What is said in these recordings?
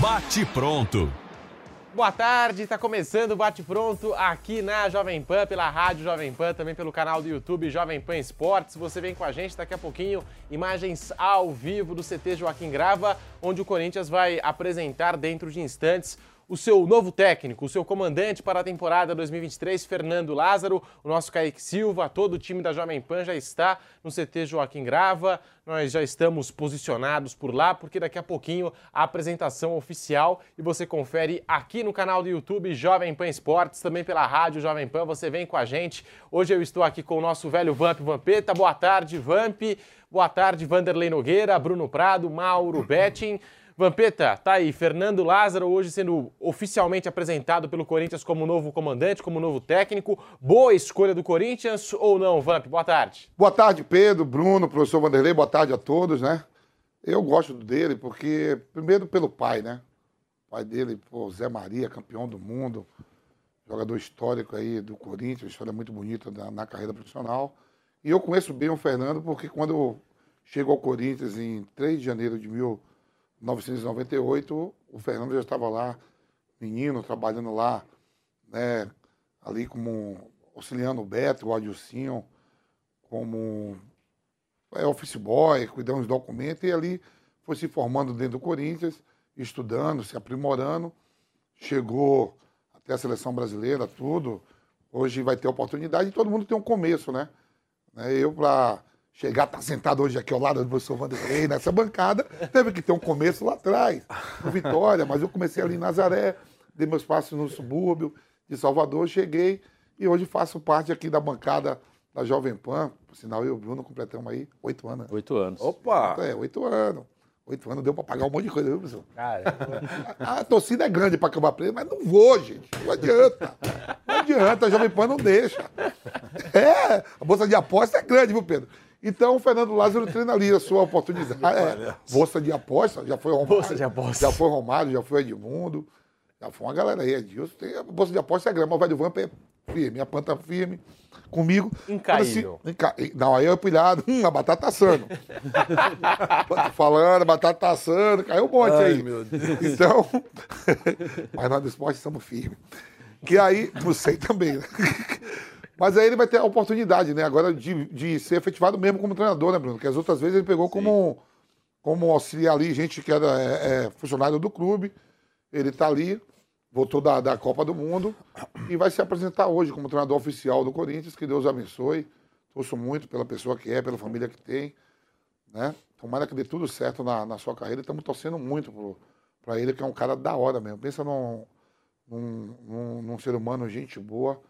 Bate pronto. Boa tarde, está começando o Bate Pronto aqui na Jovem Pan, pela Rádio Jovem Pan, também pelo canal do YouTube Jovem Pan Esportes. Você vem com a gente daqui a pouquinho, imagens ao vivo do CT Joaquim Grava, onde o Corinthians vai apresentar dentro de instantes o seu novo técnico, o seu comandante para a temporada 2023, Fernando Lázaro, o nosso Kaique Silva, todo o time da Jovem Pan já está no CT Joaquim Grava. Nós já estamos posicionados por lá, porque daqui a pouquinho a apresentação oficial e você confere aqui no canal do YouTube Jovem Pan Esportes, também pela rádio Jovem Pan. Você vem com a gente. Hoje eu estou aqui com o nosso velho Vamp Vampeta. Boa tarde, Vamp. Boa tarde, Vanderlei Nogueira, Bruno Prado, Mauro Betting. Vampeta, tá aí, Fernando Lázaro hoje sendo oficialmente apresentado pelo Corinthians como novo comandante, como novo técnico. Boa escolha do Corinthians ou não, Vamp? Boa tarde. Boa tarde, Pedro, Bruno, professor Vanderlei, boa tarde a todos, né? Eu gosto dele porque, primeiro, pelo pai, né? O pai dele, pô, Zé Maria, campeão do mundo, jogador histórico aí do Corinthians, história muito bonita na, na carreira profissional. E eu conheço bem o Fernando porque quando chegou ao Corinthians em 3 de janeiro de 1900 1998, o Fernando já estava lá, menino, trabalhando lá, né, ali como auxiliando o Beto, o Adilcinho, como é, office boy, cuidando dos documentos, e ali foi se formando dentro do Corinthians, estudando, se aprimorando, chegou até a seleção brasileira, tudo. Hoje vai ter oportunidade e todo mundo tem um começo, né? Eu, para chegar, estar tá sentado hoje aqui ao lado do professor Vanderlei, nessa bancada, teve que ter um começo lá atrás, no Vitória, mas eu comecei ali em Nazaré, dei meus passos no subúrbio de Salvador, cheguei e hoje faço parte aqui da bancada da Jovem Pan, por sinal eu e o Bruno completamos aí oito anos. Oito anos. Opa! É, oito anos. Oito anos deu para pagar um monte de coisa, viu, professor? Cara, a, a, torcida é grande para acabar preso, mas não vou, gente. Não adianta. Não adianta, a Jovem Pan não deixa. É, a bolsa de aposta é grande, viu, Pedro? Então o Fernando Lázaro treina ali a sua oportunidade. É, bolsa de aposta, já foi Romário. Bolsa de aposta. Já foi Romário, já foi Edmundo. Já foi uma galera aí, Edilson. Tem, a bolsa de aposta é grama, o velho Vampa é firme, a planta firme comigo. Incaível. Assim, não, aí eu pilhado, hum, a batata tá assando. falando, a batata tá assando, caiu um monte Ai, aí. Meu Deus. Então, mas nós do esporte estamos firmes. Que aí, não sei também, né? Mas aí ele vai ter a oportunidade, né, agora de, de ser efetivado mesmo como treinador, né, Bruno? Porque as outras vezes ele pegou como, como auxiliar ali, gente que era é, é, funcionário do clube. Ele está ali, voltou da, da Copa do Mundo e vai se apresentar hoje como treinador oficial do Corinthians. Que Deus abençoe. Torço muito pela pessoa que é, pela família que tem. Né? Tomara que dê tudo certo na, na sua carreira. Estamos torcendo muito para ele, que é um cara da hora mesmo. Pensa num, num, num, num ser humano, gente boa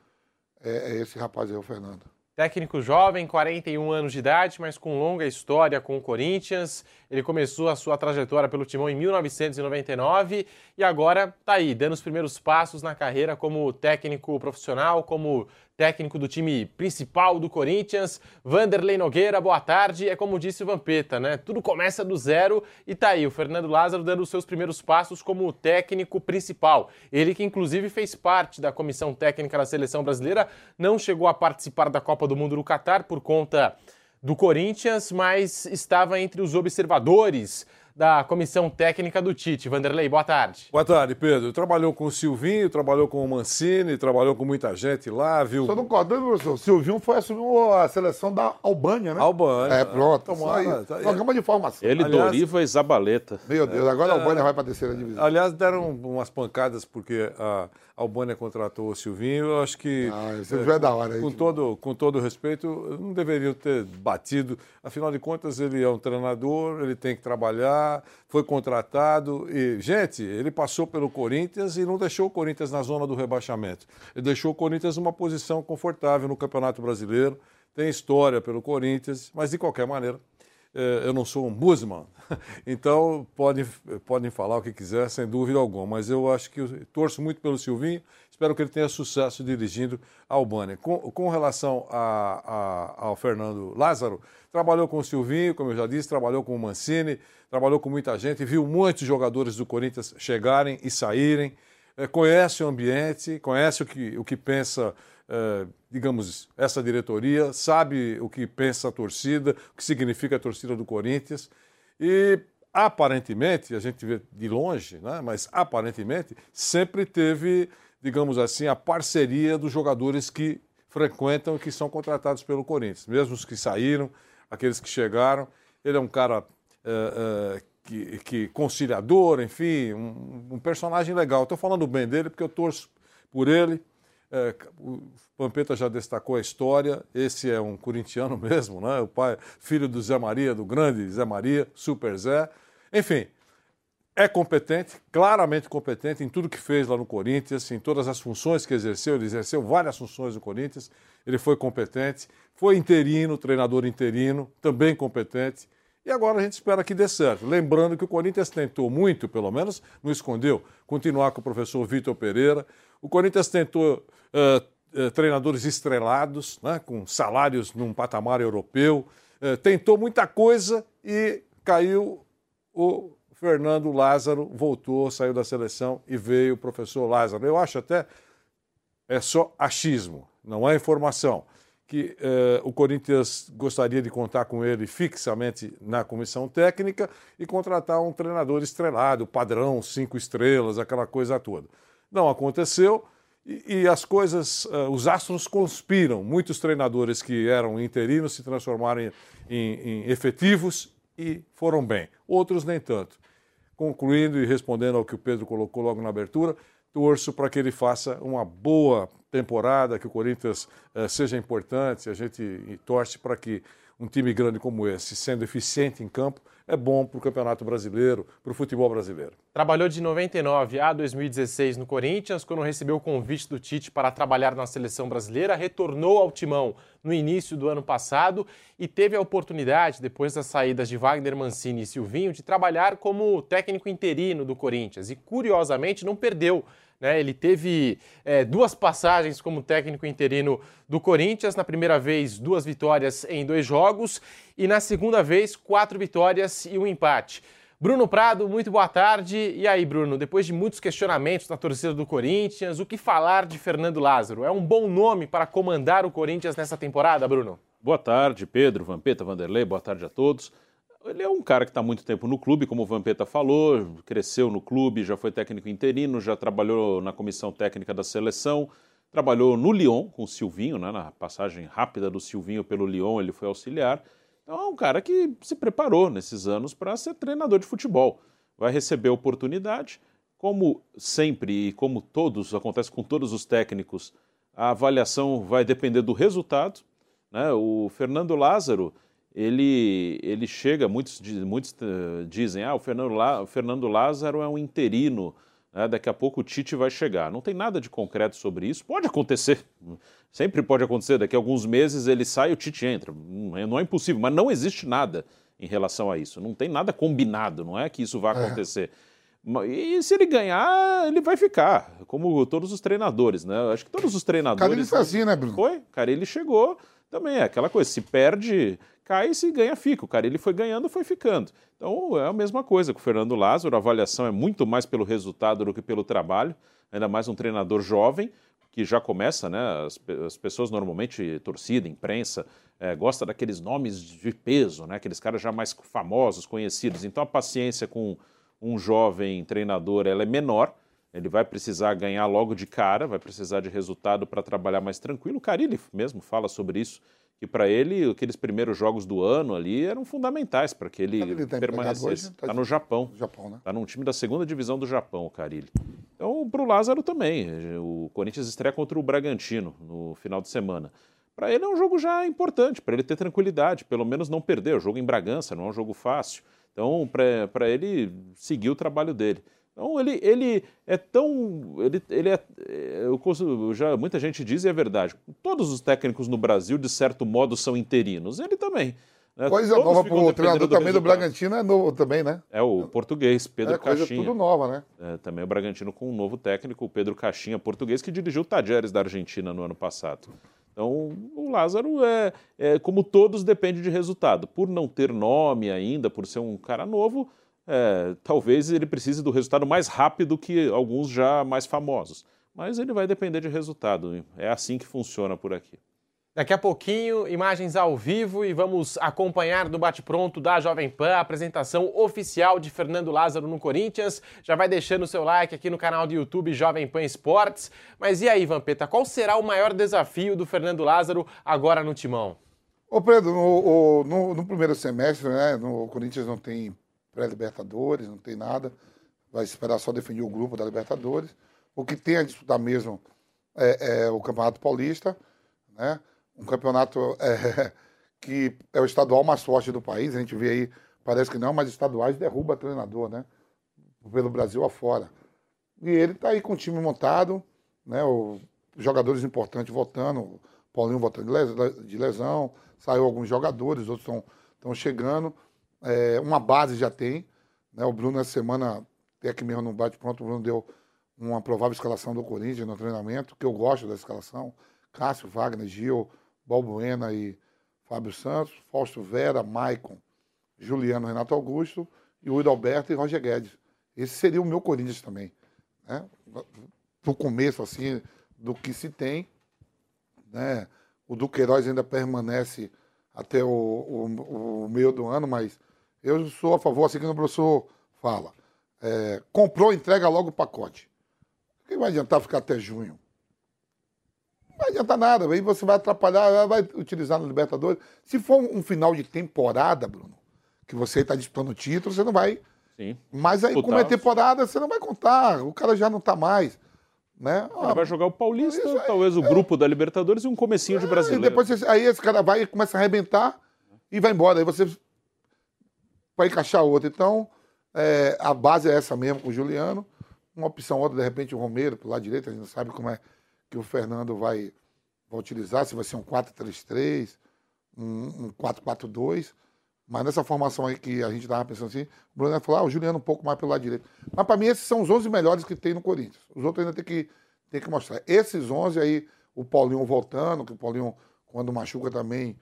é, é esse rapaz aí, o Fernando. Técnico jovem, 41 anos de idade, mas com longa história com o Corinthians. Ele começou a sua trajetória pelo Timão em 1999 e agora está aí, dando os primeiros passos na carreira como técnico profissional, como técnico do time principal do Corinthians, Vanderlei Nogueira, boa tarde. É como disse o Vampeta, né? Tudo começa do zero e tá aí o Fernando Lázaro dando os seus primeiros passos como técnico principal. Ele que inclusive fez parte da comissão técnica da seleção brasileira, não chegou a participar da Copa do Mundo no Catar por conta do Corinthians, mas estava entre os observadores da comissão técnica do Tite. Vanderlei, boa tarde. Boa tarde, Pedro. Trabalhou com o Silvinho, trabalhou com o Mancini, trabalhou com muita gente lá, viu? Só não concordando, professor. O Silvinho foi assumir a seleção da Albânia, né? Albânia. É, pronto. Tomara, tá Programa de formação. Ele, aliás, Doriva e Zabaleta. Meu Deus, agora a Albânia é, vai para a terceira divisão. Aliás, deram umas pancadas porque a a Albânia contratou o Silvinho, eu acho que. Ah, isso é, é da hora. Com, todo, com todo respeito, não deveriam ter batido. Afinal de contas, ele é um treinador, ele tem que trabalhar, foi contratado. E, gente, ele passou pelo Corinthians e não deixou o Corinthians na zona do rebaixamento. Ele deixou o Corinthians numa posição confortável no Campeonato Brasileiro. Tem história pelo Corinthians, mas de qualquer maneira, eu não sou um Musman, então podem, podem falar o que quiser, sem dúvida alguma, mas eu acho que eu torço muito pelo Silvinho, espero que ele tenha sucesso dirigindo a Albânia. Com, com relação a, a, ao Fernando Lázaro, trabalhou com o Silvinho, como eu já disse, trabalhou com o Mancini, trabalhou com muita gente, viu muitos jogadores do Corinthians chegarem e saírem, é, conhece o ambiente, conhece o que, o que pensa eh, digamos, essa diretoria, sabe o que pensa a torcida, o que significa a torcida do Corinthians. E aparentemente, a gente vê de longe, né, mas aparentemente sempre teve, digamos assim, a parceria dos jogadores que frequentam e que são contratados pelo Corinthians, mesmo os que saíram, aqueles que chegaram. Ele é um cara é, é, que, que, conciliador, enfim, um, um personagem legal. Estou falando bem dele porque eu torço por ele. É, o Pampeta já destacou a história. Esse é um corintiano mesmo, né? O pai, filho do Zé Maria, do grande Zé Maria, Super Zé. Enfim, é competente, claramente competente em tudo que fez lá no Corinthians, em todas as funções que exerceu. Ele exerceu várias funções no Corinthians. Ele foi competente, foi interino, treinador interino, também competente. E agora a gente espera que dê certo. Lembrando que o Corinthians tentou muito, pelo menos não escondeu, continuar com o professor Vitor Pereira. O Corinthians tentou uh, uh, treinadores estrelados, né, com salários num patamar europeu. Uh, tentou muita coisa e caiu o Fernando Lázaro, voltou, saiu da seleção e veio o professor Lázaro. Eu acho até é só achismo, não é informação que eh, o Corinthians gostaria de contar com ele fixamente na comissão técnica e contratar um treinador estrelado, padrão, cinco estrelas, aquela coisa toda. Não aconteceu e, e as coisas, uh, os astros conspiram. Muitos treinadores que eram interinos se transformaram em, em, em efetivos e foram bem. Outros nem tanto. Concluindo e respondendo ao que o Pedro colocou logo na abertura, torço para que ele faça uma boa temporada, que o Corinthians uh, seja importante, a gente torce para que um time grande como esse, sendo eficiente em campo, é bom para o Campeonato Brasileiro, para o futebol brasileiro. Trabalhou de 99 a 2016 no Corinthians, quando recebeu o convite do Tite para trabalhar na seleção brasileira, retornou ao timão no início do ano passado e teve a oportunidade, depois das saídas de Wagner Mancini e Silvinho, de trabalhar como técnico interino do Corinthians. E curiosamente não perdeu né? Ele teve é, duas passagens como técnico interino do Corinthians. Na primeira vez, duas vitórias em dois jogos. E na segunda vez, quatro vitórias e um empate. Bruno Prado, muito boa tarde. E aí, Bruno, depois de muitos questionamentos da torcida do Corinthians, o que falar de Fernando Lázaro? É um bom nome para comandar o Corinthians nessa temporada, Bruno? Boa tarde, Pedro, Vampeta, Vanderlei, boa tarde a todos. Ele é um cara que está muito tempo no clube, como o Vampeta falou, cresceu no clube, já foi técnico interino, já trabalhou na comissão técnica da seleção, trabalhou no Lyon com o Silvinho, né, na passagem rápida do Silvinho pelo Lyon, ele foi auxiliar. Então é um cara que se preparou nesses anos para ser treinador de futebol. Vai receber oportunidade, como sempre e como todos, acontece com todos os técnicos, a avaliação vai depender do resultado. Né? O Fernando Lázaro ele, ele chega, muitos, muitos uh, dizem, ah, o Fernando, Lá, o Fernando Lázaro é um interino, né, daqui a pouco o Tite vai chegar. Não tem nada de concreto sobre isso, pode acontecer, sempre pode acontecer, daqui a alguns meses ele sai e o Tite entra, não é, não é impossível, mas não existe nada em relação a isso, não tem nada combinado, não é que isso vai é. acontecer. É. E se ele ganhar, ele vai ficar, como todos os treinadores, né? Acho que todos os treinadores. Cara, ele foi assim, né, Bruno? Foi, cara, ele chegou também, é aquela coisa, se perde, cai, se ganha, fica. O cara ele foi ganhando, foi ficando. Então é a mesma coisa com o Fernando Lázaro, a avaliação é muito mais pelo resultado do que pelo trabalho, ainda mais um treinador jovem, que já começa, né? As, as pessoas normalmente, torcida, imprensa, é, gosta daqueles nomes de peso, né? Aqueles caras já mais famosos, conhecidos. Então a paciência com um jovem treinador ela é menor. Ele vai precisar ganhar logo de cara, vai precisar de resultado para trabalhar mais tranquilo. O Carilli mesmo fala sobre isso que para ele aqueles primeiros jogos do ano ali eram fundamentais para que ele, ele permanecesse. Está tá no Japão. Japão né? Tá num time da segunda divisão do Japão, o Carilli. Então, para o Lázaro também. O Corinthians estreia contra o Bragantino no final de semana. Para ele é um jogo já importante, para ele ter tranquilidade, pelo menos não perder. O jogo em Bragança não é um jogo fácil. Então, para ele seguir o trabalho dele. Então ele, ele é tão. Ele, ele é, eu, já, muita gente diz e é verdade. Todos os técnicos no Brasil, de certo modo, são interinos. Ele também. Né? Coisa Todos nova para o treinador do também do Bragantino é novo também, né? É o português, Pedro é, coisa tudo nova, né? É, também o Bragantino com um novo técnico, o Pedro Caixinha, português, que dirigiu o Tajeres da Argentina no ano passado. Então, o Lázaro é, é, como todos, depende de resultado. Por não ter nome ainda, por ser um cara novo, é, talvez ele precise do resultado mais rápido que alguns já mais famosos. mas ele vai depender de resultado. É assim que funciona por aqui. Daqui a pouquinho, imagens ao vivo e vamos acompanhar do bate-pronto da Jovem Pan a apresentação oficial de Fernando Lázaro no Corinthians. Já vai deixando o seu like aqui no canal do YouTube Jovem Pan Esportes. Mas e aí, Vampeta, qual será o maior desafio do Fernando Lázaro agora no timão? Ô Pedro, no, no, no primeiro semestre, né, no Corinthians não tem pré-libertadores, não tem nada. Vai esperar só definir o grupo da Libertadores. O que tem a disputar mesmo é, é o Campeonato Paulista, né? um campeonato é, que é o estadual mais forte do país. A gente vê aí, parece que não, mas estaduais derruba treinador, né? Pelo Brasil afora. E ele está aí com o time montado, né? O, jogadores importantes votando, Paulinho votando de lesão, saiu alguns jogadores, outros estão chegando. É, uma base já tem. Né? O Bruno, essa semana, até aqui mesmo no bate-pronto, o Bruno deu uma provável escalação do Corinthians no treinamento, que eu gosto da escalação. Cássio, Wagner, Gil, Balbuena e Fábio Santos, Fausto Vera, Maicon, Juliano Renato Augusto e o Alberto e Roger Guedes. Esse seria o meu Corinthians também. Né? No começo, assim, do que se tem. Né? O Duqueiroz ainda permanece até o, o, o, meio do ano, mas eu sou a favor, assim que o professor fala. É, comprou, entrega logo o pacote. O que vai adiantar ficar até junho? Não vai adiantar nada, aí você vai atrapalhar, vai utilizar no Libertadores. Se for um final de temporada, Bruno, que você está disputando o título, você não vai. Sim. Mas aí, como é temporada, você não vai contar. O cara já não está mais. Né? Ele ah, vai jogar o Paulista, aí, talvez o é, grupo da Libertadores e um comecinho de é, brasileiro. E depois aí esse cara vai e começa a arrebentar e vai embora. Aí você vai encaixar outro. Então, é, a base é essa mesmo com o Juliano. Uma opção outra, de repente, o Romero, pro lado direito, a gente não sabe como é que o Fernando vai, vai utilizar, se vai ser um 4-3-3, um, um 4-4-2. Mas nessa formação aí que a gente estava pensando assim, o Bruno falou, ah, o Juliano um pouco mais pelo lado direito. Mas para mim esses são os 11 melhores que tem no Corinthians. Os outros ainda tem que, tem que mostrar. Esses 11 aí, o Paulinho voltando, que o Paulinho, quando machuca também,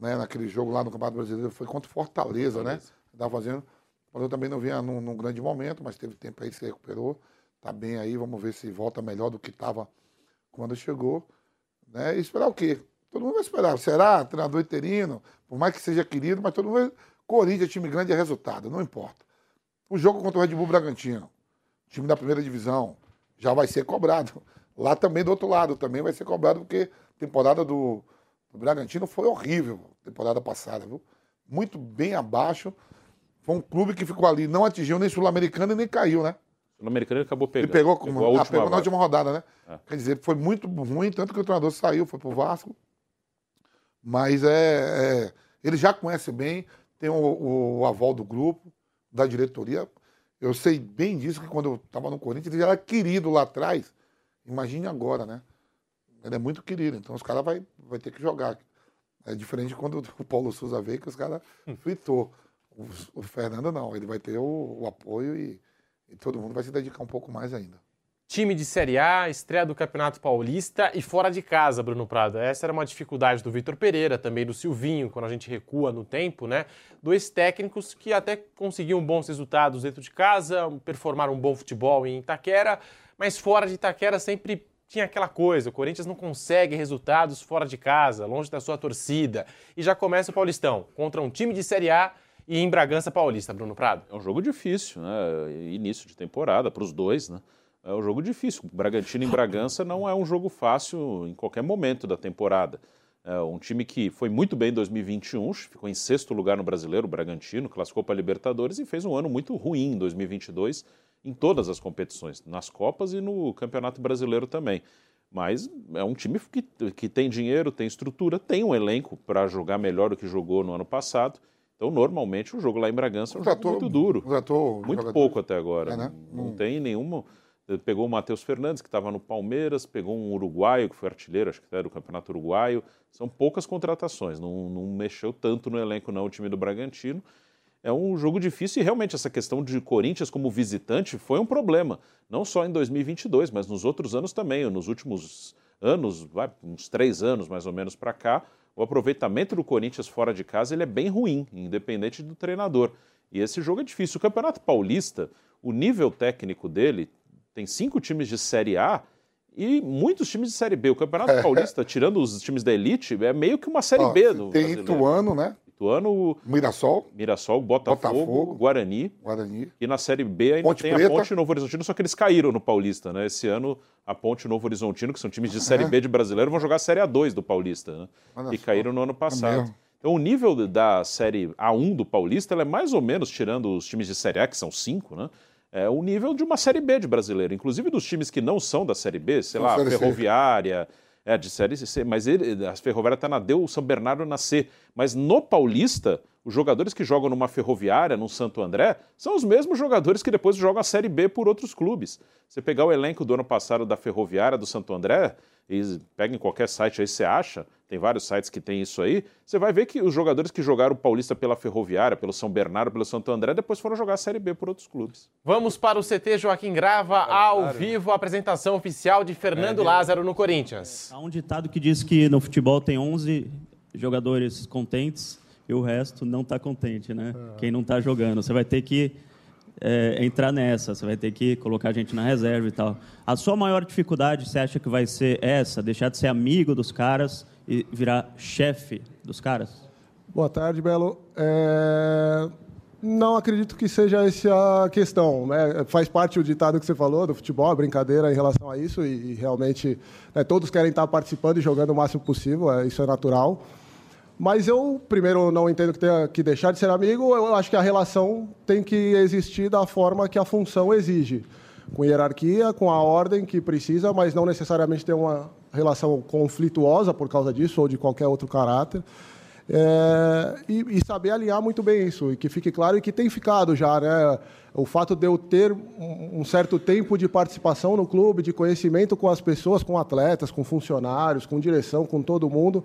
né, naquele jogo lá no Campeonato Brasileiro, foi contra o Fortaleza, né? Estava fazendo. O também não vinha num, num grande momento, mas teve tempo aí, se recuperou. Tá bem aí, vamos ver se volta melhor do que estava quando chegou. Né? E esperar o quê? Todo mundo vai esperar. Será treinador interino, por mais que seja querido, mas todo mundo. Corinthians, time grande, é resultado, não importa. O jogo contra o Red Bull Bragantino, time da primeira divisão, já vai ser cobrado. Lá também do outro lado, também vai ser cobrado, porque a temporada do, do Bragantino foi horrível, temporada passada, viu? Muito bem abaixo. Foi um clube que ficou ali, não atingiu nem Sul-Americana e nem caiu, né? Sul-Americano acabou pegando. Ele pegou, como, pegou, a última, ah, pegou na última rodada, né? É. Quer dizer, foi muito ruim, tanto que o treinador saiu, foi pro Vasco. Mas é, é ele já conhece bem, tem o, o, aval do grupo, da diretoria. Eu sei bem disso, que quando eu estava no Corinthians, ele já era querido lá atrás. Imagine agora, né? Ele é muito querido, então os caras vai, vai ter que jogar. É diferente quando o Paulo Souza veio, que os caras fritou. O, o, Fernando não, ele vai ter o, o apoio e e todo mundo vai se dedicar um pouco mais ainda. Time de Série A, estreia do Campeonato Paulista e fora de casa, Bruno Prado. Essa era uma dificuldade do Vitor Pereira, também do Silvinho, quando a gente recua no tempo, né? Dois técnicos que até conseguiam bons resultados dentro de casa, performaram um bom futebol em Itaquera, mas fora de Itaquera sempre tinha aquela coisa: o Corinthians não consegue resultados fora de casa, longe da sua torcida. E já começa o Paulistão contra um time de Série A e em Bragança Paulista, Bruno Prado? É um jogo difícil, né? Início de temporada para os dois, né? É um jogo difícil. Bragantino em Bragança não é um jogo fácil em qualquer momento da temporada. É um time que foi muito bem em 2021, ficou em sexto lugar no Brasileiro, o Bragantino, classificou para a Libertadores e fez um ano muito ruim em 2022 em todas as competições, nas Copas e no Campeonato Brasileiro também. Mas é um time que, que tem dinheiro, tem estrutura, tem um elenco para jogar melhor do que jogou no ano passado então, normalmente, o jogo lá em Bragança é um jogo muito duro. muito jogador. pouco até agora. É, né? Não, hum. tem nenhuma. Pegou o Matheus Fernandes, que estava no Palmeiras, pegou um uruguaio, que foi artilheiro, acho que até do Campeonato Uruguaio. São poucas contratações, não, não mexeu tanto no elenco, não, o time do Bragantino. É um jogo difícil e realmente essa questão de Corinthians como visitante foi um problema. Não só em 2022, mas nos outros anos também. Nos últimos anos, vai, uns três anos mais ou menos para cá, o aproveitamento do Corinthians fora de casa ele é bem ruim, independente do treinador. E esse jogo é difícil. O Campeonato Paulista, o nível técnico dele tem cinco times de Série A e muitos times de Série B. O Campeonato Paulista, tirando os times da elite, é meio que uma Série Ó, B do Tem brasileiro. Ituano, né? Ituano, Mirassol, Mirassol, Botafogo, Botafogo. Guarani. Guarani. E na Série B ainda Ponte tem Preta. a Ponte e Novo Horizontino, só que eles caíram no Paulista, né? Esse ano a Ponte e Novo Horizontino, que são times de Série É. B de brasileiro, vão jogar a Série A2 do Paulista, né? Olha E só. caíram no ano passado. mesmo. então o nível da Série A1 do Paulista ela é mais ou menos, tirando os times de Série A, que são cinco, né? É o nível de uma Série B de brasileiro. Inclusive dos times que não são da Série B, sei lá, Série C. É, de Série C, mas ele, a Ferroviária está na D, o São Bernardo na C. Mas no Paulista, os jogadores que jogam numa Ferroviária, num Santo André, são os mesmos jogadores que depois jogam a Série B por outros clubes. Você pegar o elenco do ano passado da Ferroviária, do Santo André, e pega em qualquer site aí, você acha, tem vários sites que tem isso aí, você vai ver que os jogadores que jogaram o Paulista pela Ferroviária, pelo São Bernardo, pelo Santo André, depois foram jogar a Série B por outros clubes. Vamos para o CT Joaquim Grava, ao vivo, a apresentação oficial de Fernando Lázaro no Corinthians. Há um ditado que diz que no futebol tem 11 jogadores contentes e o resto não está contente, né? Quem não está jogando. Você vai ter que é, entrar nessa, você vai ter que colocar a gente na reserva e tal. A sua maior dificuldade, você acha que vai ser essa? Deixar de ser amigo dos caras e virar chefe dos caras? Boa tarde, Belo. É, Não acredito que seja essa a questão. Né? Faz parte o ditado que você falou do futebol, a brincadeira em relação a isso, e, e realmente né, todos querem estar participando e jogando o máximo possível, é, isso é natural. Mas eu, primeiro, não entendo que tenha que deixar de ser amigo, eu acho que a relação tem que existir da forma que a função exige. Com hierarquia, com a ordem que precisa, mas não necessariamente ter uma relação conflituosa por causa disso ou de qualquer outro caráter. É, e, e saber alinhar muito bem isso, e que fique claro e que tem ficado já, né? O fato de eu ter um um certo tempo de participação no clube, de conhecimento com as pessoas, com atletas, com funcionários, com direção, com todo mundo,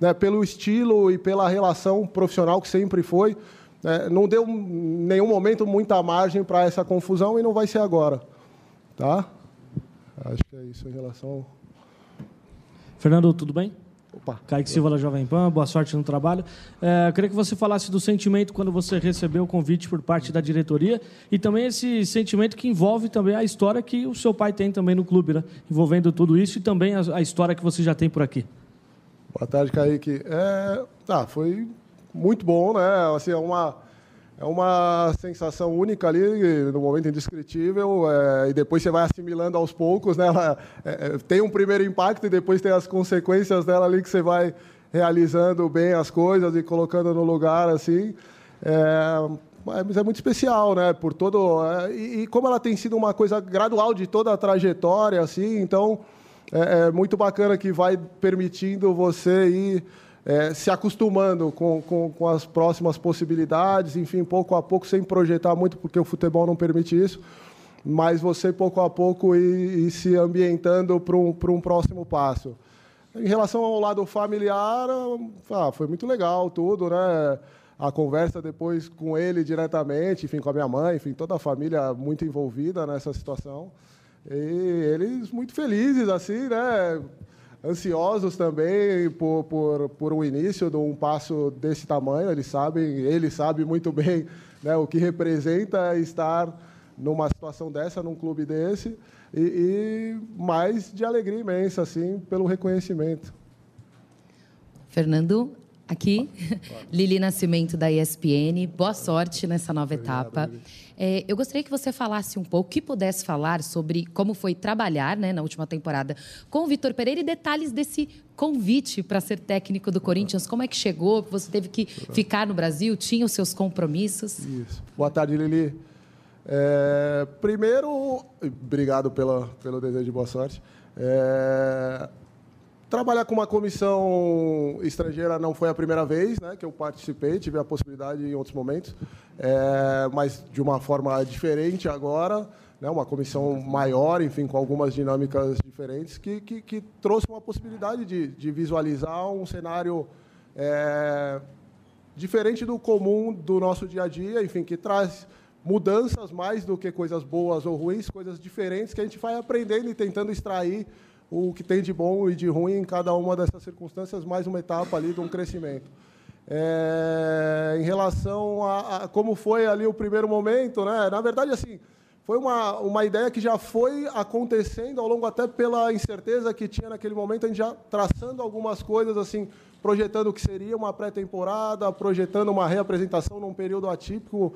né? pelo estilo e pela relação profissional que sempre foi, né? não deu em nenhum momento muita margem para essa confusão e não vai ser agora. Tá? Acho que é isso em relação. Fernando, tudo bem? Opa. Kaique Silva da Jovem Pan, boa sorte no trabalho. É, eu queria que você falasse do sentimento quando você recebeu o convite por parte da diretoria e também esse sentimento que envolve também a história que o seu pai tem também no clube, né? envolvendo tudo isso e também a, a história que você já tem por aqui. Boa tarde, Kaique. É, tá, foi muito bom, né? Assim, é uma, é uma sensação única ali, no momento indescritível, é, e depois você vai assimilando aos poucos, né? Ela, é, é, tem um primeiro impacto e depois tem as consequências dela ali que você vai realizando bem as coisas e colocando no lugar, assim. É, mas é muito especial, né? Por todo é, e, e como ela tem sido uma coisa gradual de toda a trajetória, assim, então é, é muito bacana que vai permitindo você ir é, se acostumando com, com, com as próximas possibilidades, enfim, pouco a pouco, sem projetar muito, porque o futebol não permite isso, mas você pouco a pouco ir, ir se ambientando para um, um próximo passo. Em relação ao lado familiar, ah, foi muito legal tudo, né? A conversa depois com ele diretamente, enfim, com a minha mãe, enfim, toda a família muito envolvida nessa situação. E eles muito felizes, assim, né? Ansiosos também por, por, por um início de um passo desse tamanho. Eles sabem, ele sabe muito bem né, o que representa estar numa situação dessa, num clube desse, e, e mais de alegria imensa, assim, pelo reconhecimento. Fernando, aqui, Lili Nascimento da ESPN. Boa sorte nessa nova etapa. É, eu gostaria que você falasse um pouco, que pudesse falar sobre como foi trabalhar né, na última temporada com o Vitor Pereira e detalhes desse convite para ser técnico do Corinthians. Como é que chegou? Você teve que ficar no Brasil? Tinha os seus compromissos? Isso. Boa tarde, Lili. É, primeiro, obrigado pela, pelo desejo de boa sorte. É, trabalhar com uma comissão estrangeira não foi a primeira vez né, que eu participei, tive a possibilidade em outros momentos, é, mas de uma forma diferente agora, né, uma comissão maior, enfim, com algumas dinâmicas diferentes, que, que, que trouxe uma possibilidade de, de visualizar um cenário é, diferente do comum do nosso dia a dia, enfim, que traz mudanças mais do que coisas boas ou ruins, coisas diferentes que a gente vai aprendendo e tentando extrair o que tem de bom e de ruim em cada uma dessas circunstâncias, mais uma etapa ali de um crescimento. É, em relação a, a, como foi ali o primeiro momento, né? Na verdade, assim, foi uma, uma ideia que já foi acontecendo ao longo até pela incerteza que tinha naquele momento, a gente já traçando algumas coisas assim, projetando o que seria uma pré-temporada, projetando uma reapresentação num período atípico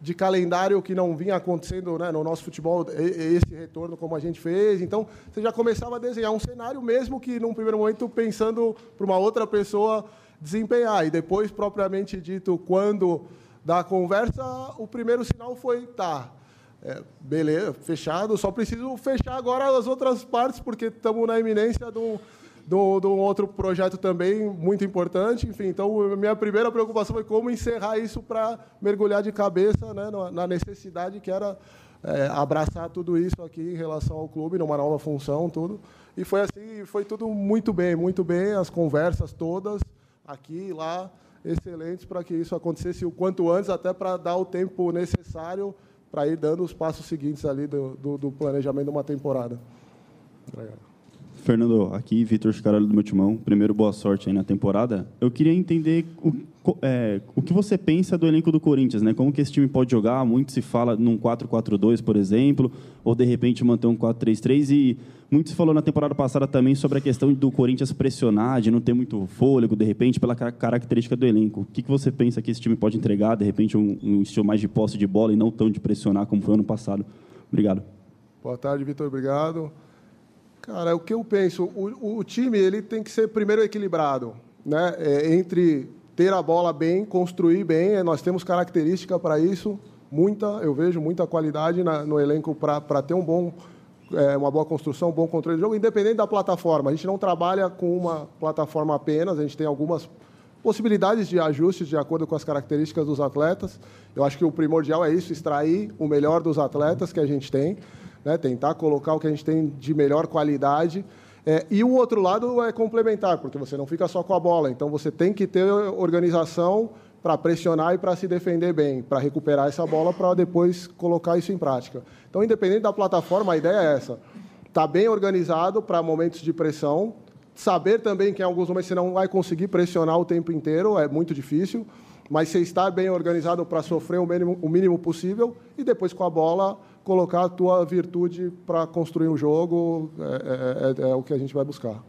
de calendário que não vinha acontecendo né, no nosso futebol, esse retorno como a gente fez. Então, você já começava a desenhar um cenário, mesmo que num primeiro momento pensando para uma outra pessoa desempenhar. E depois, propriamente dito, quando da conversa, o primeiro sinal foi, tá, é, beleza, fechado, só preciso fechar agora as outras partes, porque estamos na iminência de um, de, um, outro projeto também muito importante. Enfim, então, minha primeira preocupação foi como encerrar isso para mergulhar de cabeça né, na necessidade que era é, abraçar tudo isso aqui em relação ao clube, numa nova função, tudo. E foi assim, foi tudo muito bem, muito bem, as conversas todas, aqui e lá, excelentes para que isso acontecesse o quanto antes, até para dar o tempo necessário para ir dando os passos seguintes ali do, do, do planejamento de uma temporada. Obrigado. Fernando, aqui, Vitor Chicarelli do meu timão. Primeiro, boa sorte aí na temporada. Eu queria entender o, é, o que você pensa do elenco do Corinthians, né? Como que esse time pode jogar? Muito se fala num 4-4-2, por exemplo, ou de repente manter um 4-3-3. E muito se falou na temporada passada também sobre a questão do Corinthians pressionar, de não ter muito fôlego, de repente, pela característica do elenco. O que, que você pensa que esse time pode entregar? De repente, um, um estilo mais de posse de bola e não tão de pressionar como foi ano passado. Obrigado. Boa tarde, Vitor. Obrigado. Cara, o que eu penso, o, o time ele tem que ser primeiro equilibrado, né? É, entre ter a bola bem, construir bem, é, nós temos característica para isso, muita, eu vejo muita qualidade na, no elenco para ter um bom, é, uma boa construção, um bom controle de jogo, independente da plataforma. A gente não trabalha com uma plataforma apenas, a gente tem algumas possibilidades de ajustes de acordo com as características dos atletas. Eu acho que o primordial é isso, extrair o melhor dos atletas que a gente tem né? tentar colocar o que a gente tem de melhor qualidade. É, e o outro lado é complementar, porque você não fica só com a bola, então você tem que ter organização para pressionar e para se defender bem, para recuperar essa bola, para depois colocar isso em prática. Então, independente da plataforma, a ideia é essa: estar tá bem organizado para momentos de pressão, saber também que em alguns momentos você não vai conseguir pressionar o tempo inteiro, é muito difícil, mas você estar bem organizado para sofrer o mínimo, o mínimo possível e depois com a bola colocar a tua virtude para construir um jogo é, é, é, é, o que a gente vai buscar.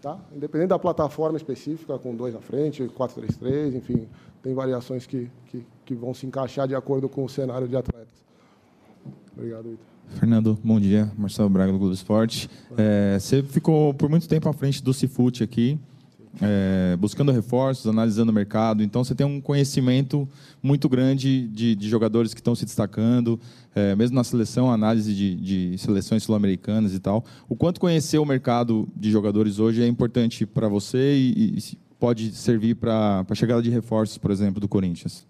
Tá? Independente da plataforma específica, com dois na frente, 4-3-3, enfim, tem variações que, que, que, vão se encaixar de acordo com o cenário de atletas. Obrigado, Vitor. Fernando, bom dia. Marcelo Braga, do Globo Esporte. É, você ficou por muito tempo à frente do Cifute aqui é, buscando reforços, analisando o mercado. Então, você tem um conhecimento muito grande de, de jogadores que estão se destacando, é, mesmo na seleção, análise de, de seleções sul-americanas e tal. O quanto conhecer o mercado de jogadores hoje é importante para você e, e, pode servir para a chegada de reforços, por exemplo, do Corinthians?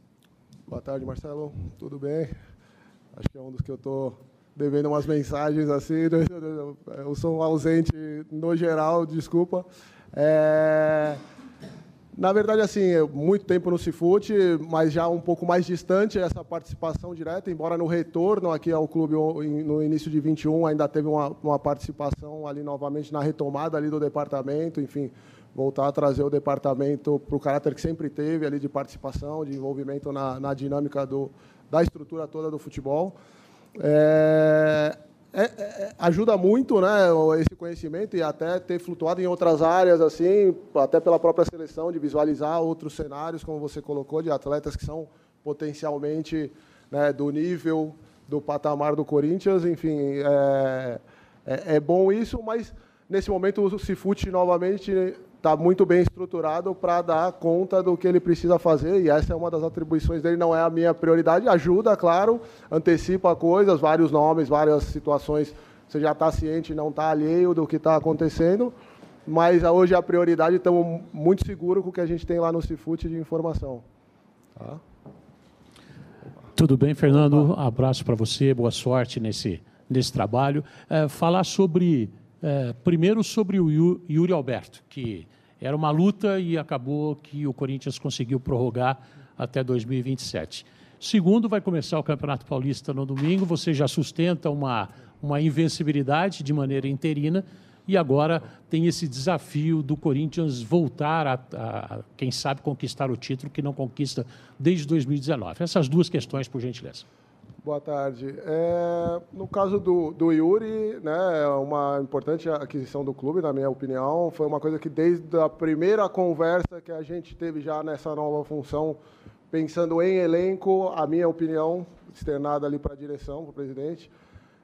Boa tarde, Marcelo. Tudo bem? Acho que é um dos que eu estou devendo umas mensagens assim. Eu sou ausente no geral, desculpa. É... Na verdade, assim, muito tempo no Cifute, mas já um pouco mais distante essa participação direta, embora no retorno aqui ao clube no início de 21 ainda teve uma, uma participação ali novamente na retomada ali do departamento, enfim, voltar a trazer o departamento para o caráter que sempre teve ali de participação, de envolvimento na, na dinâmica do, da estrutura toda do futebol. É, é, é, é, ajuda muito né, esse conhecimento e até ter flutuado em outras áreas, assim, até pela própria seleção, de visualizar outros cenários, como você colocou, de atletas que são potencialmente né, do nível, do patamar do Corinthians. Enfim, é, é, é bom isso, mas nesse momento o Cifute novamente está muito bem estruturado para dar conta do que ele precisa fazer, e essa é uma das atribuições dele, não é a minha prioridade. Ajuda, claro, antecipa coisas, vários nomes, várias situações, você já está ciente, não está alheio do que está acontecendo, mas hoje a prioridade, estamos muito seguros com o que a gente tem lá no Cifute de informação. Tá? Tudo bem, Fernando? Abraço para você, boa sorte nesse, nesse trabalho. É, falar sobre é, primeiro sobre o Yuri Alberto, que era uma luta e acabou que o Corinthians conseguiu prorrogar até 2027. Segundo, vai começar o Campeonato Paulista no domingo. Você já sustenta uma, uma invencibilidade de maneira interina e agora tem esse desafio do Corinthians voltar a, a, quem sabe, conquistar o título que não conquista desde 2019. Essas duas questões, por gentileza. Boa tarde. É, no caso do, do Yuri, né, é uma importante aquisição do clube, na minha opinião. Foi uma coisa que desde a primeira conversa que a gente teve já nessa nova função, pensando em elenco, a minha opinião, externada ali para a direção, para o presidente,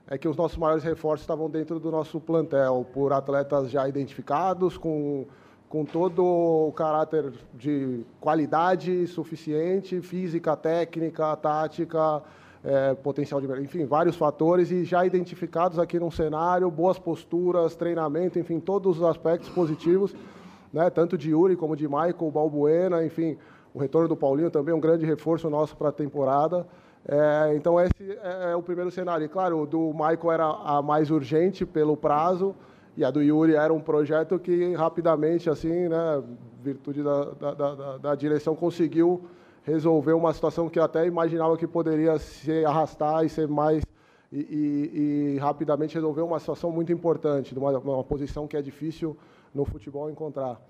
é que os nossos maiores reforços estavam dentro do nosso plantel, por atletas já identificados, com, com todo o caráter de qualidade suficiente, física, técnica, tática, é, potencial de enfim, vários fatores e já identificados aqui no cenário, boas posturas, treinamento, enfim, todos os aspectos positivos, né, tanto de Yuri como de Michael Balbuena, enfim, o retorno do Paulinho também é um grande reforço nosso para a temporada. É, então esse é, é o primeiro cenário. E, claro, o do Michael era a mais urgente pelo prazo e a do Yuri era um projeto que rapidamente, assim, né, virtude da, da, da, da direção, conseguiu resolver uma situação que eu até imaginava que poderia se arrastar e ser mais e, e, e rapidamente resolver uma situação muito importante, uma, uma posição que é difícil no futebol encontrar.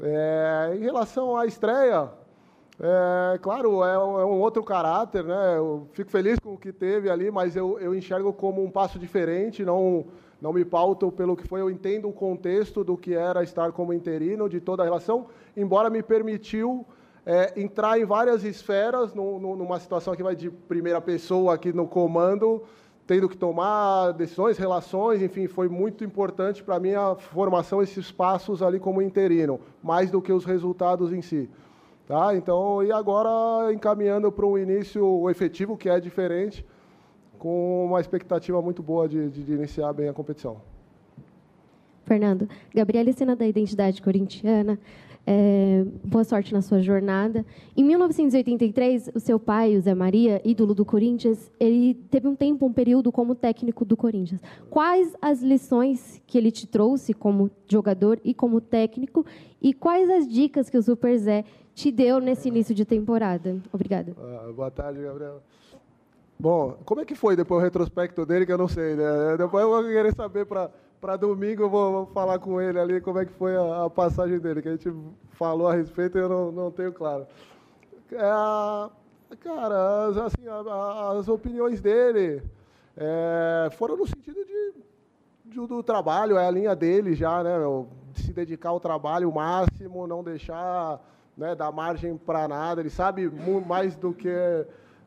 É, em relação à estreia, é, claro, é é um, outro caráter, né? Eu fico feliz com o que teve ali, mas eu, eu enxergo como um passo diferente, não, não me pauto pelo que foi, eu entendo o contexto do que era estar como interino, de toda a relação, embora me permitiu é, entrar em várias esferas, no, no, numa situação que vai de primeira pessoa aqui no comando, tendo que tomar decisões, relações, enfim, foi muito importante para a minha formação esses passos ali como interino, mais do que os resultados em si. Tá? Então, e agora encaminhando para um início efetivo, que é diferente, com uma expectativa muito boa de, de, de iniciar bem a competição. Fernando, Gabriela Sena da Identidade Corintiana. É, boa sorte na sua jornada. Em 1983, o seu pai, o Zé Maria, ídolo do Corinthians, ele teve um tempo, um período como técnico do Corinthians. Quais as lições que ele te trouxe como jogador e como técnico? E quais as dicas que o Super Zé te deu nesse início de temporada? Obrigada. Ah, boa tarde, Gabriela. Bom, como é que foi depois o retrospecto dele, que eu não sei, né? Depois eu vou querer saber para para domingo eu vou, vou, falar com ele ali como é que foi a, a, passagem dele, que a gente falou a respeito e eu não, não tenho claro. É, cara, as, assim, a, as opiniões dele é, foram no sentido de, de, do trabalho, é a linha dele já, né? De se dedicar ao trabalho o máximo, não deixar né, dar margem para nada. Ele sabe mais do que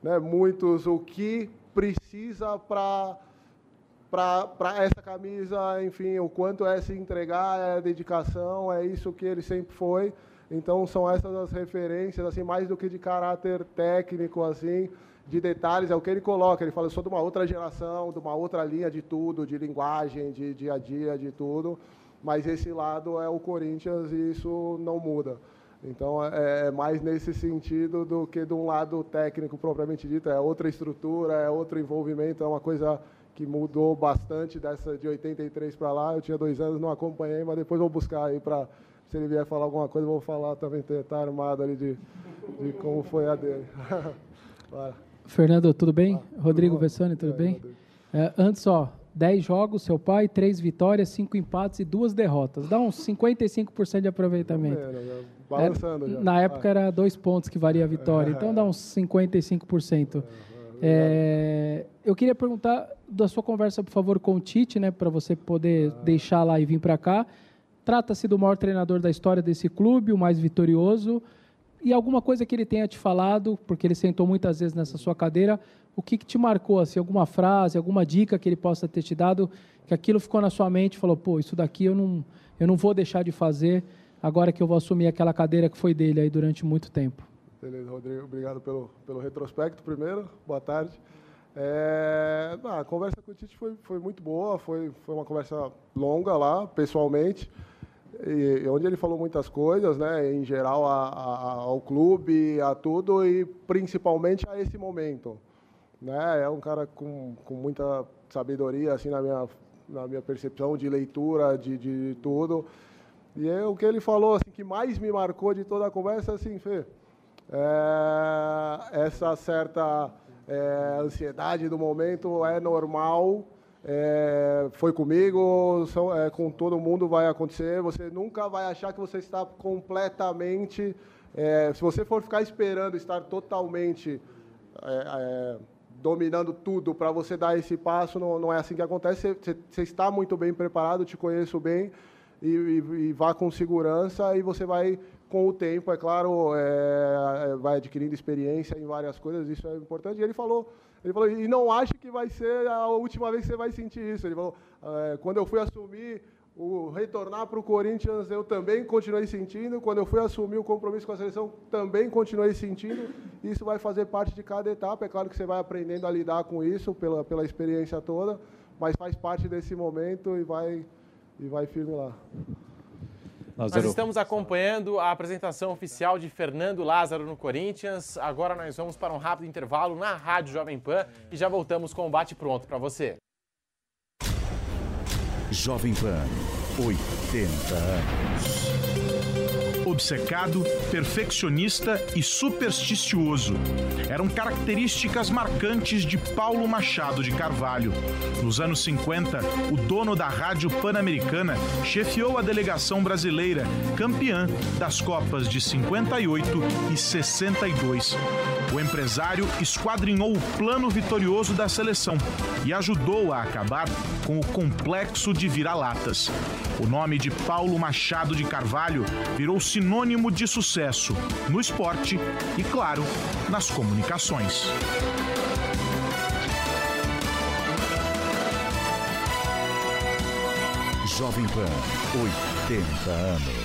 né, muitos o que precisa para para essa camisa, enfim, o quanto é se entregar, é dedicação, é isso que ele sempre foi. Então são essas as referências, assim, mais do que de caráter técnico, assim, de detalhes, é o que ele coloca. Ele fala, eu sou de uma outra geração, de uma outra linha de tudo, de linguagem, de dia a dia, de tudo. Mas esse lado é o Corinthians e isso não muda. Então é, é mais nesse sentido do que de um lado técnico propriamente dito. É outra estrutura, é outro envolvimento, é uma coisa que mudou bastante dessa de 83 para lá. Eu tinha dois anos, não acompanhei, mas depois vou buscar aí para se ele vier falar alguma coisa, vou falar também, tá armado ali de, de como foi a dele. Fernando, tudo bem? Ah, Rodrigo Vessani, tudo é, bem? É, antes, ó, 10 jogos, seu pai, 3 vitórias, 5 empates e 2 derrotas. Dá uns 55% de aproveitamento. É, balançando é, já. Na época era 2 pontos que varia a vitória, então dá uns 55%. É, eu queria perguntar da sua conversa, por favor, com o Tite, né, para você poder ah. deixar lá e vir para cá. Trata-se do maior treinador da história desse clube, o mais vitorioso. E alguma coisa que ele tenha te falado, porque ele sentou muitas vezes nessa sua cadeira, o que, que te marcou? Assim, alguma frase, alguma dica que ele possa ter te dado, que aquilo ficou na sua mente, falou, pô, isso daqui eu não, eu não vou deixar de fazer agora que eu vou assumir aquela cadeira que foi dele aí durante muito tempo. Beleza, Rodrigo, obrigado pelo, pelo retrospecto primeiro, boa tarde. É, a conversa com o Tite foi, foi muito boa, foi, foi uma conversa longa lá, pessoalmente, e, onde ele falou muitas coisas, né, em geral a, a, ao clube, a tudo, e principalmente a esse momento. Né? É um cara com, com muita sabedoria, assim, na minha, na minha percepção de leitura, de, de tudo. E é, o que ele falou, assim, que mais me marcou de toda a conversa, assim, Fê, é, essa certa é, ansiedade do momento é normal, é, foi comigo, são, é, com todo mundo vai acontecer. Você nunca vai achar que você está completamente. É, se você for ficar esperando estar totalmente é, dominando tudo para você dar esse passo, não, não é assim que acontece. Você, você, está muito bem preparado, te conheço bem e, e, e, vá com segurança e você vai com o tempo, é claro, é, é, vai adquirindo experiência em várias coisas, isso é importante. E ele falou, ele falou, e não acho que vai ser a última vez que você vai sentir isso. Ele falou, é, quando eu fui assumir o retornar para o Corinthians, eu também continuei sentindo. Quando eu fui assumir o compromisso com a seleção, também continuei sentindo. Isso vai fazer parte de cada etapa. É claro que você vai aprendendo a lidar com isso pela, pela experiência toda, mas faz parte desse momento e vai, e vai firme lá. Lázaro. Nós estamos acompanhando a apresentação oficial de Fernando Lázaro no Corinthians. Agora nós vamos para um rápido intervalo na Rádio Jovem Pan e já voltamos com o bate pronto para você. Jovem Pan, 80 anos obcecado, perfeccionista e supersticioso. Eram características marcantes de Paulo Machado de Carvalho. Nos anos 50, o dono da Rádio Pan-Americana chefiou a delegação brasileira, campeã das Copas de 58 e 62. O empresário esquadrinhou o plano vitorioso da seleção e ajudou a acabar com o complexo de vira-latas. O nome de Paulo Machado de Carvalho virou sinônimo de sucesso no esporte e, claro, nas comunicações. Jovem Pan, 80 anos.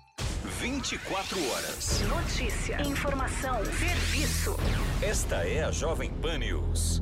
24 horas. Notícia, informação, serviço. Esta é a Jovem Pan News.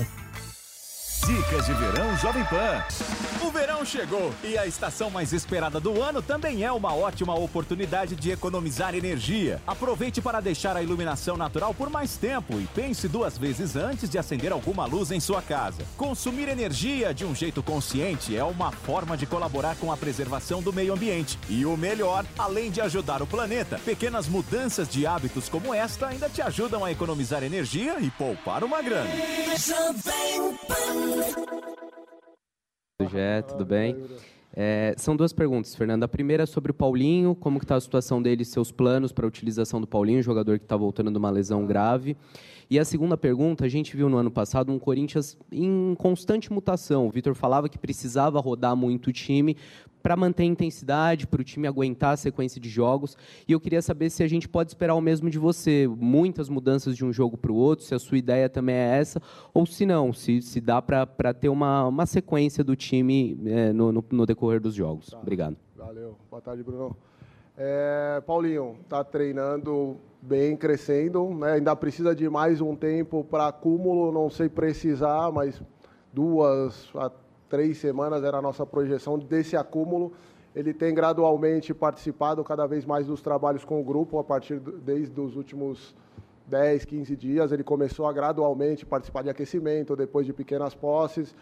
now. Dicas de Verão Jovem Pan. O verão chegou e a estação mais esperada do ano também é uma ótima oportunidade de economizar energia. Aproveite para deixar a iluminação natural por mais tempo e pense duas vezes antes de acender alguma luz em sua casa. Consumir energia de um jeito consciente é uma forma de colaborar com a preservação do meio ambiente. E o melhor, além de ajudar o planeta, pequenas mudanças de hábitos como esta ainda te ajudam a economizar energia e poupar uma grana. Jovem Pan. Gé, tudo bem? É, são duas perguntas, Fernando. A primeira é sobre o Paulinho, como está a situação dele, seus planos para a utilização do Paulinho, jogador que está voltando de uma lesão grave. E a segunda pergunta, a gente viu no ano passado um Corinthians em constante mutação. O Vitor falava que precisava rodar muito o time para manter a intensidade, para o time aguentar a sequência de jogos. E eu queria saber se a gente pode esperar o mesmo de você, muitas mudanças de um jogo para o outro, se a sua ideia também é essa, ou se não, se, se dá para ter uma, uma sequência do time é, no, no, no, decorrer dos jogos. Tá. Obrigado. Valeu. Boa tarde, Bruno. É, Paulinho, está treinando bem, crescendo, né? ainda precisa de mais um tempo para acúmulo, não sei precisar, mas duas a três semanas era a nossa projeção desse acúmulo. Ele tem gradualmente participado cada vez mais dos trabalhos com o grupo, a partir desde os últimos 10, 15 dias. Ele começou a gradualmente participar de aquecimento, depois de pequenas posses.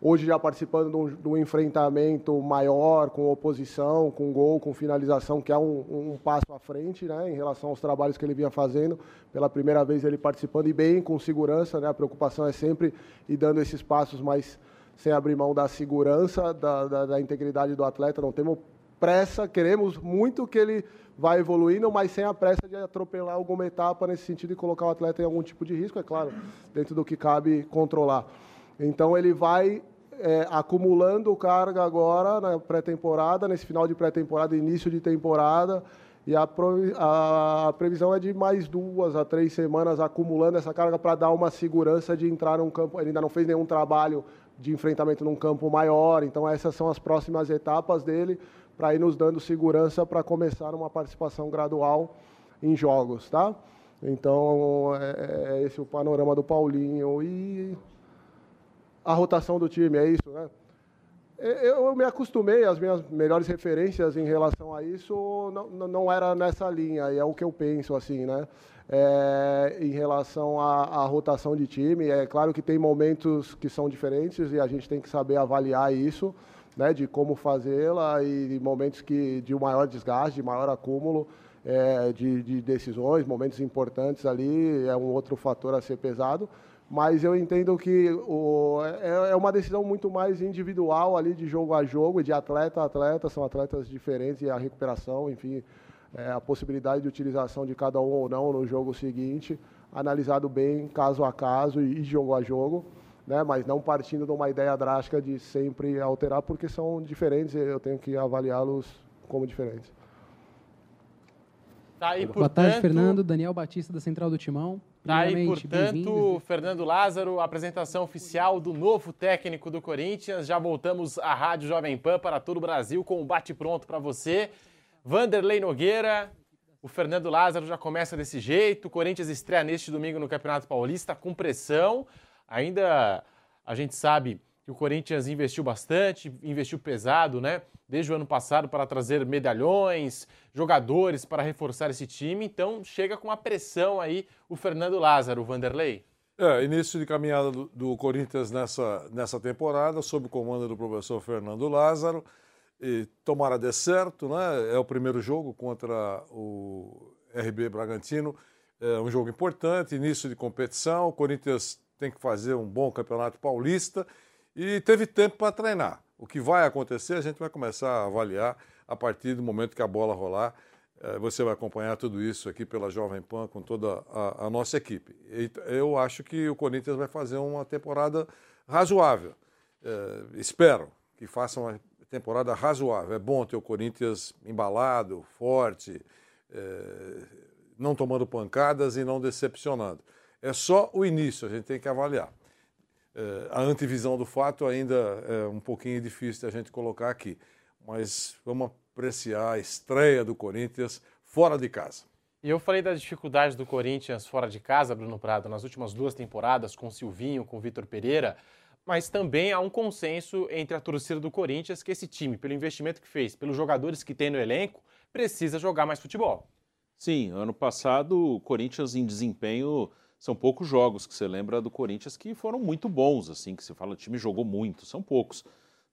hoje já participando de um, de um enfrentamento maior com oposição, com gol, com finalização, que é um, um, passo à frente né, em relação aos trabalhos que ele vinha fazendo. Pela primeira vez ele participando e bem, com segurança. Né, a preocupação é sempre ir dando esses passos, mas sem abrir mão da segurança, da, da, da integridade do atleta. Não temos pressa, queremos muito que ele vá evoluindo, mas sem a pressa de atropelar alguma etapa nesse sentido e colocar o atleta em algum tipo de risco, é claro, dentro do que cabe controlar. Então ele vai é, acumulando carga agora na pré-temporada, nesse final de pré-temporada, início de temporada, e a, a, previsão é de mais duas a três semanas acumulando essa carga para dar uma segurança de entrar num campo. Ele ainda não fez nenhum trabalho de enfrentamento num campo maior, então essas são as próximas etapas dele para ir nos dando segurança para começar uma participação gradual em jogos, tá? Então é, é esse o panorama do Paulinho e a rotação do time, é isso, né? Eu me acostumei, as minhas melhores referências em relação a isso não, não era nessa linha, e é o que eu penso, assim, né? É, em relação à, à, rotação de time, é claro que tem momentos que são diferentes e a gente tem que saber avaliar isso, né? De como fazê-la e momentos que de maior desgaste, de maior acúmulo é, de, de decisões, momentos importantes ali, é um outro fator a ser pesado mas eu entendo que o, é, é, uma decisão muito mais individual ali de jogo a jogo de atleta a atleta, são atletas diferentes e a recuperação, enfim, é, a possibilidade de utilização de cada um ou não no jogo seguinte, analisado bem caso a caso e, e jogo a jogo, né, mas não partindo de uma ideia drástica de sempre alterar, porque são diferentes e eu tenho que avaliá-los como diferentes. Tá aí, Boa tarde, Fernando. Daniel Batista, da Central do Timão. Tá aí, portanto, Fernando Lázaro, apresentação oficial do novo técnico do Corinthians. Já voltamos à Rádio Jovem Pan para todo o Brasil com um bate-pronto para você. Vanderlei Nogueira, o Fernando Lázaro já começa desse jeito. O Corinthians estreia neste domingo no Campeonato Paulista com pressão. Ainda a gente sabe que o Corinthians investiu bastante, investiu pesado, né? Desde o ano passado para trazer medalhões, jogadores para reforçar esse time. Então chega com a pressão aí o Fernando Lázaro, Vanderlei. É, início de caminhada do, do, Corinthians nessa, nessa temporada, sob o comando do professor Fernando Lázaro. E tomara dê certo, né? É o primeiro jogo contra o RB Bragantino. É um jogo importante, início de competição. O Corinthians tem que fazer um bom campeonato paulista e teve tempo para treinar. O que vai acontecer, a gente vai começar a avaliar a partir do momento que a bola rolar. Eh, você vai acompanhar tudo isso aqui pela Jovem Pan com toda a, a nossa equipe. Eu acho que o Corinthians vai fazer uma temporada razoável. É, espero que faça uma temporada razoável. É bom ter o Corinthians embalado, forte, é, não tomando pancadas e não decepcionando. É só o início, a gente tem que avaliar. Eh, a antivisão do fato ainda é um pouquinho difícil de a gente colocar aqui, mas vamos apreciar a estreia do Corinthians fora de casa. E eu falei das dificuldades do Corinthians fora de casa, Bruno Prado, nas últimas duas temporadas, com o Silvinho, com o Vitor Pereira, mas também há um consenso entre a torcida do Corinthians que esse time, pelo investimento que fez, pelos jogadores que tem no elenco, precisa jogar mais futebol. Sim, ano passado o Corinthians em desempenho são poucos jogos que você lembra do Corinthians que foram muito bons, assim, que você fala, o time jogou muito, são poucos.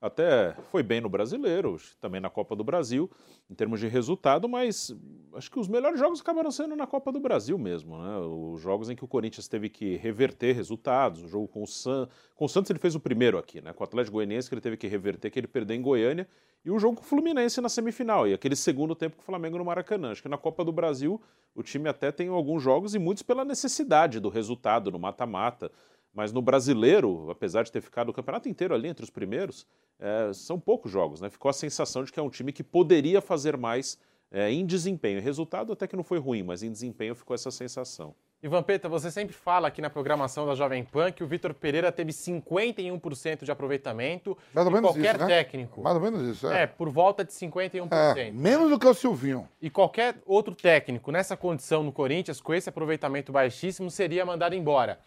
Até foi bem no Brasileiro, também na Copa do Brasil, em termos de resultado, mas acho que os melhores jogos acabaram sendo na Copa do Brasil mesmo, né? Os jogos em que o Corinthians teve que reverter resultados, o jogo com o, San... com o Santos ele fez o primeiro aqui, né? Com o Atlético Goianiense que ele teve que reverter, que ele perdeu em Goiânia, e o jogo com o Fluminense na semifinal, e aquele segundo tempo com o Flamengo no Maracanã. Acho que na Copa do Brasil o time até tem alguns jogos e muitos pela necessidade do resultado no mata-mata. Mas no brasileiro, apesar de ter ficado o campeonato inteiro ali entre os primeiros, é, são poucos jogos, né? Ficou a sensação de que é um time que poderia fazer mais é, em desempenho. Resultado até que não foi ruim, mas em desempenho ficou essa sensação. Ivan Peta, você sempre fala aqui na programação da Jovem Pan que o Vitor Pereira teve 51% de aproveitamento. Mais ou menos qualquer isso, né? técnico. Mais ou menos isso, é. É, por volta de 51%. É, menos do que o Silvinho. E qualquer outro técnico nessa condição no Corinthians, com esse aproveitamento baixíssimo, seria mandado embora.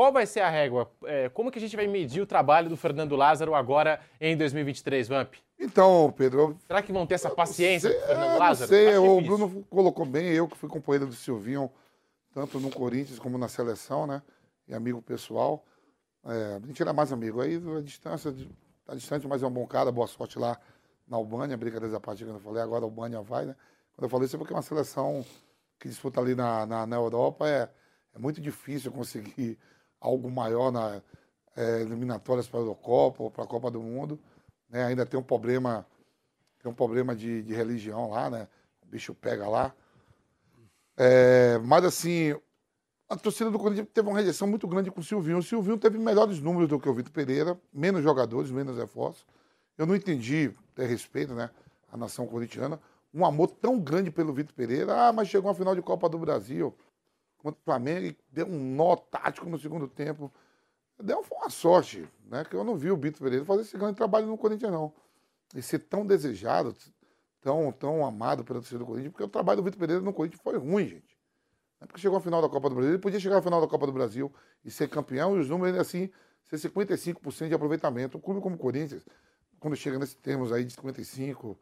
Qual vai ser a régua? É, como que a gente vai medir o trabalho do Fernando Lázaro agora em 2023, Vamp? Então, Pedro. Será que vão ter essa paciência com o Fernando Lázaro? Não sei, o Bruno colocou bem, eu que fui companheiro do Silvinho tanto no Corinthians como na seleção, né? E amigo pessoal. É, a gente era mais amigo. Aí a distância, tá distante, mas é um bom cara, boa sorte lá na Albânia, brincadeira da parte que eu falei, agora a Albânia vai, né? Quando eu falei isso é porque é uma seleção que disputa ali na, na, na Europa é, é muito difícil conseguir algo maior na é, eliminatórias para a Eurocopa ou para a Copa do Mundo. Né? Ainda tem um problema, tem um problema de, de religião lá, né? O bicho pega lá. É, mas assim, a torcida do Corinthians teve uma rejeição muito grande com o Silvinho. O Silvinho teve melhores números do que o Vitor Pereira, menos jogadores, menos reforços. Eu não entendi, ter respeito, né, a nação corintiana, um amor tão grande pelo Vitor Pereira. Ah, mas chegou uma final de Copa do Brasil contra o Flamengo e deu um nó tático no segundo tempo. Deu uma sorte, né? Que eu não vi o Vitor Pereira fazer esse grande trabalho no Corinthians, não. E ser tão desejado, tão, tão amado pela torcida do Corinthians, porque o trabalho do Vitor Pereira no Corinthians foi ruim, gente. É porque chegou à final da Copa do Brasil, ele podia chegar à final da Copa do Brasil e ser campeão, e os números assim, ser 55% de aproveitamento. Um clube como o Corinthians, quando chega nesses termos aí de 55%,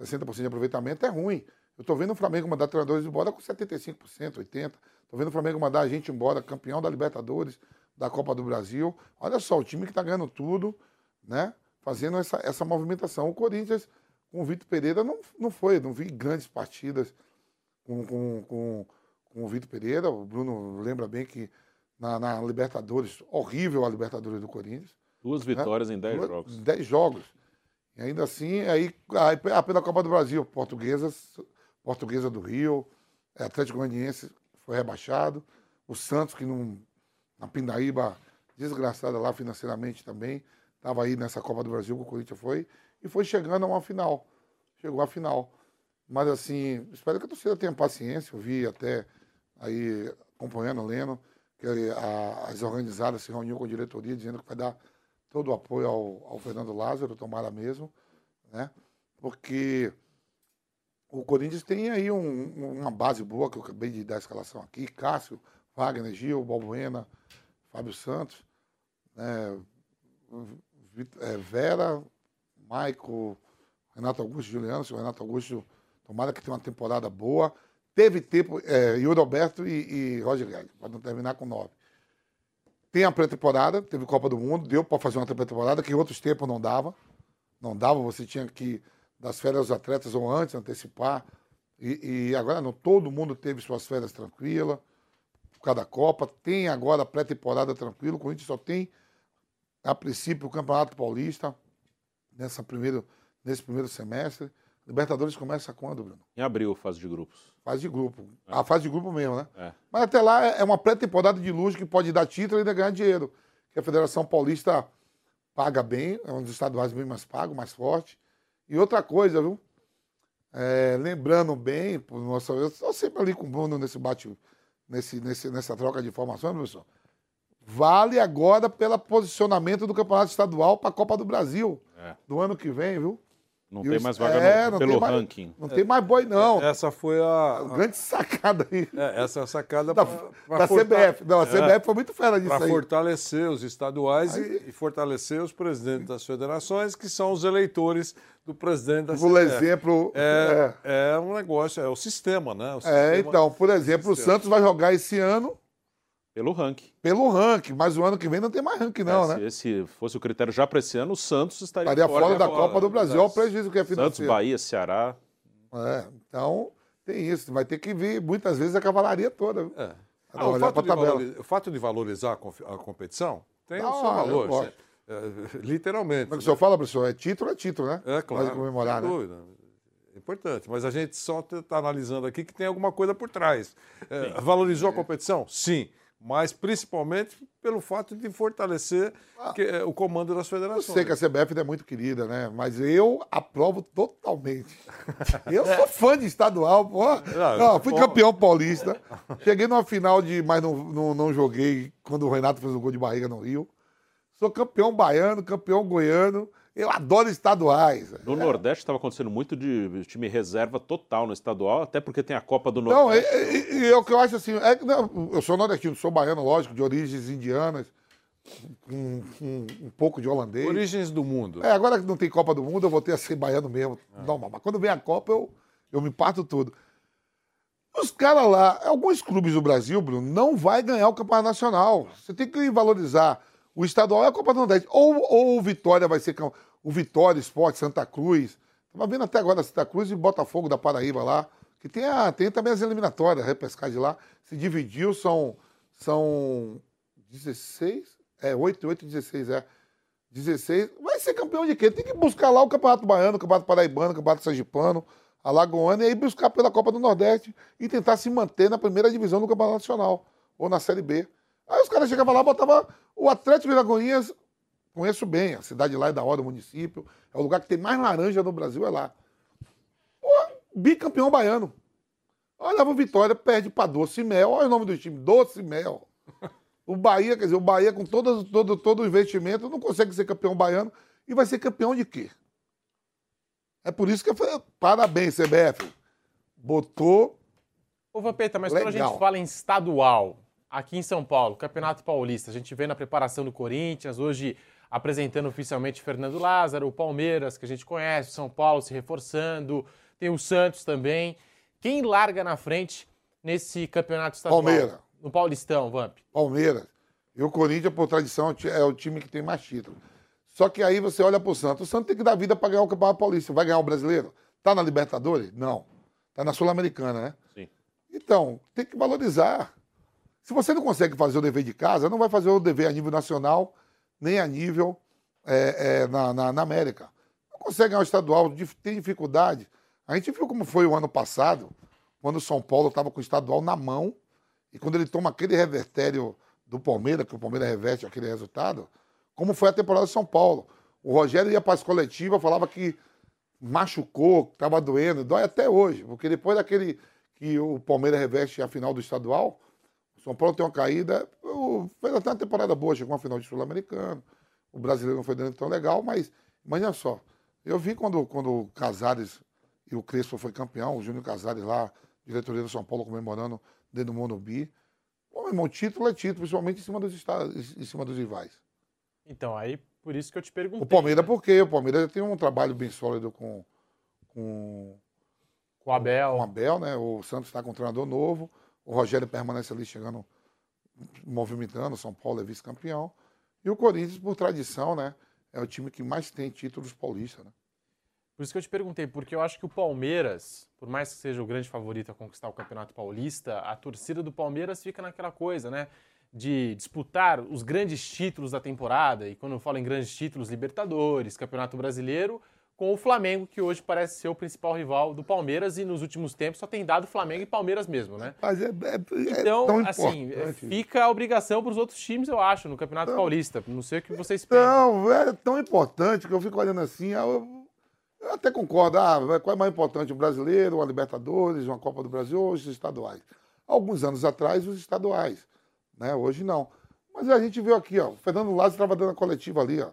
60% de aproveitamento, é ruim. Eu estou vendo o Flamengo mandar treinadores embora com 75%, 80%. Estou vendo o Flamengo mandar a gente embora, campeão da Libertadores, da Copa do Brasil. Olha só, o time que está ganhando tudo, né? Fazendo essa, essa movimentação. O Corinthians, com o Vitor Pereira, não, não foi, não vi grandes partidas com, com, com, com o Vitor Pereira. O Bruno lembra bem que na, na, Libertadores, horrível a Libertadores do Corinthians. Duas né? vitórias né? em dez jogos. Dez jogos. E ainda assim, aí, aí pela Copa do Brasil, Portuguesa, Portuguesa do Rio, Atlético Goianiense foi rebaixado, o Santos, que não na Pindaíba, desgraçada lá financeiramente também. Estava aí nessa Copa do Brasil que o Corinthians foi. E foi chegando a uma final. Chegou à final. Mas assim, espero que a torcida tenha paciência. Eu vi até aí, acompanhando, lendo, que a, as organizadas se reuniu com a diretoria dizendo que vai dar todo o apoio ao, ao Fernando Lázaro, tomara mesmo, né? Porque o Corinthians tem aí um, uma base boa, que eu acabei de dar a escalação aqui, Cássio, Wagner, Gil, Balbuena, Fábio Santos, né, é, Vera, Maico, Renato Augusto, Juliano, o Renato Augusto, tomara que tenha uma temporada boa. Teve tempo, é, Yuri Alberto e, e Roger Guedes, para não terminar com nove. Tem a pré-temporada, teve Copa do Mundo, deu para fazer uma pré-temporada que em outros tempos não dava. Não dava, você tinha que, das férias dos atletas ou antes, antecipar. E, e agora não, todo mundo teve suas férias tranquilas por causa da Copa. Tem agora a pré-temporada tranquilo. O Corinthians só tem, a princípio, o Campeonato Paulista nessa primeiro, nesse primeiro semestre. Libertadores começa quando, Bruno? Em abril, fase de grupos. Fase de grupo. É. A fase de grupo mesmo, né? É. Mas até lá é uma pré-temporada de luxo que pode dar título e ainda ganhar dinheiro. Que a Federação Paulista paga bem, é um dos estaduais bem mais pago, mais forte. E outra coisa, viu? É, lembrando bem, nossa, eu estou sempre ali com o Bruno nesse bate nesse, nesse, nessa troca de informações, professor, vale agora pelo posicionamento do Campeonato Estadual para a Copa do Brasil é. do ano que vem, viu? Não e tem mais vaga é, no, pelo ranking. não é, tem mais boi, não. Essa foi a. a grande sacada aí. É, essa é a sacada da, pra, pra da CBF. Não, a CBF é. foi muito fera disso Para fortalecer os estaduais aí... e, e, fortalecer os presidentes das federações, que são os eleitores do presidente da Por CBF. exemplo. É, é, é. um negócio, é o sistema, né? O é, sistema, é, então, por exemplo, o Santos vai jogar esse ano pelo ranking. Pelo ranking, mas o ano que vem não tem mais ranking, não, é, né? Se fosse o critério já para esse ano, o Santos estaria, estaria fora, fora da fora. Copa do Brasil. Olha o prejuízo que é financeiro. Santos, Bahia, Ceará. É, então tem isso. Vai ter que vir muitas vezes a cavalaria toda. É. Ah, o, fato o, fato de valorizar a competição tem não, o seu valor. É, literalmente. Mas o senhor fala, professor, é título, é título, né? É, claro. Pode comemorar, né? Dúvida. É importante, mas a gente só está analisando aqui que tem alguma coisa por trás. É, valorizou a competição? Sim mas principalmente pelo fato de fortalecer ah, que, é, o comando das federações. Eu sei que a CBF é muito querida, né? Mas eu aprovo totalmente. eu sou fã de estadual, pô. Não, não fui pô. campeão paulista. Cheguei numa final de. Mas não, não, não joguei quando o Renato fez um gol de barriga no Rio. Sou campeão baiano, campeão goiano. Eu adoro estaduais. No é. Nordeste estava acontecendo muito de time reserva total no estadual, até porque tem a Copa do Nordeste. Não, e, e, é o que eu acho assim, é, não, eu sou nordestino, sou baiano, lógico, de origens indianas, um, um, um, pouco de holandês. Origens do mundo. É, agora que não tem Copa do Mundo, eu vou ter a ser baiano mesmo. É. Normal. Mas quando vem a Copa, eu, eu me parto tudo. Os caras lá, alguns clubes do Brasil, Bruno, não vai ganhar o Campeonato Nacional. Você tem que valorizar O estadual é a Copa do Nordeste. Ou, ou o Vitória vai ser cam- o Vitória, Esporte, Santa Cruz. Estava vendo até agora Santa Cruz e Botafogo da Paraíba lá. Que tem, a, tem também as eliminatórias, a repescagem lá. Se dividiu, são, são 16? É, 8, 8, 16, é. 16. Vai ser campeão de quê? Tem que buscar lá o Campeonato Baiano, o Campeonato Paraibano, o Campeonato Sergipano, Alagoano, e aí buscar pela Copa do Nordeste e tentar se manter na primeira divisão do Campeonato Nacional, ou na Série B. Aí os caras chegavam lá, botavam o Atlético de Lagoinhas, conheço bem, a cidade lá é da hora, o município, é o lugar que tem mais laranja no Brasil, é lá. Pô, bicampeão baiano. Olhava o Vitória, perde pra Doce Mel, olha o nome do time, Doce Mel. O Bahia, quer dizer, o Bahia com todo, todo, todo o investimento não consegue ser campeão baiano e vai ser campeão de quê? É por isso que eu falei, parabéns, CBF. Botou. Ô, Vampeta, mas quando a Legal. gente fala em estadual, aqui em São Paulo, Campeonato Paulista, a gente vê na preparação do Corinthians, hoje apresentando oficialmente Fernando Lázaro, o Palmeiras, que a gente conhece, o São Paulo se reforçando, tem o Santos também. Quem larga na frente nesse campeonato estadual? Palmeiras. No Paulistão, Vamp. Palmeiras. E o Corinthians, por tradição, é o time que tem mais títulos. Só que aí você olha pro Santos. O Santos tem que dar vida para ganhar o Campeonato Paulista. Vai ganhar o brasileiro? Tá na Libertadores? Não. Tá na Sul-Americana, né? Sim. Então, tem que valorizar. Se você não consegue fazer o dever de casa, não vai fazer o dever a nível nacional, nem a nível é, é, na, na, na América. Não consegue ganhar o estadual, tem dificuldade. A gente viu como foi o ano passado, quando o São Paulo estava com o estadual na mão, e quando ele toma aquele revertério do Palmeiras, que o Palmeiras reverte aquele resultado, como foi a temporada de São Paulo. O Rogério ia para as coletivas, falava que machucou, estava doendo, dói até hoje, porque depois daquele que o Palmeiras reveste a final do estadual, o São Paulo tem uma caída, fez até uma temporada boa, chegou a final de Sul-Americano, o brasileiro não foi tão legal, mas imagina só, eu vi quando, quando o Casares e o Crespo foi campeão, o Júnior Casares lá, diretoria do São Paulo comemorando dentro do Morumbi. Pô, meu irmão, título é título, principalmente em cima dos, estados, em cima dos rivais. Então, aí por isso que eu te perguntei. O Palmeiras, por quê? O Palmeiras já tem um trabalho bem sólido com, com, com o Abel. Com o Abel, né? O Santos está com um treinador novo. O Rogério permanece ali chegando, movimentando. São Paulo é vice-campeão. E o Corinthians, por tradição, né? É o time que mais tem títulos paulistas, né? Por isso que eu te perguntei, porque eu acho que o Palmeiras, por mais que seja o grande favorito a conquistar o Campeonato Paulista, a torcida do Palmeiras fica naquela coisa, né? De disputar os grandes títulos da temporada, e quando eu falo em grandes títulos, Libertadores, Campeonato Brasileiro, com o Flamengo, que hoje parece ser o principal rival do Palmeiras, e nos últimos tempos só tem dado Flamengo e Palmeiras mesmo, né? Mas é, é, é Então, tão assim, importante. fica a obrigação para os outros times, eu acho, no Campeonato Paulista. Não sei o que vocês pensam. Não, é tão importante que eu fico olhando assim. Eu, eu até concordo. Ah, qual é mais importante? O brasileiro, uma Libertadores, uma Copa do Brasil ou os estaduais? Alguns anos atrás, os estaduais. Né? Hoje não. Mas a gente viu aqui, ó. O Fernando Lázaro estava dando a coletiva ali, ó.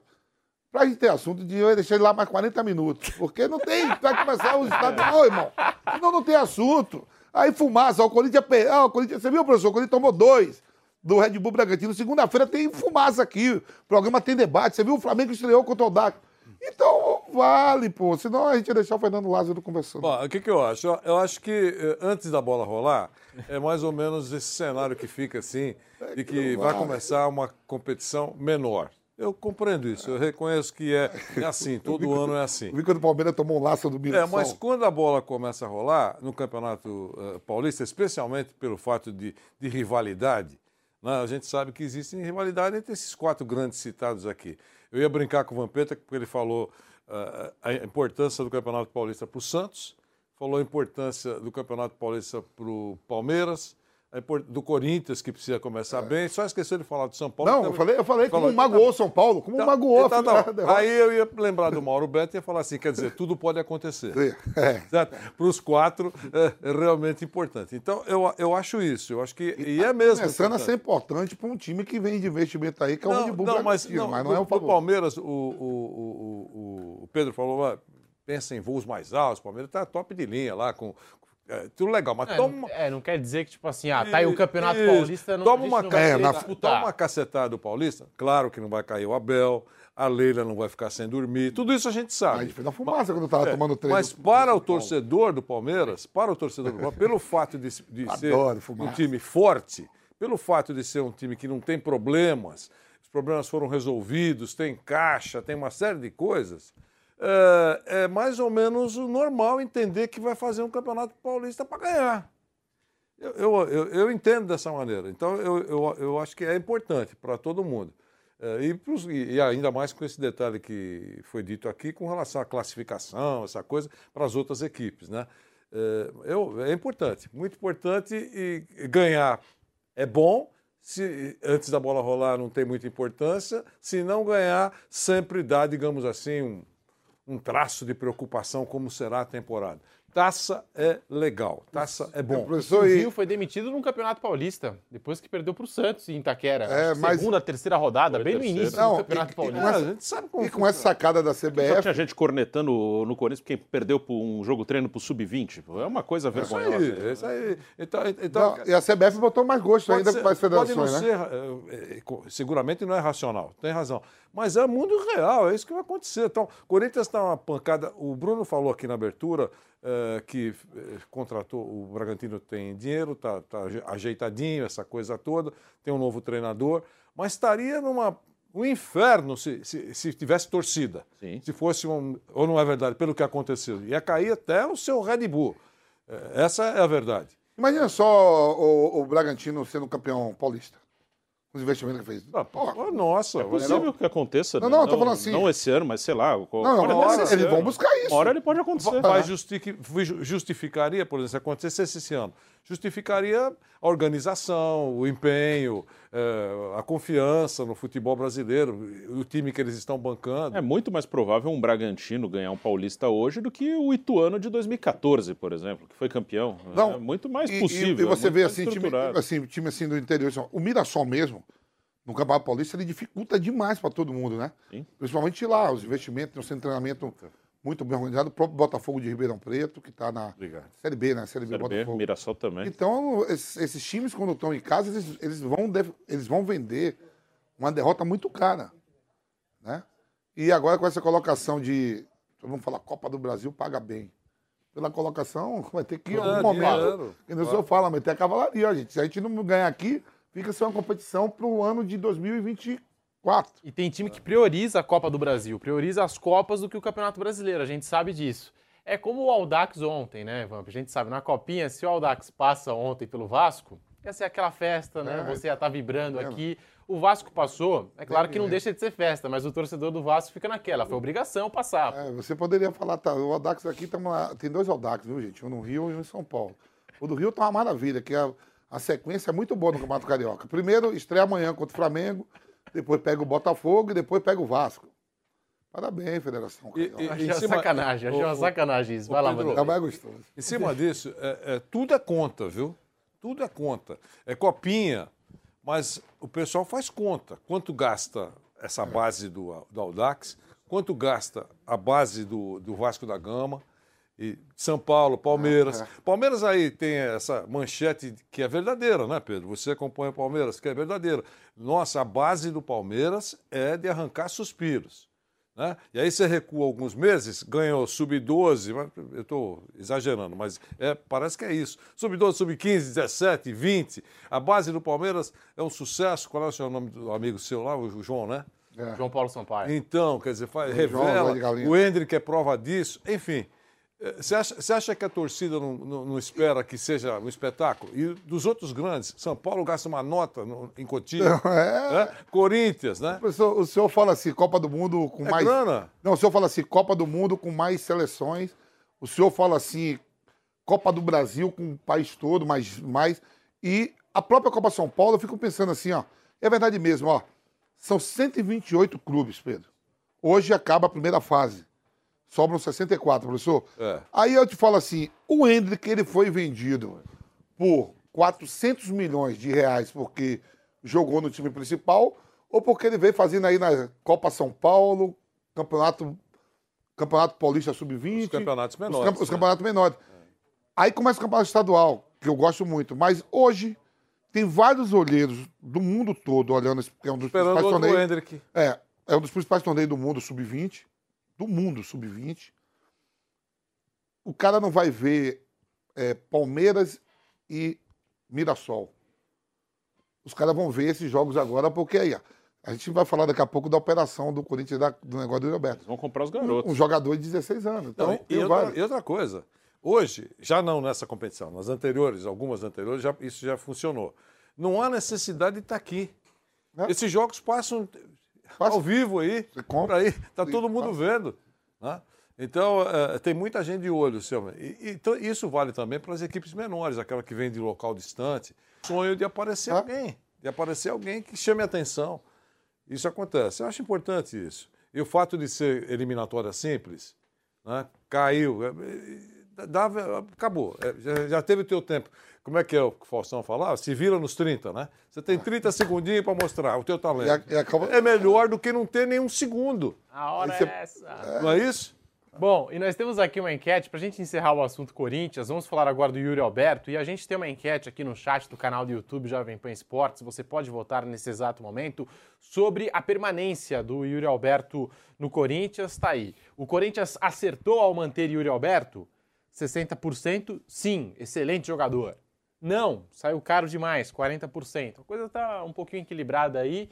Pra gente ter assunto, de eu ele lá mais 40 minutos. Porque não tem. Vai começar os estaduais, irmão. Senão não tem assunto. Aí fumaça, o Corinthians. Ah, o Corinthians você viu, professor? O Corinthians tomou dois do Red Bull Bragantino. Segunda-feira tem fumaça aqui. O programa tem debate. Você viu o Flamengo estreou contra o DAC. Então, vale, pô. Senão a gente ia deixar o Fernando Lázaro conversando. Bom, o que, que eu acho? Eu- Eu acho que eh, antes da bola rolar, é mais ou menos esse cenário que fica assim, de que vai começar uma competição menor. Eu compreendo isso, eu reconheço que é, é assim, todo ano é assim. Vi quando o Palmeiras tomou um laço do É, Mirassol. mas quando a bola começa a rolar no Campeonato eh, Paulista, especialmente pelo fato de, de rivalidade, né, a gente sabe que existe rivalidade entre esses quatro grandes citados aqui. Eu ia brincar com o Vampeta, porque ele falou ah, a importância do Campeonato Paulista para o Santos, falou a importância do Campeonato Paulista para o Palmeiras, do Corinthians, que precisa começar bem, só esqueceu de falar do São Paulo. Não, eu falei, eu falei como Falou- magoou o São Paulo, como Tá, magoou. tá, a tá. Aí eu ia lembrar do Mauro Beto e ia falar assim, quer dizer, tudo pode acontecer. É. Para os quatro é, é realmente importante. Então, eu, eu acho isso, eu acho que. E é mesmo. Começando a ser importante para um time que vem de investimento aí, que é o Red Bull não, mas, não, mas não é o favor. Palmeiras, o, o, o, o- o Pedro falou, ah, pensa em voos mais altos, o Palmeiras está top de linha lá, com, é, tudo legal, mas É, toma... não, é, não quer dizer que, tipo assim, ah, tá aí o Campeonato Isso. Paulista, não, toma uma, não vai é, na- disputar. toma uma cacetada do Paulista, claro que não vai cair o Abel, a Leila não vai ficar sem dormir, tudo isso a gente sabe. A gente fez uma fumaça quando tava tomando três Mas do- para o torcedor do Palmeiras, para o torcedor do Palmeiras, pelo fato de, de ser um time forte, pelo fato de ser um time que não tem problemas, os problemas foram resolvidos, tem caixa, tem uma série de coisas, é, é mais ou menos o normal entender que vai fazer um campeonato paulista para ganhar. Eu, eu, eu, eu entendo dessa maneira. Então, eu, eu, eu acho que é importante para todo mundo. É, e, pros- e ainda mais com esse detalhe que foi dito aqui com relação à classificação, essa coisa, para as outras equipes. Né? É, eu, é importante, muito importante e ganhar é bom. Se antes da bola rolar não tem muita importância, se não ganhar, sempre dá, digamos assim, um, um traço de preocupação como será a temporada. Taça é legal, taça é bom. O Rio foi demitido num Campeonato Paulista, depois que perdeu para o Santos em Itaquera. É, mas- Segunda, terceira rodada, bem no início Não, do Campeonato e- Paulista. e com essa- e com essa sacada da Só CBF. tinha gente cornetando no Corinthians porque perdeu por um jogo treino pro Sub-20. pô. É uma coisa Isso vergonhosa. aí, isso aí. Então, então, Não, e a CBF botou mais gosto Pode ainda ser- para as federações, pode não né? ser, eh, eh, seguramente não é racional, tem razão. Mas é mundo real, é isso que vai acontecer. Então, o Corinthians está uma pancada. O Bruno falou aqui na abertura eh, que eh, contratou, o Bragantino tem dinheiro, está ajeitadinho, essa coisa toda, tem um novo treinador, mas estaria numa. Um inferno se, se, se tivesse torcida. Se fosse um. Ou não é verdade, pelo que aconteceu. Ia cair até o seu Red Bull. Eh, Essa é a verdade. Imagina só o, o Bragantino sendo campeão paulista. Os investimentos que fez. Pô, nossa, É possível que aconteça. Não, não, eu tô falando assim. Não esse ano, mas sei lá. Não, uma hora eles vão buscar isso. Uma hora ele pode acontecer. Justifi- justificaria, por exemplo, se acontecesse esse ano, justificaria a organização, o empenho, eh, a confiança no futebol brasileiro, o time que eles estão bancando. É muito mais provável um Bragantino ganhar um Paulista hoje do que o Ituano de 2014, por exemplo, que foi campeão. Não, é muito mais e- possível. E, e você é vê assim time, assim, time assim do interior, assim, o Mirassol mesmo, no Campeonato Paulista, ele dificulta demais para todo mundo, né? Principalmente lá, os investimentos, de treinamento muito bem organizado, o próprio Botafogo de Ribeirão Preto, que está na Série B, né? Série B Série B, Botafogo. Mirassol também. Então, esses, esses times, quando estão em casa, eles, eles, vão, eles vão vender uma derrota muito cara. Né? E agora, com essa colocação de. Vamos falar, Copa do Brasil paga bem. Pela colocação, vai ter que ir É, algum momento. dinheiro. Que nem o senhor fala, meter a cavalaria, gente. Se a gente não ganhar aqui, fica sem uma competição para o ano de 2024. E tem time que prioriza a Copa do Brasil, prioriza as Copas do que o Campeonato Brasileiro, a gente sabe disso. É como o Aldax ontem, né, Vamp? A gente sabe, na Copinha, se o Aldax passa ontem pelo Vasco, ia ser aquela festa, né? É. Você ia estar vibrando É. aqui. O Vasco passou, é claro que não deixa de ser festa, mas o torcedor do Vasco fica naquela, foi obrigação passar. É, você poderia falar, tá, o Audax aqui tamo lá- tem dois Audax, viu, gente? Um no Rio e um em São Paulo. O do Rio tá uma maravilha, que a, a sequência é muito boa no Campeonato Carioca. Primeiro estreia amanhã contra o Flamengo, depois pega o Botafogo e depois pega o Vasco. Parabéns, Federação Carioca. Achei uma sacanagem, achei uma sacanagem isso. Vai lá, Pedro, Vanderlei. É mais gostoso. Em cima disso, é- é, tudo é conta, viu? Tudo é conta. É copinha, mas o pessoal faz conta. Quanto gasta essa base do, do Audax? Quanto gasta a base do, do Vasco da Gama? E São Paulo, Palmeiras. É. Palmeiras aí tem essa manchete que é verdadeira, né, Pedro? Você acompanha o Palmeiras, que é verdadeira. Nossa, a base do Palmeiras é de arrancar suspiros. Né? E aí você recua alguns meses, ganhou sub-12, mas eu estou exagerando, mas é, parece que é isso. Sub-12, sub-15, 17, 20. A base do Palmeiras é um sucesso. Qual é o seu nome do amigo seu lá, o João, né? João Paulo Sampaio. Então, quer dizer, faz, O João, revela. Galinha. O Hendrick é prova disso. Enfim, eh, você acha, você acha que a torcida não, não- não espera que seja um espetáculo? E dos outros grandes, São Paulo gasta uma nota no- em Cotia. É. né? Corinthians, né? Professor, o senhor fala assim, Copa do Mundo com É mais. grana. Não, o senhor fala assim, Copa do Mundo com mais seleções. O senhor fala assim, Copa do Brasil com o país todo, mais. mais. E a própria Copa São Paulo, eu fico pensando assim, ó. É verdade mesmo, ó. São 128 clubes, Pedro. Hoje acaba a primeira fase. Sobram 64, professor. É. Aí eu te falo assim, o Hendrick, ele foi vendido por 400 milhões de reais porque jogou no time principal ou porque ele veio fazendo aí na Copa São Paulo, Campeonato, campeonato Paulista Sub-20. Os campeonatos os menores, camp- Os, né? campeonatos menores. Aí começa o campeonato estadual, que eu gosto muito. Mas hoje tem vários olheiros do mundo todo olhando esse, é um dos Esperando principais torneios. É, é um dos principais torneios do mundo Sub-20. Do mundo Sub-20. O cara não vai ver é, Palmeiras e Mirassol. Os caras vão ver esses jogos agora, porque aí, ó, A gente vai falar daqui a pouco da operação do Corinthians, da- do negócio do Roberto. Vão comprar os garotos. Um, um jogador de 16 anos. Então, Não, e, outra, e outra coisa, hoje, já não nessa competição, nas anteriores, algumas anteriores, já- isso já funcionou. Não há necessidade de estar aqui. Esses jogos passam ao vivo aí, por aí, está todo mundo vendo. né? Então, eh, tem muita gente de olho, seu. E, então, isso vale também para as equipes menores, aquela que vem de local distante. Sonho de aparecer alguém, de aparecer alguém que chame atenção. Isso acontece. Eu acho importante isso. E o fato de ser eliminatória simples, né, caiu, é, é, dava, acabou. É, já, já teve o teu tempo. Como é que é o que o Faustão falava? Se vira nos 30, né? Você tem 30 segundinhos para mostrar o teu talento. É melhor do que não ter nenhum segundo. A hora você- é essa. Não é isso? Bom, e nós temos aqui uma enquete para a gente encerrar o assunto Corinthians. Vamos falar agora do Yuri Alberto. E a gente tem uma enquete aqui no chat do canal do YouTube Jovem Pan Esportes. Você pode votar nesse exato momento sobre a permanência do Yuri Alberto no Corinthians. Está aí. O Corinthians acertou ao manter Yuri Alberto? 60% sim, excelente jogador. Não, saiu caro demais, 40%. A coisa está um pouquinho equilibrada aí,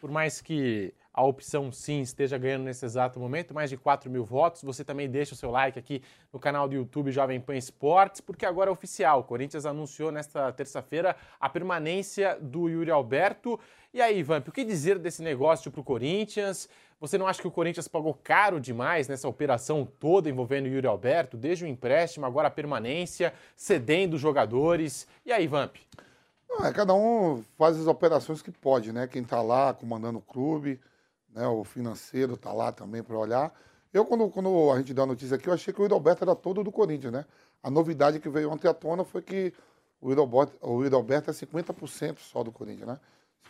por mais que a opção sim esteja ganhando nesse exato momento, mais de 4 mil votos. Você também deixa o seu like aqui no canal do YouTube Jovem Pan Esportes, porque agora é oficial. O Corinthians anunciou nesta terça-feira a permanência do Yuri Alberto. E aí, Vamp, o que dizer desse negócio para o Corinthians? Você não acha que o Corinthians pagou caro demais nessa operação toda envolvendo o Yuri Alberto, desde o empréstimo, agora a permanência, cedendo jogadores? E aí, Vamp? Não, é, cada um faz as operações que pode, né? Quem está lá comandando o clube, né? o financeiro está lá também para olhar. Eu, quando, quando a gente deu a notícia aqui, eu achei que o Hidalberto era todo do Corinthians, né? A novidade que veio ontem à tona foi que o Hidalberto, o Hidalberto é 50% só do Corinthians, né?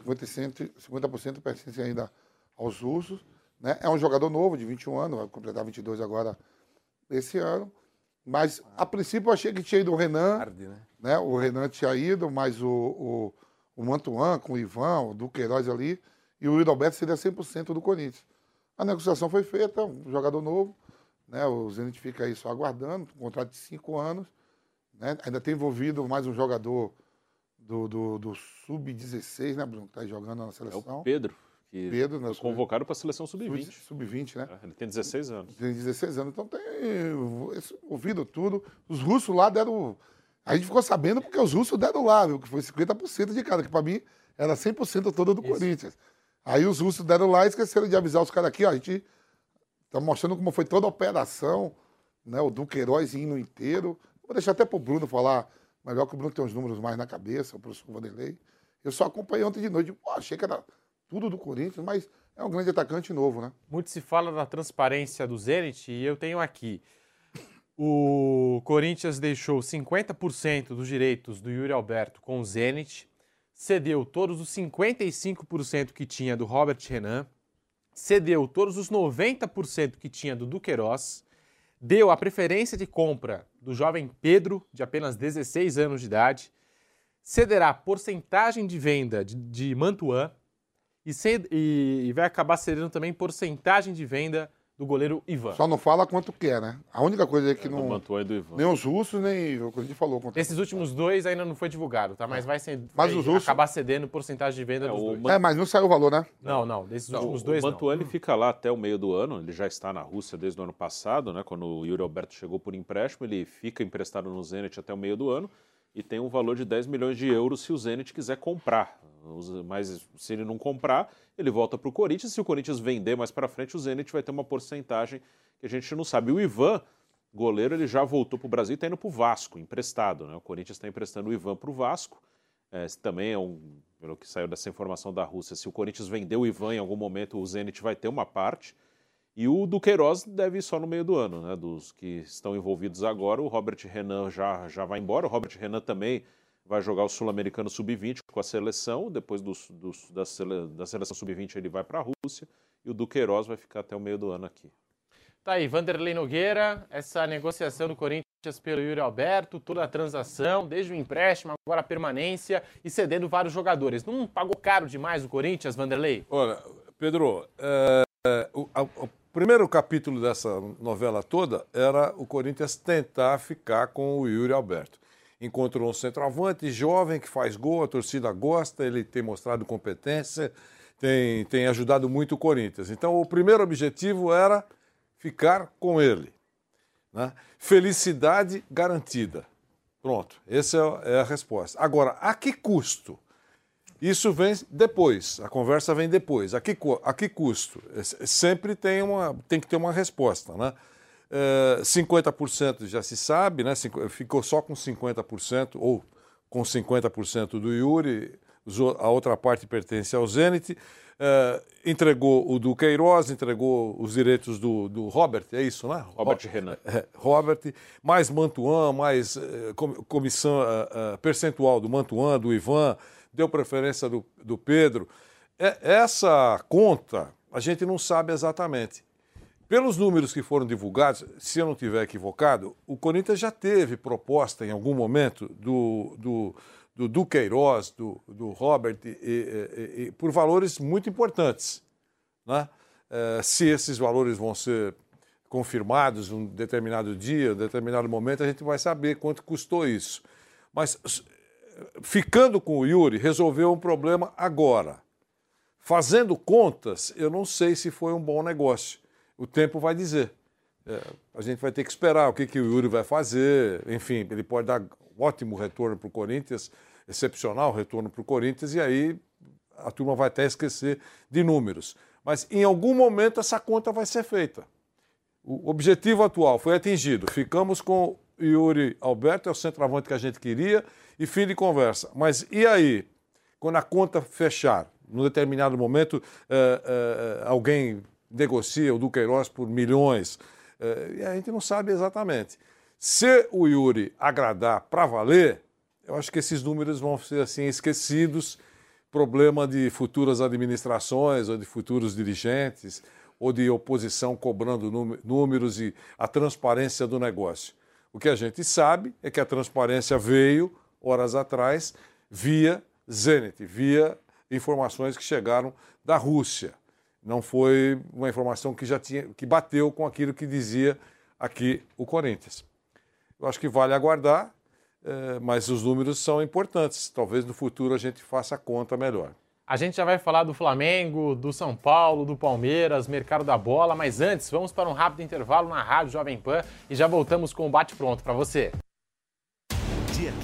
50%, 50% pertence ainda aos ursos. Né? É um jogador novo, de 21 anos, vai completar 22 agora esse ano. Mas, a princípio, eu achei que tinha ido o Renan. né? O Renan tinha ido, mas o, o, o Mantuan com o Ivan, o Duqueiroz ali, e o Hidalberto seria 100% do Corinthians. A negociação foi feita, um jogador novo, né? o Zenit fica aí só aguardando, um contrato de cinco anos. Né? Ainda tem envolvido mais um jogador do, do, do Sub-16, né, Bruno, que está jogando na seleção. É o Pedro, que Pedro, né, foi convocado para a seleção sub-20. Sub-20, né? Ele tem 16 anos. Tem 16 anos, então tem ouvido tudo. Os russos lá deram. A gente ficou sabendo porque os russos deram lá, viu? Que foi 50% de cada, que para mim era 100% toda do Corinthians. Aí os russos deram lá e esqueceram de avisar os caras aqui, ó. A gente tá mostrando como foi toda a operação, né? O Duqueiroz indo inteiro. Vou deixar até pro Bruno falar, melhor que o Bruno tem os números mais na cabeça, o professor Vanderlei. Eu só acompanhei ontem de noite, pô, achei que era tudo do Corinthians, mas é um grande atacante novo, né? Muito se fala da transparência do Zenit e eu tenho aqui. O Corinthians deixou 50% dos direitos do Yuri Alberto com o Zenit, cedeu todos os 55% que tinha do Robert Renan, cedeu todos os 90% que tinha do Duqueiroz, deu a preferência de compra do jovem Pedro, de apenas 16 anos de idade, cederá porcentagem de venda de, de Mantuan e, ced- e- e vai acabar cedendo também porcentagem de venda do goleiro Ivan. Só não fala quanto quer, né? A única coisa é que não. Mantuan e do Ivan. Nem os russos, nem o que a gente falou. Quanto... Esses últimos dois ainda não foi divulgado, tá? Mas vai, ser, Mas vai os russos- acabar cedendo porcentagem de venda dos dois. É, mas não saiu o valor, né? Não, não, desses Não, últimos o dois não. Mantuan ele fica lá até o meio do ano, ele já está na Rússia desde o ano passado, né? Quando o Yuri Alberto chegou por empréstimo, ele fica emprestado no Zenit até o meio do ano e tem um valor de 10 milhões de euros se o Zenit quiser comprar. Mas se ele não comprar, ele volta para o Corinthians. Se o Corinthians vender mais para frente, o Zenit vai ter uma porcentagem que a gente não sabe. O Ivan, goleiro, ele já voltou para o Brasil e está indo para o Vasco, emprestado. Né? O Corinthians está emprestando o Ivan para o Vasco. É, também é um, pelo que saiu dessa informação da Rússia, se o Corinthians vender o Ivan em algum momento, o Zenit vai ter uma parte. E o Duqueiroz deve ir só no meio do ano, né? Dos que estão envolvidos agora, o Robert Renan já, já vai embora. O Robert Renan também vai jogar o Sul-Americano Sub-20 com a seleção. Depois dos, dos- da, sele- da seleção Sub-20 ele vai para a Rússia. E o Duqueiroz vai ficar até o meio do ano aqui. Tá aí, Vanderlei Nogueira, essa negociação do Corinthians pelo Yuri Alberto, toda a transação, desde o empréstimo, agora a permanência e cedendo vários jogadores. Não pagou caro demais o Corinthians, Vanderlei? Olha, Pedro, é, é, o, a- o primeiro capítulo dessa novela toda era o Corinthians tentar ficar com o Yuri Alberto. Encontrou um centroavante jovem que faz gol, a torcida gosta, ele tem mostrado competência, tem, tem ajudado muito o Corinthians. Então, o primeiro objetivo era ficar com ele. Né? Felicidade garantida. Pronto, essa é a resposta. Agora, a que custo? Isso vem depois, a conversa vem depois. A que, a que custo? Sempre tem, uma, tem que ter uma resposta. Né? É, 50% já se sabe, né? ficou só com 50%, ou com 50% do Yuri, a outra parte pertence ao Zenit. Uh, entregou o do Queiroz, entregou os direitos do, do Robert, é isso, né? Robert Renan. É, Robert, mais Mantuan, mais uh, comissão percentual do Mantuan, do Ivan, deu preferência do, do Pedro. É, essa conta a gente não sabe exatamente. Pelos números que foram divulgados, se eu não estiver equivocado, o Corinthians já teve proposta em algum momento do, do do Duqueiroz, do, do Robert, e, e, e, por valores muito importantes. Né? É, se esses valores vão ser confirmados um determinado dia, um determinado momento, a gente vai saber quanto custou isso. Mas ficando com o Yuri, resolveu um problema agora. Fazendo contas, eu não sei se foi um bom negócio. O tempo vai dizer. É, a gente vai ter que esperar o que, que o Yuri vai fazer. Enfim, ele pode dar ótimo retorno para o Corinthians, excepcional retorno para o Corinthians, e aí a turma vai até esquecer de números. Mas em algum momento essa conta vai ser feita. O objetivo atual foi atingido. Ficamos com Yuri Alberto, é o centroavante que a gente queria, e fim de conversa. Mas e aí? Quando a conta fechar, num determinado momento, eh, eh, alguém negocia o Duqueiroz por milhões, eh, e a gente não sabe exatamente. Se o Yuri agradar para valer, eu acho que esses números vão ser assim esquecidos, problema de futuras administrações ou de futuros dirigentes ou de oposição cobrando números e a transparência do negócio. O que a gente sabe é que a transparência veio horas atrás via Zenit, via informações que chegaram da Rússia. Não foi uma informação que já tinha que bateu com aquilo que dizia aqui o Corinthians. Eu acho que vale aguardar, é, mas os números são importantes. Talvez no futuro a gente faça a conta melhor. A gente já vai falar do Flamengo, do São Paulo, do Palmeiras, mercado da bola, mas antes vamos para um rápido intervalo na Rádio Jovem Pan e já voltamos com o bate-pronto para você.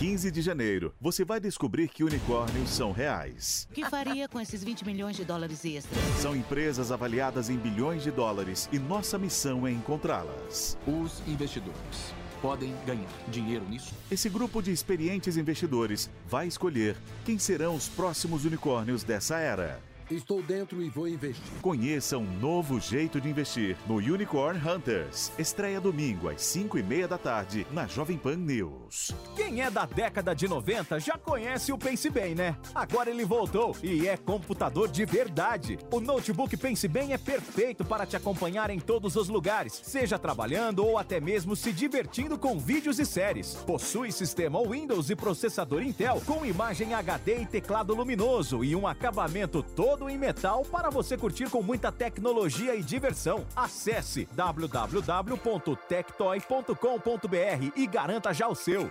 Dia 15 de janeiro, você vai descobrir que unicórnios são reais. O que faria com esses 20 milhões de dólares extras? São empresas avaliadas em bilhões de dólares e nossa missão é encontrá-las. Os investidores podem ganhar dinheiro nisso? Esse grupo de experientes investidores vai escolher quem serão os próximos unicórnios dessa era. Estou dentro e vou investir. Conheça um novo jeito de investir no Unicorn Hunters. Estreia domingo às 5 e meia da tarde na Jovem Pan News. Quem é da década de 90 já conhece o Pense Bem, né? Agora ele voltou e é computador de verdade. O notebook Pense Bem é perfeito para te acompanhar em todos os lugares, seja trabalhando ou até mesmo se divertindo com vídeos e séries. Possui sistema Windows e processador Intel com imagem HD e teclado luminoso e um acabamento todo em metal para você curtir com muita tecnologia e diversão. Acesse www.tectoy.com.br e garanta já o seu.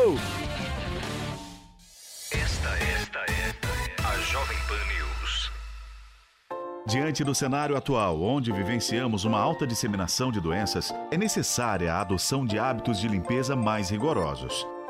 Esta, esta é a Jovem Pan News. Diante do cenário atual, onde vivenciamos uma alta disseminação de doenças, é necessária a adoção de hábitos de limpeza mais rigorosos.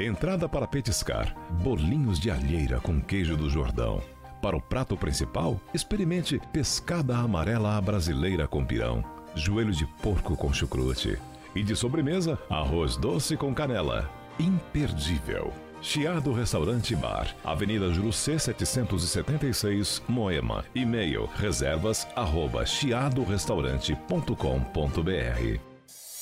Entrada para petiscar, bolinhos de alheira com queijo do Jordão Para o prato principal, experimente pescada amarela à brasileira com pirão, joelho de porco com chucrute. E de sobremesa, arroz doce com canela. Imperdível. Chiado Restaurante Bar, Avenida Jurucê 776, Moema. E-mail reservas arroba chiadorestaurante.com.br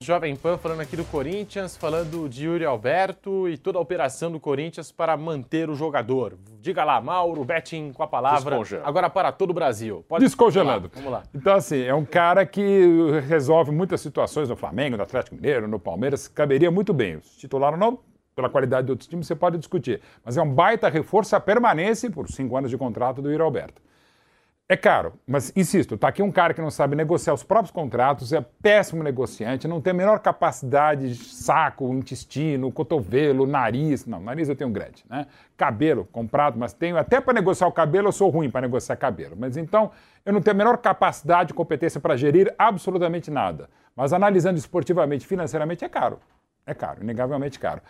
Jovem Pan falando aqui do Corinthians, falando de Yuri Alberto e toda a operação do Corinthians para manter o jogador. Diga lá, Mauro, Betting com a palavra. Agora para todo o Brasil. Pode Descongelando. Vamos lá. Então, assim, é um cara que resolve muitas situações no Flamengo, no Atlético Mineiro, no Palmeiras. Caberia muito bem. O titular ou não, pela qualidade de outros times, você pode discutir. Mas é um baita reforço a permanência por cinco anos de contrato do Yuri Alberto. É caro, mas insisto, tá aqui um cara que não sabe negociar os próprios contratos, é péssimo negociante, não tem a menor capacidade de saco, intestino, cotovelo, nariz. Não, nariz eu tenho grande, né? Cabelo comprado, mas tenho até para negociar o cabelo, eu sou ruim para negociar cabelo. Mas então, eu não tenho a menor capacidade, competência para gerir absolutamente nada. Mas analisando esportivamente, financeiramente, é caro. É caro, inegavelmente caro.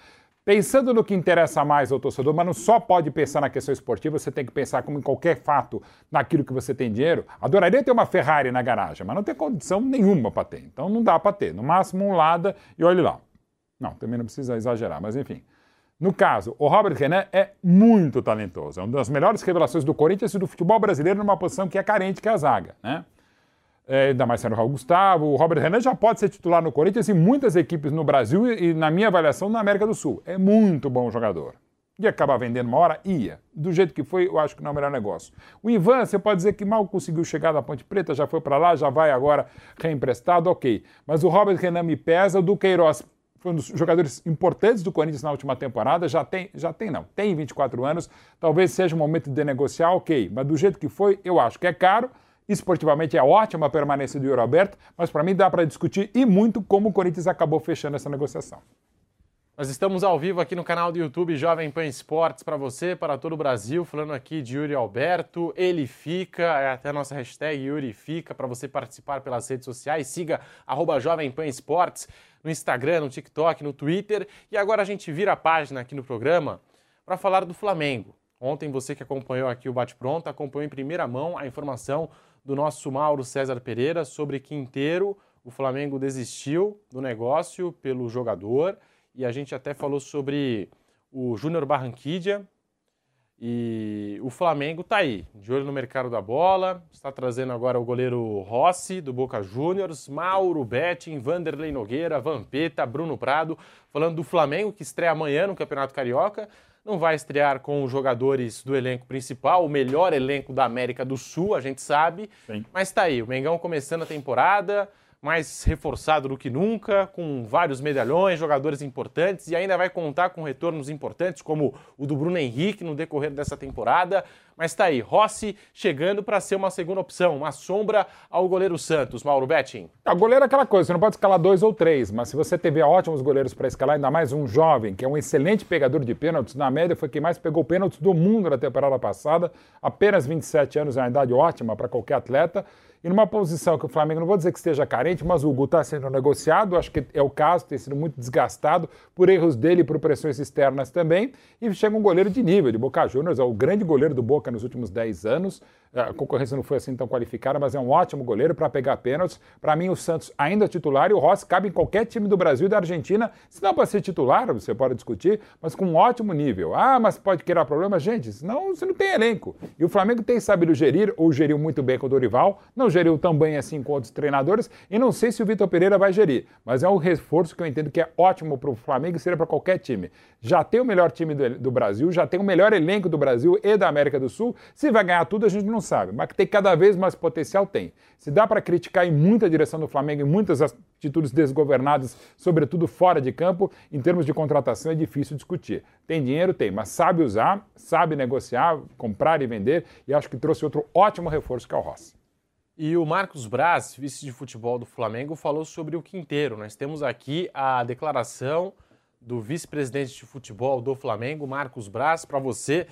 Pensando no que interessa mais ao torcedor, mas não só pode pensar na questão esportiva, você tem que pensar como em qualquer fato naquilo que você tem dinheiro. Adoraria ter uma Ferrari na garagem, mas não tem condição nenhuma para ter. Então não dá para ter. No máximo um Lada e olhe lá. Não, também não precisa exagerar, mas enfim. No caso, o Robert Renan é muito talentoso. É uma das melhores revelações do Corinthians e do futebol brasileiro numa posição que é carente, que é a zaga, né? É, ainda mais sendo o Raul Gustavo. O Robert Renan já pode ser titular no Corinthians e muitas equipes no Brasil e, na minha avaliação, na América do Sul. É muito bom jogador. Ia acabar vendendo uma hora? Ia. Do jeito que foi, eu acho que não é o melhor negócio. O Ivan, você pode dizer que mal conseguiu chegar da Ponte Preta, já foi para lá, já vai agora reemprestado, ok. Mas o Robert Renan me pesa, o Duqueiroz foi um dos jogadores importantes do Corinthians na última temporada, já tem, já tem não, tem 24 anos, talvez seja o momento de negociar, ok. Mas do jeito que foi, eu acho que é caro, Esportivamente é ótima a permanência do Yuri Alberto, mas para mim dá para discutir e muito como o Corinthians acabou fechando essa negociação. Nós estamos ao vivo aqui no canal do YouTube Jovem Pan Esportes para você, para todo o Brasil, falando aqui de Yuri Alberto. Ele fica, é até a nossa hashtag Yuri fica para você participar pelas redes sociais. Siga arroba Jovem Pan Esportes no Instagram, no TikTok, no Twitter. E agora a gente vira a página aqui no programa para falar do Flamengo. Ontem você que acompanhou aqui o Bate Pronto acompanhou em primeira mão a informação do nosso Mauro César Pereira sobre Quinteiro. O Flamengo desistiu do negócio pelo jogador e a gente até falou sobre o Júnior Barranquilla. E o Flamengo está aí, de olho no mercado da bola, está trazendo agora o goleiro Rossi, do Boca Juniors, Mauro Betting, Vanderlei Nogueira, Vampeta, Bruno Prado, falando do Flamengo, que estreia amanhã no Campeonato Carioca, não vai estrear com os jogadores do elenco principal, o melhor elenco da América do Sul, a gente sabe. Sim. Mas está aí, o Mengão começando a temporada, mais reforçado do que nunca, com vários medalhões, jogadores importantes e ainda vai contar com retornos importantes como o do Bruno Henrique no decorrer dessa temporada. Mas está aí, Rossi chegando para ser uma segunda opção, uma sombra ao goleiro Santos, Mauro Betting. O goleiro é aquela coisa, você não pode escalar dois ou três, mas se você tiver ótimos goleiros para escalar, ainda mais um jovem, que é um excelente pegador de pênaltis, na média foi quem mais pegou pênaltis do mundo na temporada passada, apenas 27 anos é uma idade ótima para qualquer atleta. E numa posição que o Flamengo, não vou dizer que esteja carente, mas o Hugo está sendo negociado, acho que é o caso, tem sido muito desgastado por erros dele e por pressões externas também. E chega um goleiro de nível, de Boca Juniors, é o grande goleiro do Boca nos últimos 10 anos. A concorrência não foi assim tão qualificada, mas é um ótimo goleiro para pegar pênaltis. Para mim, o Santos ainda é titular e o Rossi cabe em qualquer time do Brasil e da Argentina. Se não para ser titular, você pode discutir, mas com um ótimo nível. Ah, mas pode criar problema? Gente, senão você não tem elenco. E o Flamengo tem sabido gerir, ou geriu muito bem com o Dorival, não geriu tão bem assim com outros treinadores, e não sei se o Vitor Pereira vai gerir. Mas é um reforço que eu entendo que é ótimo para o Flamengo e seria para qualquer time. Já tem o melhor time do, do Brasil, já tem o melhor elenco do Brasil e da América do Sul. Se vai ganhar tudo, a gente não sabe, mas que tem cada vez mais potencial, tem. Se dá para criticar em muita direção do Flamengo, em muitas atitudes desgovernadas, sobretudo fora de campo, em termos de contratação é difícil discutir. Tem dinheiro? Tem, mas sabe usar, sabe negociar, comprar e vender, e acho que trouxe outro ótimo reforço que é o Rossi. E o Marcos Braz, vice de futebol do Flamengo, falou sobre o Quinteiro. Nós temos aqui a declaração do vice-presidente de futebol do Flamengo, Marcos Braz, para você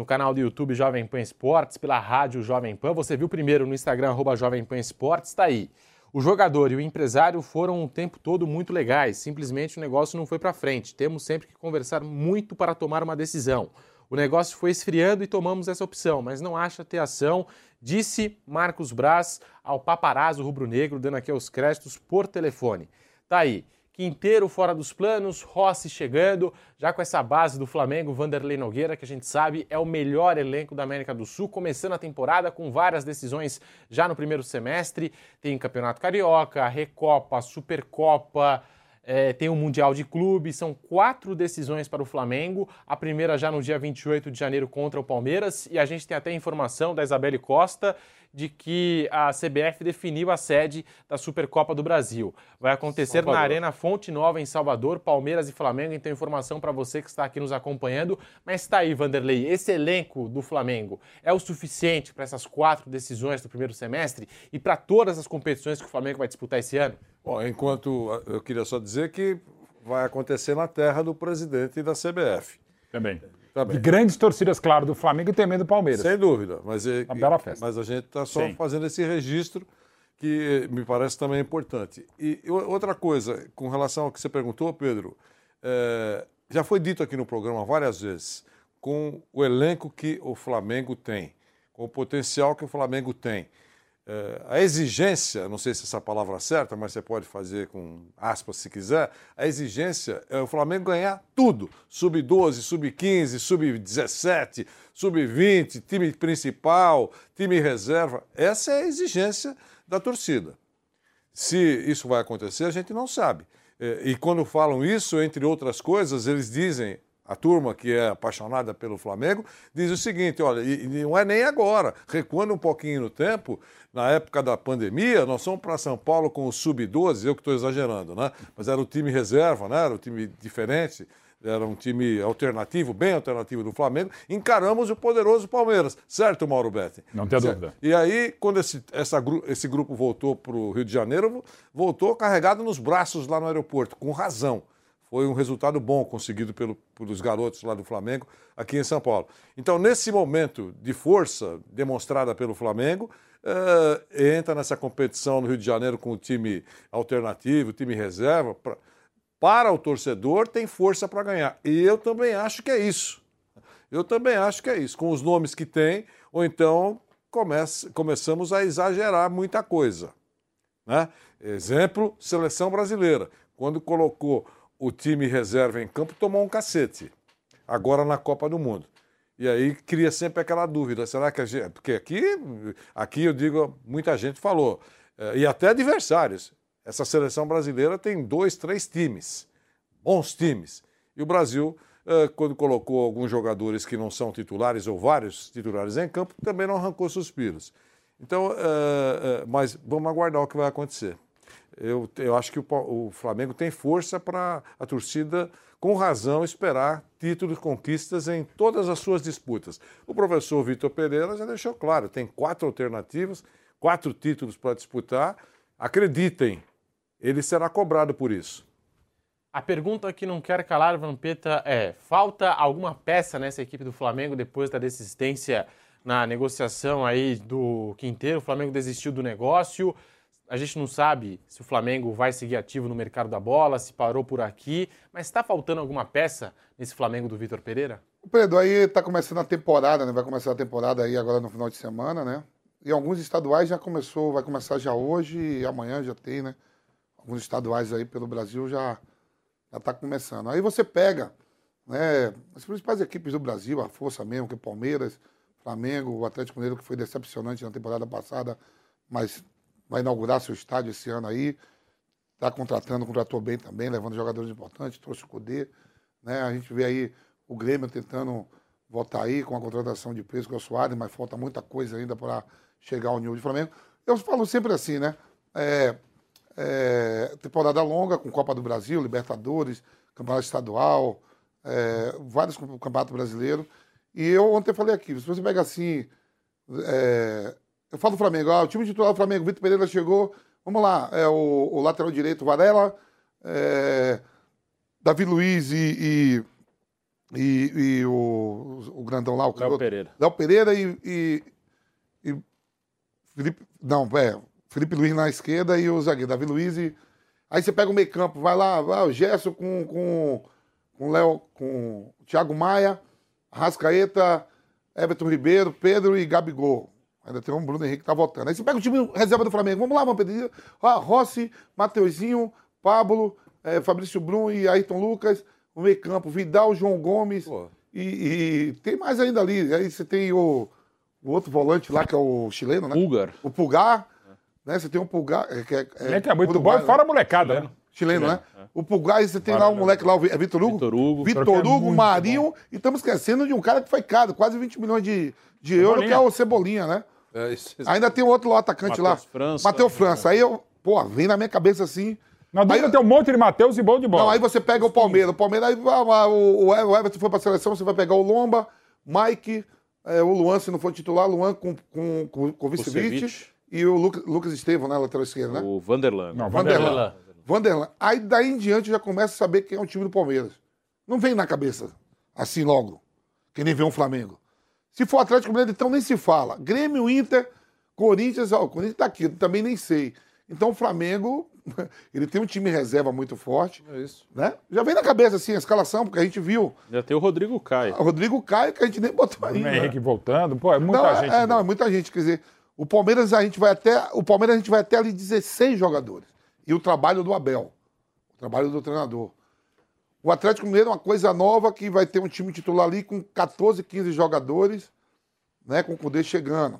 no canal do YouTube Jovem Pan Esportes, pela rádio Jovem Pan. Você viu primeiro no Instagram, arroba Jovem Pan Esportes, está aí. O jogador e o empresário foram o tempo todo muito legais, simplesmente o negócio não foi para frente. Temos sempre que conversar muito para tomar uma decisão. O negócio foi esfriando e tomamos essa opção, mas não acha ter ação, disse Marcos Braz ao paparazzo rubro-negro, dando aqui os créditos por telefone. Tá aí. Quinteiro fora dos planos, Rossi chegando, já com essa base do Flamengo, Vanderlei Nogueira, que a gente sabe é o melhor elenco da América do Sul, começando a temporada com várias decisões já no primeiro semestre. Tem Campeonato Carioca, Recopa, Supercopa, é, tem o Mundial de Clubes, são quatro decisões para o Flamengo. A primeira já no dia 28 de janeiro contra o Palmeiras, e a gente tem até informação da Isabelle Costa de que a CBF definiu a sede da Supercopa do Brasil. Vai acontecer Salvador. na Arena Fonte Nova, em Salvador, Palmeiras e Flamengo. Então, informação para você que está aqui nos acompanhando. Mas está aí, Vanderlei, esse elenco do Flamengo é o suficiente para essas quatro decisões do primeiro semestre e para todas as competições que o Flamengo vai disputar esse ano? Bom, enquanto eu queria só dizer que vai acontecer na terra do presidente da CBF. Também. Também. De grandes torcidas, claro, do Flamengo e também do Palmeiras. Sem dúvida. Mas, é, Uma bela festa. Mas a gente está só Sim. fazendo esse registro que me parece também importante. E outra coisa, com relação ao que você perguntou, Pedro, é, já foi dito aqui no programa várias vezes, com o elenco que o Flamengo tem, com o potencial que o Flamengo tem. É, a exigência, não sei se essa palavra é certa, mas você pode fazer com aspas se quiser, a exigência é o Flamengo ganhar tudo. Sub-12, sub-15, sub-17, sub-20, time principal, time reserva. Essa é a exigência da torcida. Se isso vai acontecer, a gente não sabe. É, e quando falam isso, entre outras coisas, eles dizem a turma que é apaixonada pelo Flamengo, diz o seguinte: olha, e, não é nem agora, recuando um pouquinho no tempo, na época da pandemia, nós fomos para São Paulo com o Sub-12, eu que estou exagerando, né? Mas era o time reserva, né? Era um time diferente, era um time alternativo, bem alternativo do Flamengo. Encaramos o poderoso Palmeiras, certo, Mauro Betti? Não tem dúvida. E aí, quando esse, essa, esse grupo voltou para o Rio de Janeiro, voltou carregado nos braços lá no aeroporto, com razão foi um resultado bom conseguido pelo, pelos garotos lá do Flamengo aqui em São Paulo. Então, nesse momento de força demonstrada pelo Flamengo, uh, entra nessa competição no Rio de Janeiro com o time alternativo, time reserva. Pra, para o torcedor, tem força para ganhar. E eu também acho que é isso. Eu também acho que é isso. Com os nomes que tem, ou então comece, começamos a exagerar muita coisa. Né? Exemplo, seleção brasileira. Quando colocou o time reserva em campo tomou um cacete, agora na Copa do Mundo. E aí cria sempre aquela dúvida, será que a gente... Porque aqui, aqui eu digo, muita gente falou, eh, e até adversários. Essa seleção brasileira tem dois, três times, bons times. E o Brasil, eh, quando colocou alguns jogadores que não são titulares, ou vários titulares em campo, também não arrancou suspiros. Então, eh, mas vamos aguardar o que vai acontecer eu, eu acho que o, o Flamengo tem força para a torcida, com razão, esperar títulos, conquistas em todas as suas disputas. O professor Vitor Pereira já deixou claro: tem quatro alternativas, quatro títulos para disputar. Acreditem, ele será cobrado por isso. A pergunta que não quer calar, Vampeta, é: falta alguma peça nessa equipe do Flamengo depois da desistência na negociação aí do Quinteiro? O Flamengo desistiu do negócio. A gente não sabe se o Flamengo vai seguir ativo no mercado da bola, se parou por aqui, mas está faltando alguma peça nesse Flamengo do Vitor Pereira? O Pedro, aí está começando a temporada, né? Vai começar a temporada aí agora no final de semana, né? E alguns estaduais já começou, vai começar já hoje e amanhã já tem, né? Alguns estaduais aí pelo Brasil já já está começando. Aí você pega, né? As principais equipes do Brasil, a força mesmo, que é Palmeiras, Flamengo, o Atlético Mineiro que foi decepcionante na temporada passada, mas vai inaugurar seu estádio esse ano aí. Está contratando, contratou bem também, levando jogadores importantes, trouxe o Cudê. Né? A gente vê aí o Grêmio tentando voltar aí com a contratação de preço com o Soares, mas falta muita coisa ainda para chegar ao nível de Flamengo. Eu falo sempre assim, né? É, é, temporada longa com Copa do Brasil, Libertadores, Campeonato Estadual, é, vários campeonatos brasileiros. E eu ontem falei aqui, se você pega assim, é, eu falo do Flamengo, ó, o time titular do Flamengo, Vitor Pereira chegou, vamos lá, é o, o lateral direito, Varela, é, Davi Luiz e, e, e, e o, o grandão lá, o Léo Pereira. Léo Pereira e, e, Felipe, não, é, Felipe Luiz na esquerda e o zagueiro, Davi Luiz e... Aí você pega o meio campo, vai lá, vai o Gerson com, com, com o Léo, com o Thiago Maia, Rascaeta, Everton Ribeiro, Pedro e Gabigol. Ainda tem um Bruno Henrique que tá voltando. Aí você pega o time reserva do Flamengo. Vamos lá, vamos pedir. Ah, Rossi, Mateuzinho, Pablo, eh, Fabrício Brum e Ayrton Lucas. O meio campo, Vidal, João Gomes. E, e tem mais ainda ali. Aí você tem o, o outro volante lá, que é o chileno, né? Pulgar. O Pulgar. Né? Você tem um Pulgar. é, Que é, Ele é muito bom e fora a molecada, né? Chileno, né? O Pulgar, aí você tem lá um moleque lá, o é Vitor Hugo? Vitor Hugo. Vitor é Hugo, Marinho, e estamos esquecendo de um cara que foi caro, quase 20 milhões de, de euros, que é o Cebolinha, né? É, isso- Ainda tem outro atacante lá. Matheus França. Matheus França. Aí eu, pô, vem na minha cabeça assim. Na dúvida tem um monte de Matheus e bom de bola. Não, aí você pega o Palmeiras. O Palmeiras, aí vai lá, o, o Everton foi pra seleção, você vai pegar o Lomba, Mike, é, o Luan, se não for titular, Luan com, com, com, com o Vicevic Kusevich. e o Lucas, Lucas Estevam, né, lateral esquerdo, né? O Vanderlan. Não, Vanderlan. Vanderlan. Vanderlan. Aí daí em diante eu já começa a saber quem é o time do Palmeiras. Não vem na cabeça, assim logo, que nem vem um Flamengo. Se for Atlético Mineiro, então nem se fala. Grêmio, Inter, Corinthians, ó, o Corinthians tá aqui, eu também nem sei. Então o Flamengo, ele tem um time reserva muito forte. É isso. Né? Já vem na cabeça assim a escalação, porque a gente viu Já tem o Rodrigo Caio. o Rodrigo Caio, que a gente nem botou O ainda. Henrique voltando. Pô, é muita não, é- gente. É, não, é muita gente. Quer dizer, o Palmeiras a gente vai até. O Palmeiras a gente vai até ali 16 jogadores. E o trabalho do Abel. O trabalho do treinador. O Atlético Mineiro é uma coisa nova que vai ter um time titular ali com 14, 15 jogadores, né? Com o Cudê chegando.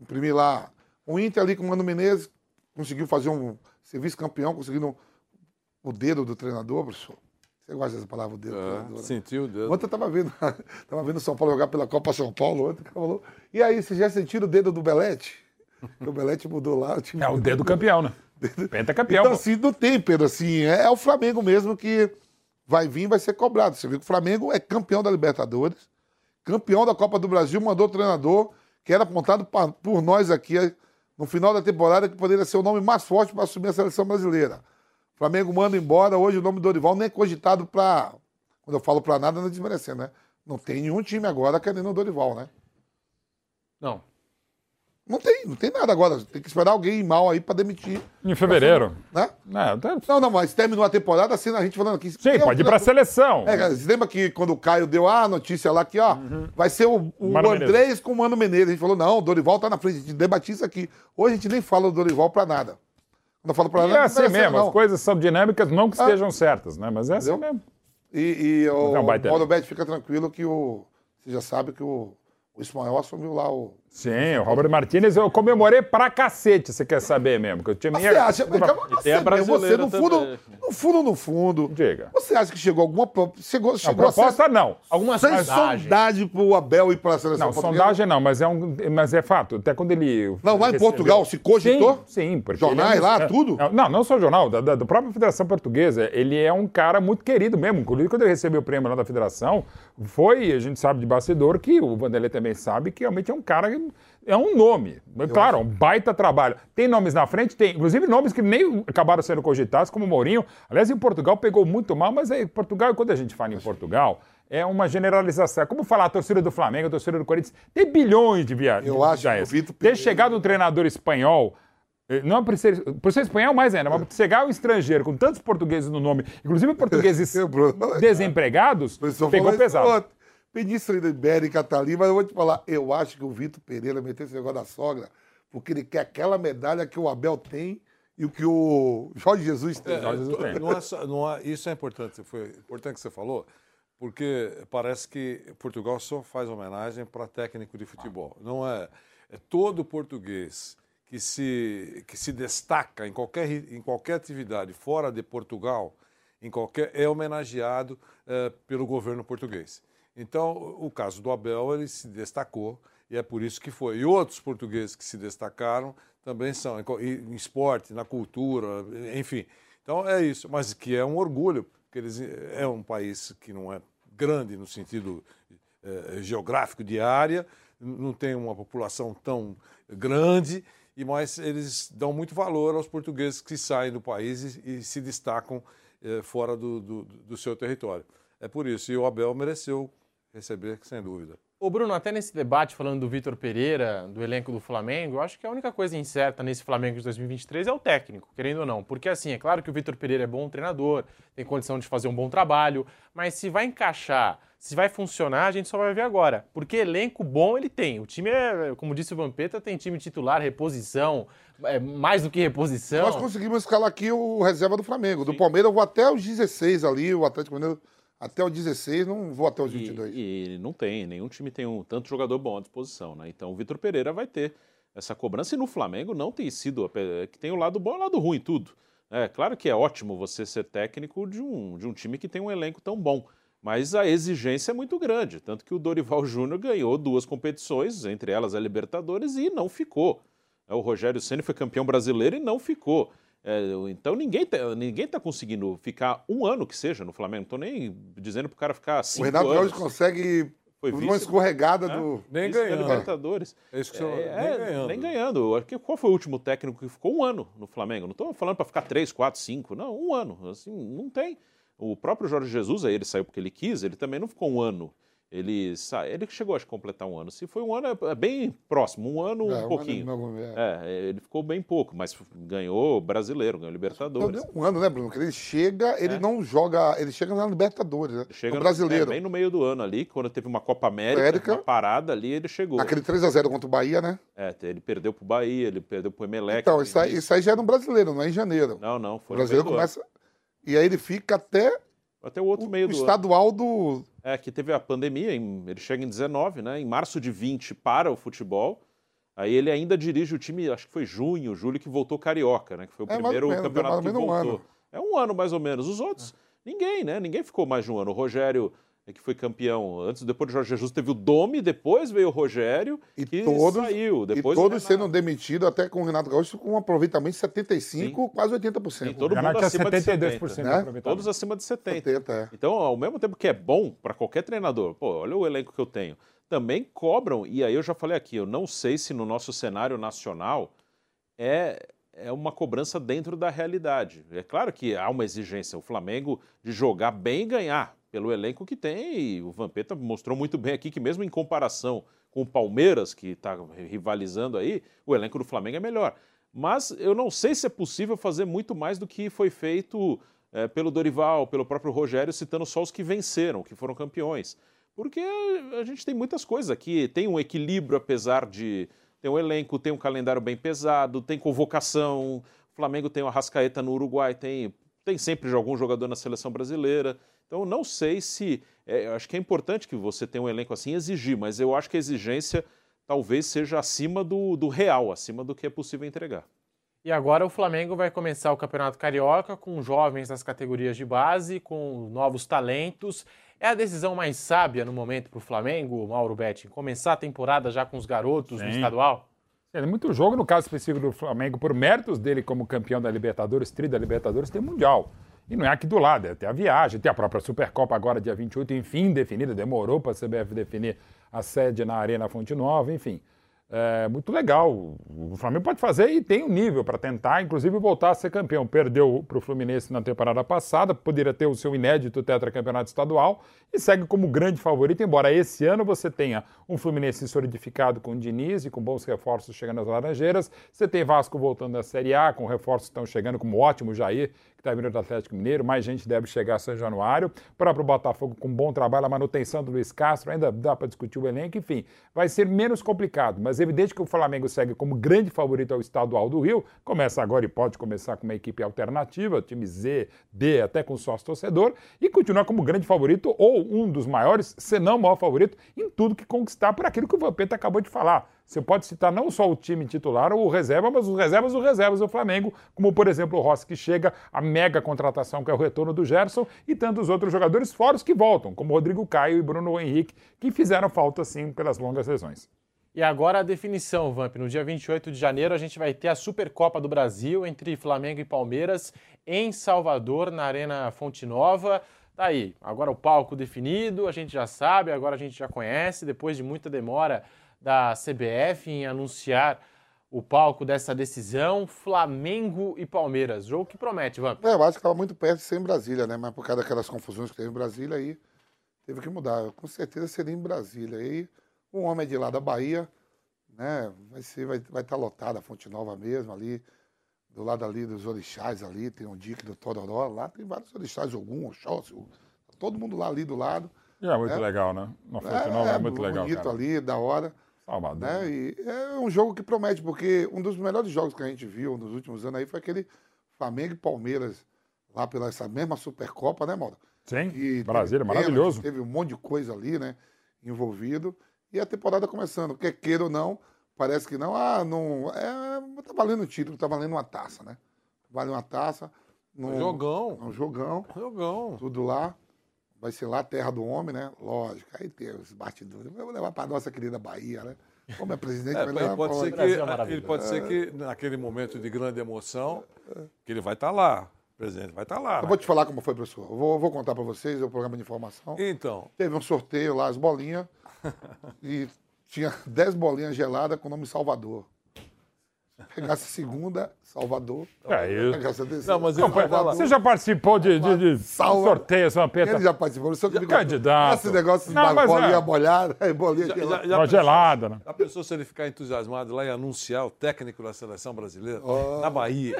Imprimir lá. O Inter ali com o Mano Menezes conseguiu fazer um ser vice-campeão, conseguindo o dedo do treinador, professor. Você gosta dessa palavra, o dedo do treinador? É, né? sentiu o dedo. Ontem eu tava vendo, tava vendo o São Paulo jogar pela Copa São Paulo, ontem falou. E aí, vocês já sentiram o dedo do Belete? O Belete mudou lá. O time É o dedo campeão, né? Penta campeão. Então, pô. assim, não tem, Pedro, assim, é, é o Flamengo mesmo que vai vir, vai ser cobrado. Você viu que o Flamengo é campeão da Libertadores, campeão da Copa do Brasil, mandou o treinador que era apontado por nós aqui eh, no final da temporada que poderia ser o nome mais forte para assumir a seleção brasileira. O Flamengo manda embora, hoje o nome do Dorival nem é cogitado para. Quando eu falo para nada, não é desmerecendo, né? Não tem nenhum time agora querendo o Dorival, né? Não. Não tem, não tem nada agora. Tem que esperar alguém mal aí para demitir. Em fevereiro. Né? É, tá- Não, não, mas terminou a temporada assim, a gente falando aqui. Sim, pode ir pra seleção. É, você lembra que quando o Caio deu a notícia lá que, ó, vai ser o, o Mano Andrés com o Mano Menezes. A gente falou, não, o Dorival tá na frente, a gente debatia isso aqui. Hoje a gente nem fala do Dorival pra nada. Quando eu falo pra nada, é assim mesmo, não. as coisas são dinâmicas, não que Ah. estejam certas, né? Mas é assim Entendeu? mesmo. E, e o é um baita Paulo Betti fica tranquilo que o. Você já sabe que o, o Ismael assumiu lá o. Sim, o Robert Martinez eu comemorei pra cacete, você quer saber mesmo. Que eu tinha Mas minha... você acha, mas calma, E você, brasileira você no fundo, também. no fundo, no fundo, Diga. você acha que chegou alguma chegou, A chegou proposta não. Alguma sem sondagem. sondagem pro Abel ir pra seleção Não, portuguesa? sondagem não, mas é, um, mas é fato. Até quando ele. Não, lá em Portugal se cogitou? Sim, sim porque. Jornais é lá, é- tudo? é- Não, não só jornal, da, da, da própria Federação Portuguesa. Ele é um cara muito querido mesmo. Inclusive, quando ele recebeu o prêmio lá da Federação, foi, a gente sabe de bastidor, que o Vanderlei também sabe que realmente é um cara. que É um nome. claro, é um baita trabalho. Tem nomes na frente? Tem. Inclusive nomes que nem acabaram sendo cogitados, como o Mourinho. Aliás, em Portugal pegou muito mal, mas aí, Portugal, quando a gente fala em Portugal, é uma generalização. Como falar a torcida do Flamengo, a torcida do Corinthians. Tem bilhões de viagens. Eu acho que o Vitor Ter chegado um treinador espanhol. Eh, Não é por ser, por ser espanhol mais ainda, mas por chegar um estrangeiro com tantos portugueses no nome, inclusive portugueses desempregados, pegou pesado. Península Ibérica tá ali, mas eu vou te falar, eu acho que o Vitor Pereira meteu esse negócio da sogra, porque ele quer aquela medalha que o Abel tem e o que o Jorge Jesus tem. É, não é só- não é- isso é importante, foi importante que você falou, porque parece que Portugal só faz homenagem para técnico de futebol. Não é, é todo português que se, que se destaca em qualquer, em qualquer atividade fora de Portugal, em qualquer, é homenageado eh, pelo governo português. Então, o caso do Abel, ele se destacou e é por isso que foi. E outros portugueses que se destacaram também são, em, em esporte, na cultura, enfim. Então, é isso. Mas que é um orgulho, porque eles, é um país que não é grande no sentido eh, geográfico de área, não tem uma população tão grande, e mas eles dão muito valor aos portugueses que saem do país e, e se destacam eh, fora do, do, do seu território. É por isso, e o Abel mereceu receber, sem dúvida. Ô Bruno, até nesse debate falando do Vitor Pereira, do elenco do Flamengo, eu acho que a única coisa incerta nesse Flamengo de 2023 é o técnico, querendo ou não. Porque assim, é claro que o Vitor Pereira é bom treinador, tem condição de fazer um bom trabalho, mas se vai encaixar, se vai funcionar, a gente só vai ver agora. Porque elenco bom ele tem. O time é, como disse o Vampeta, tem time titular, reposição, é, mais do que reposição. Nós conseguimos escalar aqui o reserva do Flamengo. Do Palmeiras eu vou até os 16 ali, o Atlético Mineiro até o 16, não vou até os 22. E, e não tem, nenhum time tem um tanto jogador bom à disposição, né? Então o Vitor Pereira vai ter essa cobrança e no Flamengo não tem sido, que tem o lado bom e o lado ruim, tudo. É claro que é ótimo você ser técnico de um, de um time que tem um elenco tão bom, mas a exigência é muito grande. Tanto que o Dorival Júnior ganhou duas competições, entre elas a Libertadores, e não ficou. O Rogério Ceni foi campeão brasileiro e não ficou. É, então ninguém tá, ninguém tá conseguindo ficar um ano que seja no Flamengo. Não tô nem dizendo pro cara ficar cinco O Renato anos. Alves consegue Foi uma vice- escorregada É, do. Nem vice ganhando. Libertadores. É isso que você É, nem é, ganhando. Nem ganhando. Acho que Qual foi o último técnico que ficou um ano no Flamengo? Não estou falando para ficar três, quatro, cinco. Não, um ano. Assim, não tem. O próprio Jorge Jesus, aí ele saiu porque ele quis, ele também não ficou um ano. Ele, sa... ele chegou acho, a completar um ano. Se foi um ano, é- é bem próximo. Um ano, É, um um ano pouquinho. não, é. É, ele ficou bem pouco, mas ganhou brasileiro, ganhou Não Libertadores. deu um ano, né, Bruno? Que ele chega, ele não joga. Ele chega na Libertadores, né? Chega no brasileiro. é, bem no meio do ano ali, quando teve uma Copa América, América. uma parada ali, ele chegou. Aquele 3x0 contra o Bahia, né? É, ele perdeu pro Bahia, ele perdeu pro Emelec. Então, isso aí, isso aí já é no brasileiro, não é em janeiro. Não, não, O foi no brasileiro do ano. E aí ele fica até Até o outro meio o do ano. estadual do. É, que teve a pandemia, em- ele chega em 19, né? Em março de 20 para o futebol. Aí ele ainda dirige o time, acho que foi junho, julho, que voltou carioca, né? Que foi o É, primeiro menos, campeonato que um voltou. ano. É um ano mais ou menos. Os outros, ninguém, né? Ninguém ficou mais de um ano. O Rogério, é que foi campeão antes, depois do Jorge Jesus, teve o Domi, depois veio o Rogério, que todos, saiu. Depois e o todos sendo demitidos, até com o Renato Gaúcho, com um aproveitamento de 75, quase 80%. Tem todo mundo Renato tinha acima de 72% 70, de né? aproveitamento. Todos acima de 70. 70, é. Então, ao mesmo tempo que é bom para qualquer treinador, pô, olha o elenco que eu tenho, também cobram, e aí eu já falei aqui, eu não sei se no nosso cenário nacional é, é uma cobrança dentro da realidade. É claro que há uma exigência, o Flamengo de jogar bem e ganhar, pelo elenco que tem, e o Vampeta mostrou muito bem aqui que mesmo em comparação com o Palmeiras, que está rivalizando aí, o elenco do Flamengo é melhor. Mas eu não sei se é possível fazer muito mais do que foi feito eh, pelo Dorival, pelo próprio Rogério, citando só os que venceram, que foram campeões. Porque a gente tem muitas coisas aqui, tem um equilíbrio apesar de ter um elenco, tem um calendário bem pesado, tem convocação, o Flamengo tem o Arrascaeta no Uruguai, tem, tem sempre algum jogador na seleção brasileira. Então, eu não sei se. é, eu acho que é importante que você tenha um elenco assim exigir, mas eu acho que a exigência talvez seja acima do, do real, acima do que é possível entregar. E agora o Flamengo vai começar o Campeonato Carioca com jovens nas categorias de base, com novos talentos. É a decisão mais sábia no momento para o Flamengo, Mauro Betti? Começar a temporada já com os garotos no Sim. estadual? É muito jogo, no caso específico do Flamengo, por méritos dele como campeão da Libertadores, tri da Libertadores, tem Mundial. E não é aqui do lado, é ter a viagem, tem a própria Supercopa agora, dia 28, enfim, definida, demorou para a CBF definir a sede na Arena Fonte Nova, enfim. É muito legal. O Flamengo pode fazer e tem um nível para tentar, inclusive, voltar a ser campeão. Perdeu para o Fluminense na temporada passada, poderia ter o seu inédito tetracampeonato estadual e segue como grande favorito, embora esse ano você tenha um Fluminense solidificado com o Diniz e com bons reforços chegando às Laranjeiras. Você tem Vasco voltando da Série A, com reforços que estão chegando, como o ótimo Jair, que está vindo do Atlético Mineiro. Mais gente deve chegar a São Januário. O próprio Botafogo com bom trabalho, a manutenção do Luiz Castro, ainda dá para discutir o elenco. Enfim, vai ser menos complicado, mas é evidente que o Flamengo segue como grande favorito ao estadual do Rio. Começa agora e pode começar com uma equipe alternativa, time Z, D, até com sócio torcedor, e continua como grande favorito ou um dos maiores, se não o maior favorito, em tudo que conquistar por aquilo que o Vampeta acabou de falar. Você pode citar não só o time titular ou o reserva, mas os reservas dos reservas do Flamengo, como por exemplo o Rossi que chega, a mega contratação que é o retorno do Gerson e tantos outros jogadores fora os que voltam, como Rodrigo Caio e Bruno Henrique, que fizeram falta sim pelas longas lesões. E agora a definição, Vamp. No dia 28 de janeiro a gente vai ter a Supercopa do Brasil entre Flamengo e Palmeiras em Salvador, na Arena Fonte Nova. Tá aí, agora o palco definido, a gente já sabe, agora a gente já conhece, depois de muita demora da CBF em anunciar o palco dessa decisão, Flamengo e Palmeiras. Jogo que promete, Vamp. É, eu acho que estava muito perto de ser em Brasília, né? Mas por causa daquelas confusões que teve em Brasília, aí teve que mudar. Com certeza seria em Brasília. Aí um homem de lá da Bahia, né? Vai ser, vai, vai estar lotada a Fonte Nova mesmo ali, do lado ali dos orixás ali, tem um dique do Tororó, lá tem vários orixás, Ogum, Oxóssi, todo mundo lá ali do lado. E é muito legal, né? Uma Fonte Nova é, é muito legal, bonito cara. ali, da hora. Salvador. Né? E é um jogo que promete, porque um dos melhores jogos que a gente viu nos últimos anos aí foi aquele Flamengo e Palmeiras, lá pela essa mesma Supercopa, né, Mauro? Sim, que Brasília, maravilhoso. Teve um monte de coisa ali, né, envolvido. E a temporada começando, quer queira ou não, parece que não, ah, não, é, tá valendo o título, tá valendo uma taça, né? Vale uma taça. Num, jogão. Um jogão. Jogão. Tudo lá. Vai ser lá a terra do homem, né? Lógico. Aí tem os bastidores. Vamos levar para nossa querida Bahia, né? Como é presidente, é, vai ele pode, ser que, ele pode ser que, naquele momento de grande emoção, que ele vai estar tá lá. O presidente vai estar tá lá. Eu né? vou te falar como foi, professor. Eu vou, vou contar para vocês, é o programa de informação. Então. Teve um sorteio lá, as bolinhas, e tinha 10 bolinhas geladas com o nome Salvador. Pegasse segunda, Salvador. É isso. Pegasse a terceira, Não, mas eu Salvador. Você já participou de, de, de Salva- sorteio, São Pedro? Ele já participou. Não sei o que me Candidato. Esse negócio Não, bolinha é. bolinha Já- gelada. já- já pensou- gelada, né? Já pensou se ele ficar entusiasmado lá e anunciar o técnico da seleção brasileira Oh, na Bahia?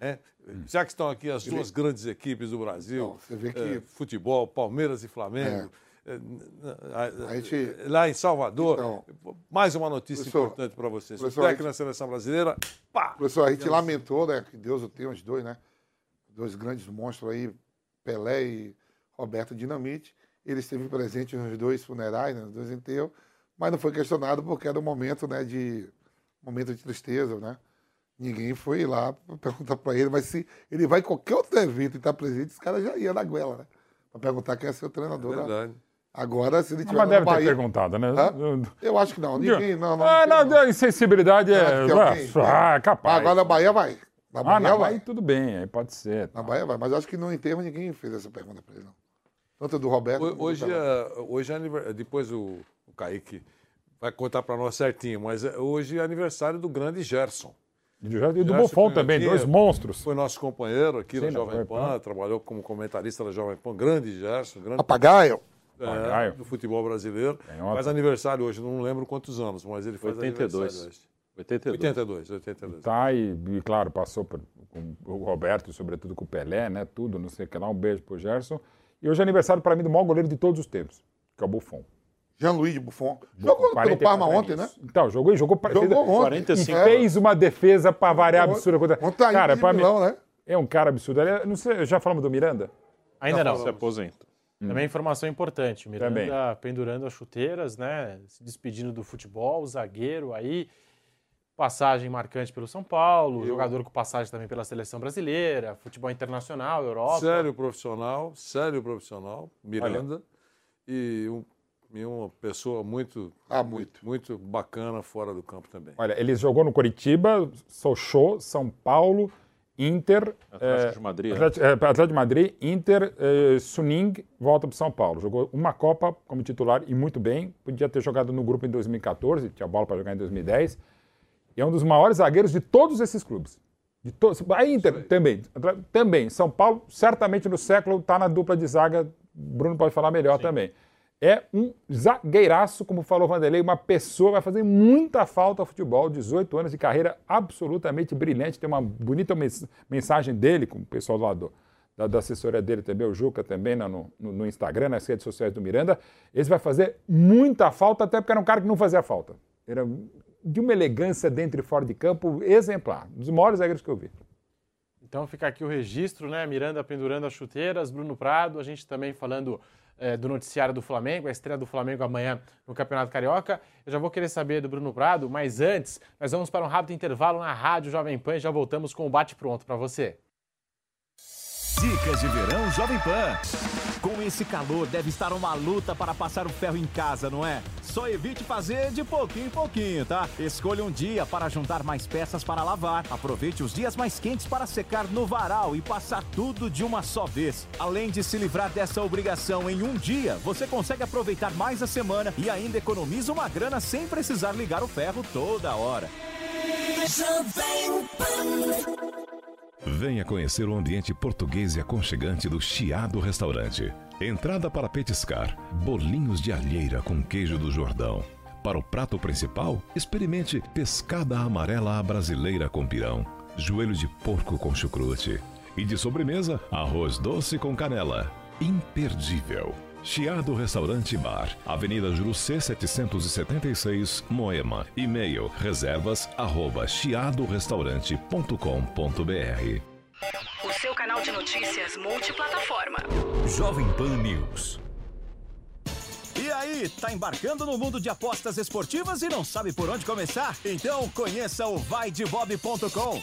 É. Já que estão aqui as duas grandes equipes do Brasil, Não, você vê que- é, futebol, Palmeiras e Flamengo, é, gente- lá em Salvador, Então, mais uma notícia importante para vocês. O técnico gente- da seleção brasileira, pá! Professor, a gente lamentou, né? Que Deus o tenha os dois, né? Dois grandes monstros aí, Pelé e Roberto Dinamite. Ele esteve presente nos dois funerais, né, nos dois enterros, mas não foi questionado porque era um momento, né, de momento de tristeza, né? Ninguém foi lá perguntar para ele, mas se ele vai em qualquer outro evento e está presente, esse cara já ia na goela, né? Para perguntar quem é seu tremendor. né? Verdade. Agora, se ele Não, tiver mas na deve ter Bahia... perguntado, né? Hã? Eu acho que não. Ninguém, não, não. Ah, não, não. a insensibilidade é. Alguém- Ah, capaz. Agora na Bahia vai. Na Ah, Bahia na vai. Bahia tudo bem, aí pode ser. Na Bahia vai, mas acho que no enterro ninguém fez essa pergunta para ele, não. Tanto do Roberto. Hoje, é, hoje é depois o, o Kaique vai contar para nós certinho, mas é- hoje é aniversário do grande Gerson. E do, e do Gerson Buffon também, Pimentinha dois monstros. Foi nosso companheiro aqui Sim, na Jovem Pan, Pan. trabalhou como comentarista da Jovem Pan, grande Gerson, grande Papagaio. É, do futebol brasileiro. Canhota. Faz aniversário hoje, não lembro quantos anos, mas ele faz 82. aniversário hoje. 82. 82, 82. Tá, e, e, claro, passou por, com o Roberto e sobretudo com o Pelé, né? Tudo, não sei o que lá. Um beijo pro Gerson. E hoje é aniversário para mim do maior goleiro de todos os tempos, que é o Buffon. Jean-Louis de Buffon. Jogou pelo 44 Parma ontem, né? Então, jogou e jogou para Jogou ontem. 45. E fez uma defesa para variar absurda contra. Ontem Cara, para mim né? é um cara absurdo. Ele- Não sei, já falamos do Miranda? Ainda não. Se aposenta. Também informação importante. Miranda Também. pendurando as chuteiras, né? Se despedindo do futebol, o zagueiro aí. Passagem marcante pelo São Paulo, jogador com passagem também pela seleção brasileira, futebol internacional, Europa. Sério profissional, sério profissional, Miranda. E, um- e uma pessoa muito, Ah, muito, muito bacana fora do campo também. Olha, ele jogou no Coritiba, Sochaux, São Paulo, Inter, Atlético eh, de Madrid? Atlético, eh, Atlético de Madrid, Inter, eh, Suning, volta para São Paulo. Jogou uma Copa como titular e muito bem. Podia ter jogado no grupo em 2014, tinha bola para jogar em 2010. E é um dos maiores zagueiros de todos esses clubes. De. A Inter também. Também. São Paulo, certamente no século, está na dupla de zaga. Bruno pode falar melhor também. É um zagueiraço, como falou Vanderlei, uma pessoa vai fazer muita falta ao futebol. 18 anos de carreira absolutamente brilhante. Tem uma bonita mens- mensagem dele com o pessoal lá do, da, da assessoria dele também, o Juca também né, no, no, no Instagram, nas redes sociais do Miranda. Esse vai fazer muita falta, até porque era um cara que não fazia falta. Era de uma elegância dentro e fora de campo exemplar. Um dos maiores zagueiros que eu vi. Então fica aqui o registro, né? Miranda pendurando as chuteiras, Bruno Prado, a gente também falando eh, do noticiário do Flamengo, a estreia do Flamengo amanhã no Campeonato Carioca. Eu já vou querer saber do Bruno Prado, mas antes, nós vamos para um rápido intervalo na Rádio Jovem Pan e já voltamos com o bate pronto para você. Dicas de verão Jovem Pan. Com esse calor, deve estar uma luta para passar o ferro em casa, não é? Só evite fazer de pouquinho em pouquinho, tá? Escolha um dia para juntar mais peças para lavar. Aproveite os dias mais quentes para secar no varal e passar tudo de uma só vez. Além de se livrar dessa obrigação em um dia, você consegue aproveitar mais a semana e ainda economiza uma grana sem precisar ligar o ferro toda hora. Venha conhecer o ambiente português e aconchegante do Chiado Restaurante. Entrada para petiscar, bolinhos de alheira com queijo do Jordão. Para o prato principal, experimente pescada amarela à brasileira com pirão, joelho de porco com chucrute. E de sobremesa, arroz doce com canela. Imperdível. Chiado Restaurante Bar, Avenida Jurucê 776, Moema. E-mail reservas arroba chiadorestaurante.com.br O seu canal de notícias multiplataforma. Jovem Pan News. E aí, tá embarcando no mundo de apostas esportivas e não sabe por onde começar? Então conheça o vaidebob.com.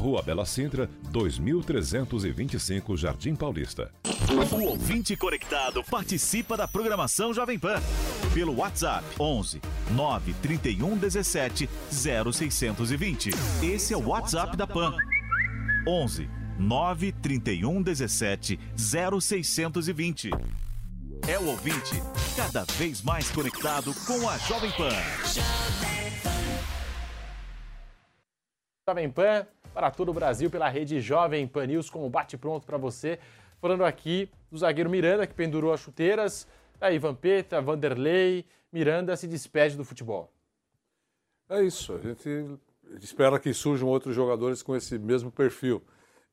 Rua Bela Sintra, 2325 Jardim Paulista. O ouvinte conectado participa da programação Jovem Pan. Pelo WhatsApp 11 931 17 0620. Esse é o WhatsApp da Pan. 11 931 17 0620. É o ouvinte cada vez mais conectado com a Jovem Pan. Jovem Pan para todo o Brasil pela rede Jovem Pan News com o bate pronto para você. Falando aqui do zagueiro Miranda que pendurou as chuteiras, aí Vampeta, Vanderlei, Miranda se despede do futebol. É isso, a gente espera que surjam outros jogadores com esse mesmo perfil,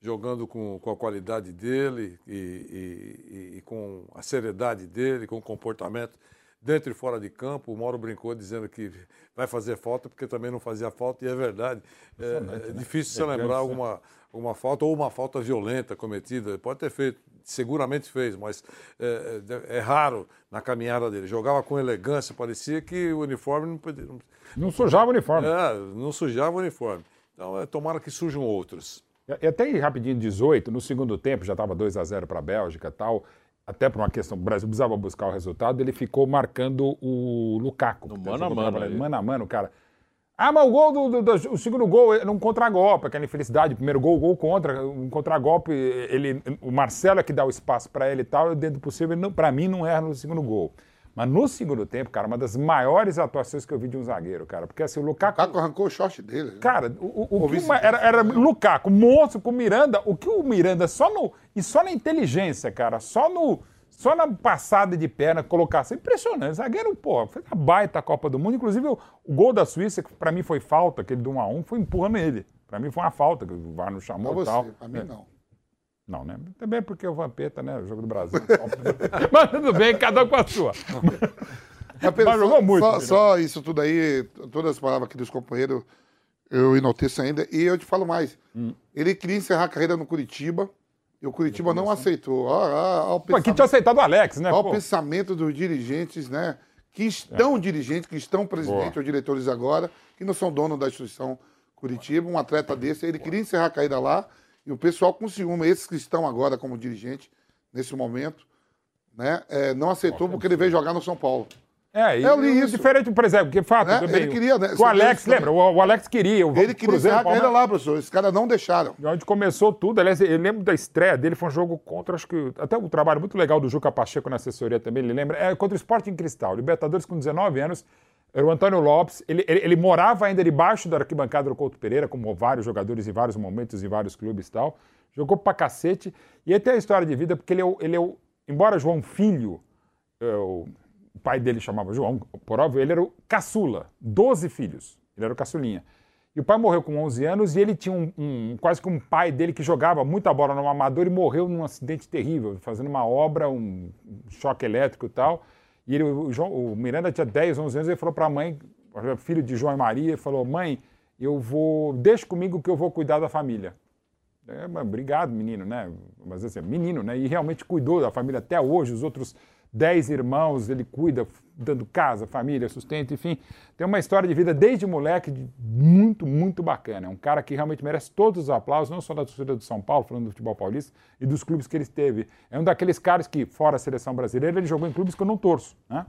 jogando com, com a qualidade dele e, e, e, e com a seriedade dele, com o comportamento dentro e fora de campo. O Mauro brincou dizendo que vai fazer falta porque também não fazia falta, e é verdade. É, é né? difícil você lembrar alguma, alguma falta ou uma falta violenta cometida. Pode ter feito, seguramente fez, mas é, é, é raro na caminhada dele. Jogava com elegância, parecia que o uniforme não podia. Não, Não sujava o uniforme. É, não sujava o uniforme. Então, é, tomara que surjam outros. E até rapidinho, 18, no segundo tempo, já estava 2 a 0 para a Bélgica e tal. Até por uma questão, o Brasil precisava buscar o resultado, ele ficou marcando o Lukaku. No mano a mano aí. Mano a mano, cara. Ah, mas o gol do, do- do- o segundo gol era um contragolpe, aquela infelicidade. O primeiro gol, gol contra, um contragolpe, ele, o Marcelo é que dá o espaço para ele e tal, dentro do possível, pra mim não erra no segundo gol. Mas no segundo tempo, cara, uma das maiores atuações que eu vi de um zagueiro, cara. Porque assim, o Lukaku. Lukaku arrancou o short dele. né? Cara, o, o, o que uma- era, era Lukaku, monstro com o Miranda. O que o Miranda só no. E só na inteligência, cara. Só no. Só na passada de perna, colocação. Impressionante. Zagueiro, pô, fez uma baita Copa do Mundo. Inclusive, o, o gol da Suíça, que pra mim foi falta, aquele do 1x1, foi empurrando ele. Pra mim foi uma falta, que o VAR não chamou e tal. pra mim É. não. Não, né? Também porque o Vampeta, né? O jogo do Brasil. Mas tudo bem, cada um com a sua. Mas, jogou só, muito, Só, Pedro. só isso tudo aí, todas as palavras aqui dos companheiros, eu enalteço ainda. E eu te falo mais. Hum. Ele queria encerrar a carreira no Curitiba e o Curitiba não aceitou. Ó, ó, Pô, aqui tinha aceitado o Alex, né? Olha o pensamento dos dirigentes, né? que estão dirigentes, que estão presidentes ou diretores agora, que não são donos da instituição Curitiba. Um atleta desse, ele queria encerrar a carreira lá e o pessoal com ciúme, esses que estão agora como dirigente, nesse momento, né, é, não aceitou porque ele veio jogar no São Paulo. É, Eu li isso. diferente, por exemplo, que fato, Né? tudo Ele queria, né? o Alex, Também. lembra? O, o Alex queria. O Ele queria Cruzeiro, Palmeiras- lá, professor. Esses caras não deixaram. E onde começou tudo, aliás, eu lembro da estreia dele, foi um jogo contra, acho que, até um trabalho muito legal do Juca Pacheco na assessoria também, ele lembra, é contra o Sporting Cristal, Libertadores com 19 anos, era o Antônio Lopes, ele, ele, ele morava ainda debaixo da arquibancada do Couto Pereira, como vários jogadores em vários momentos, em vários clubes e tal, jogou pra cacete, e aí tem a história de vida, porque ele é o, ele é o embora João Filho, o o pai dele chamava João, por óbvio, ele era o caçula, 12 filhos, ele era o caçulinha. E o pai morreu com 11 anos e ele tinha um, um- quase que um pai dele que jogava muita bola no amador e morreu num acidente terrível, fazendo uma obra, um choque elétrico e tal. E ele, o, João- o Miranda tinha 10, 11 anos, ele falou para a mãe, filho de João e Maria, falou: "Mãe, eu vou, deixa comigo que eu vou cuidar da família". É, obrigado, menino, né? Mas assim, menino, né? E realmente cuidou da família até hoje, os outros dez irmãos, ele cuida, dando casa, família, sustento, enfim. Tem uma história de vida desde moleque muito, muito bacana. É um cara que realmente merece todos os aplausos, não só da torcida do São Paulo, falando do futebol paulista, e dos clubes que ele esteve. É um daqueles caras que, fora a seleção brasileira, ele jogou em clubes que eu não torço, né?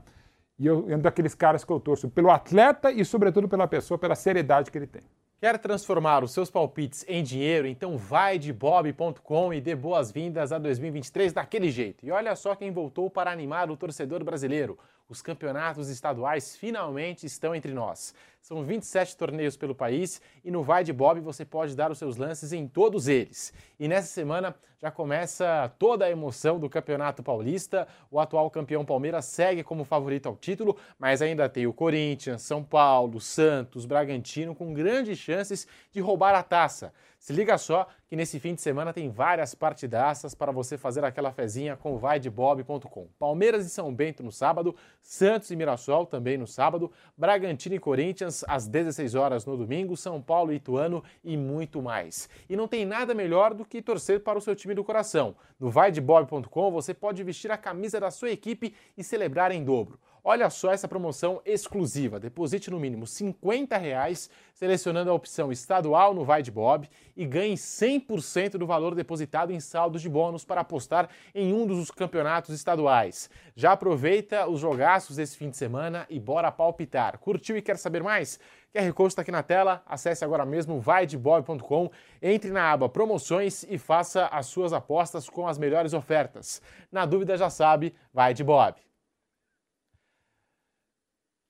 E eu, é um daqueles caras que eu torço pelo atleta e, sobretudo, pela pessoa, pela seriedade que ele tem. Quer transformar os seus palpites em dinheiro? Então vai de bob.com e dê boas-vindas a 2023 daquele jeito. E olha só quem voltou para animar o torcedor brasileiro. Os campeonatos estaduais finalmente estão entre nós. São 27 torneios pelo país e no Vai de Bob você pode dar os seus lances em todos eles. E nessa semana já começa toda a emoção do Campeonato Paulista. O atual campeão Palmeiras segue como favorito ao título, mas ainda tem o Corinthians, São Paulo, Santos, Bragantino com grandes chances de roubar a taça. Se liga só que nesse fim de semana tem várias partidaças para você fazer aquela fezinha com vaidebob.com. Palmeiras e São Bento no sábado, Santos e Mirassol também no sábado, Bragantino e Corinthians às 16 horas no domingo, São Paulo e Ituano e muito mais. E não tem nada melhor do que torcer para o seu time do coração. No vaidebob.com você pode vestir a camisa da sua equipe e celebrar em dobro. Olha só essa promoção exclusiva. Deposite no mínimo 50 reais, selecionando a opção estadual no Vai de Bob e ganhe 100% do valor depositado em saldos de bônus para apostar em um dos campeonatos estaduais. Já aproveita os jogaços desse fim de semana e bora palpitar. Curtiu e quer saber mais? QR Code está aqui na tela. Acesse agora mesmo vaidebob.com, entre na aba promoções e faça as suas apostas com as melhores ofertas. Na dúvida já sabe, vai de Bob.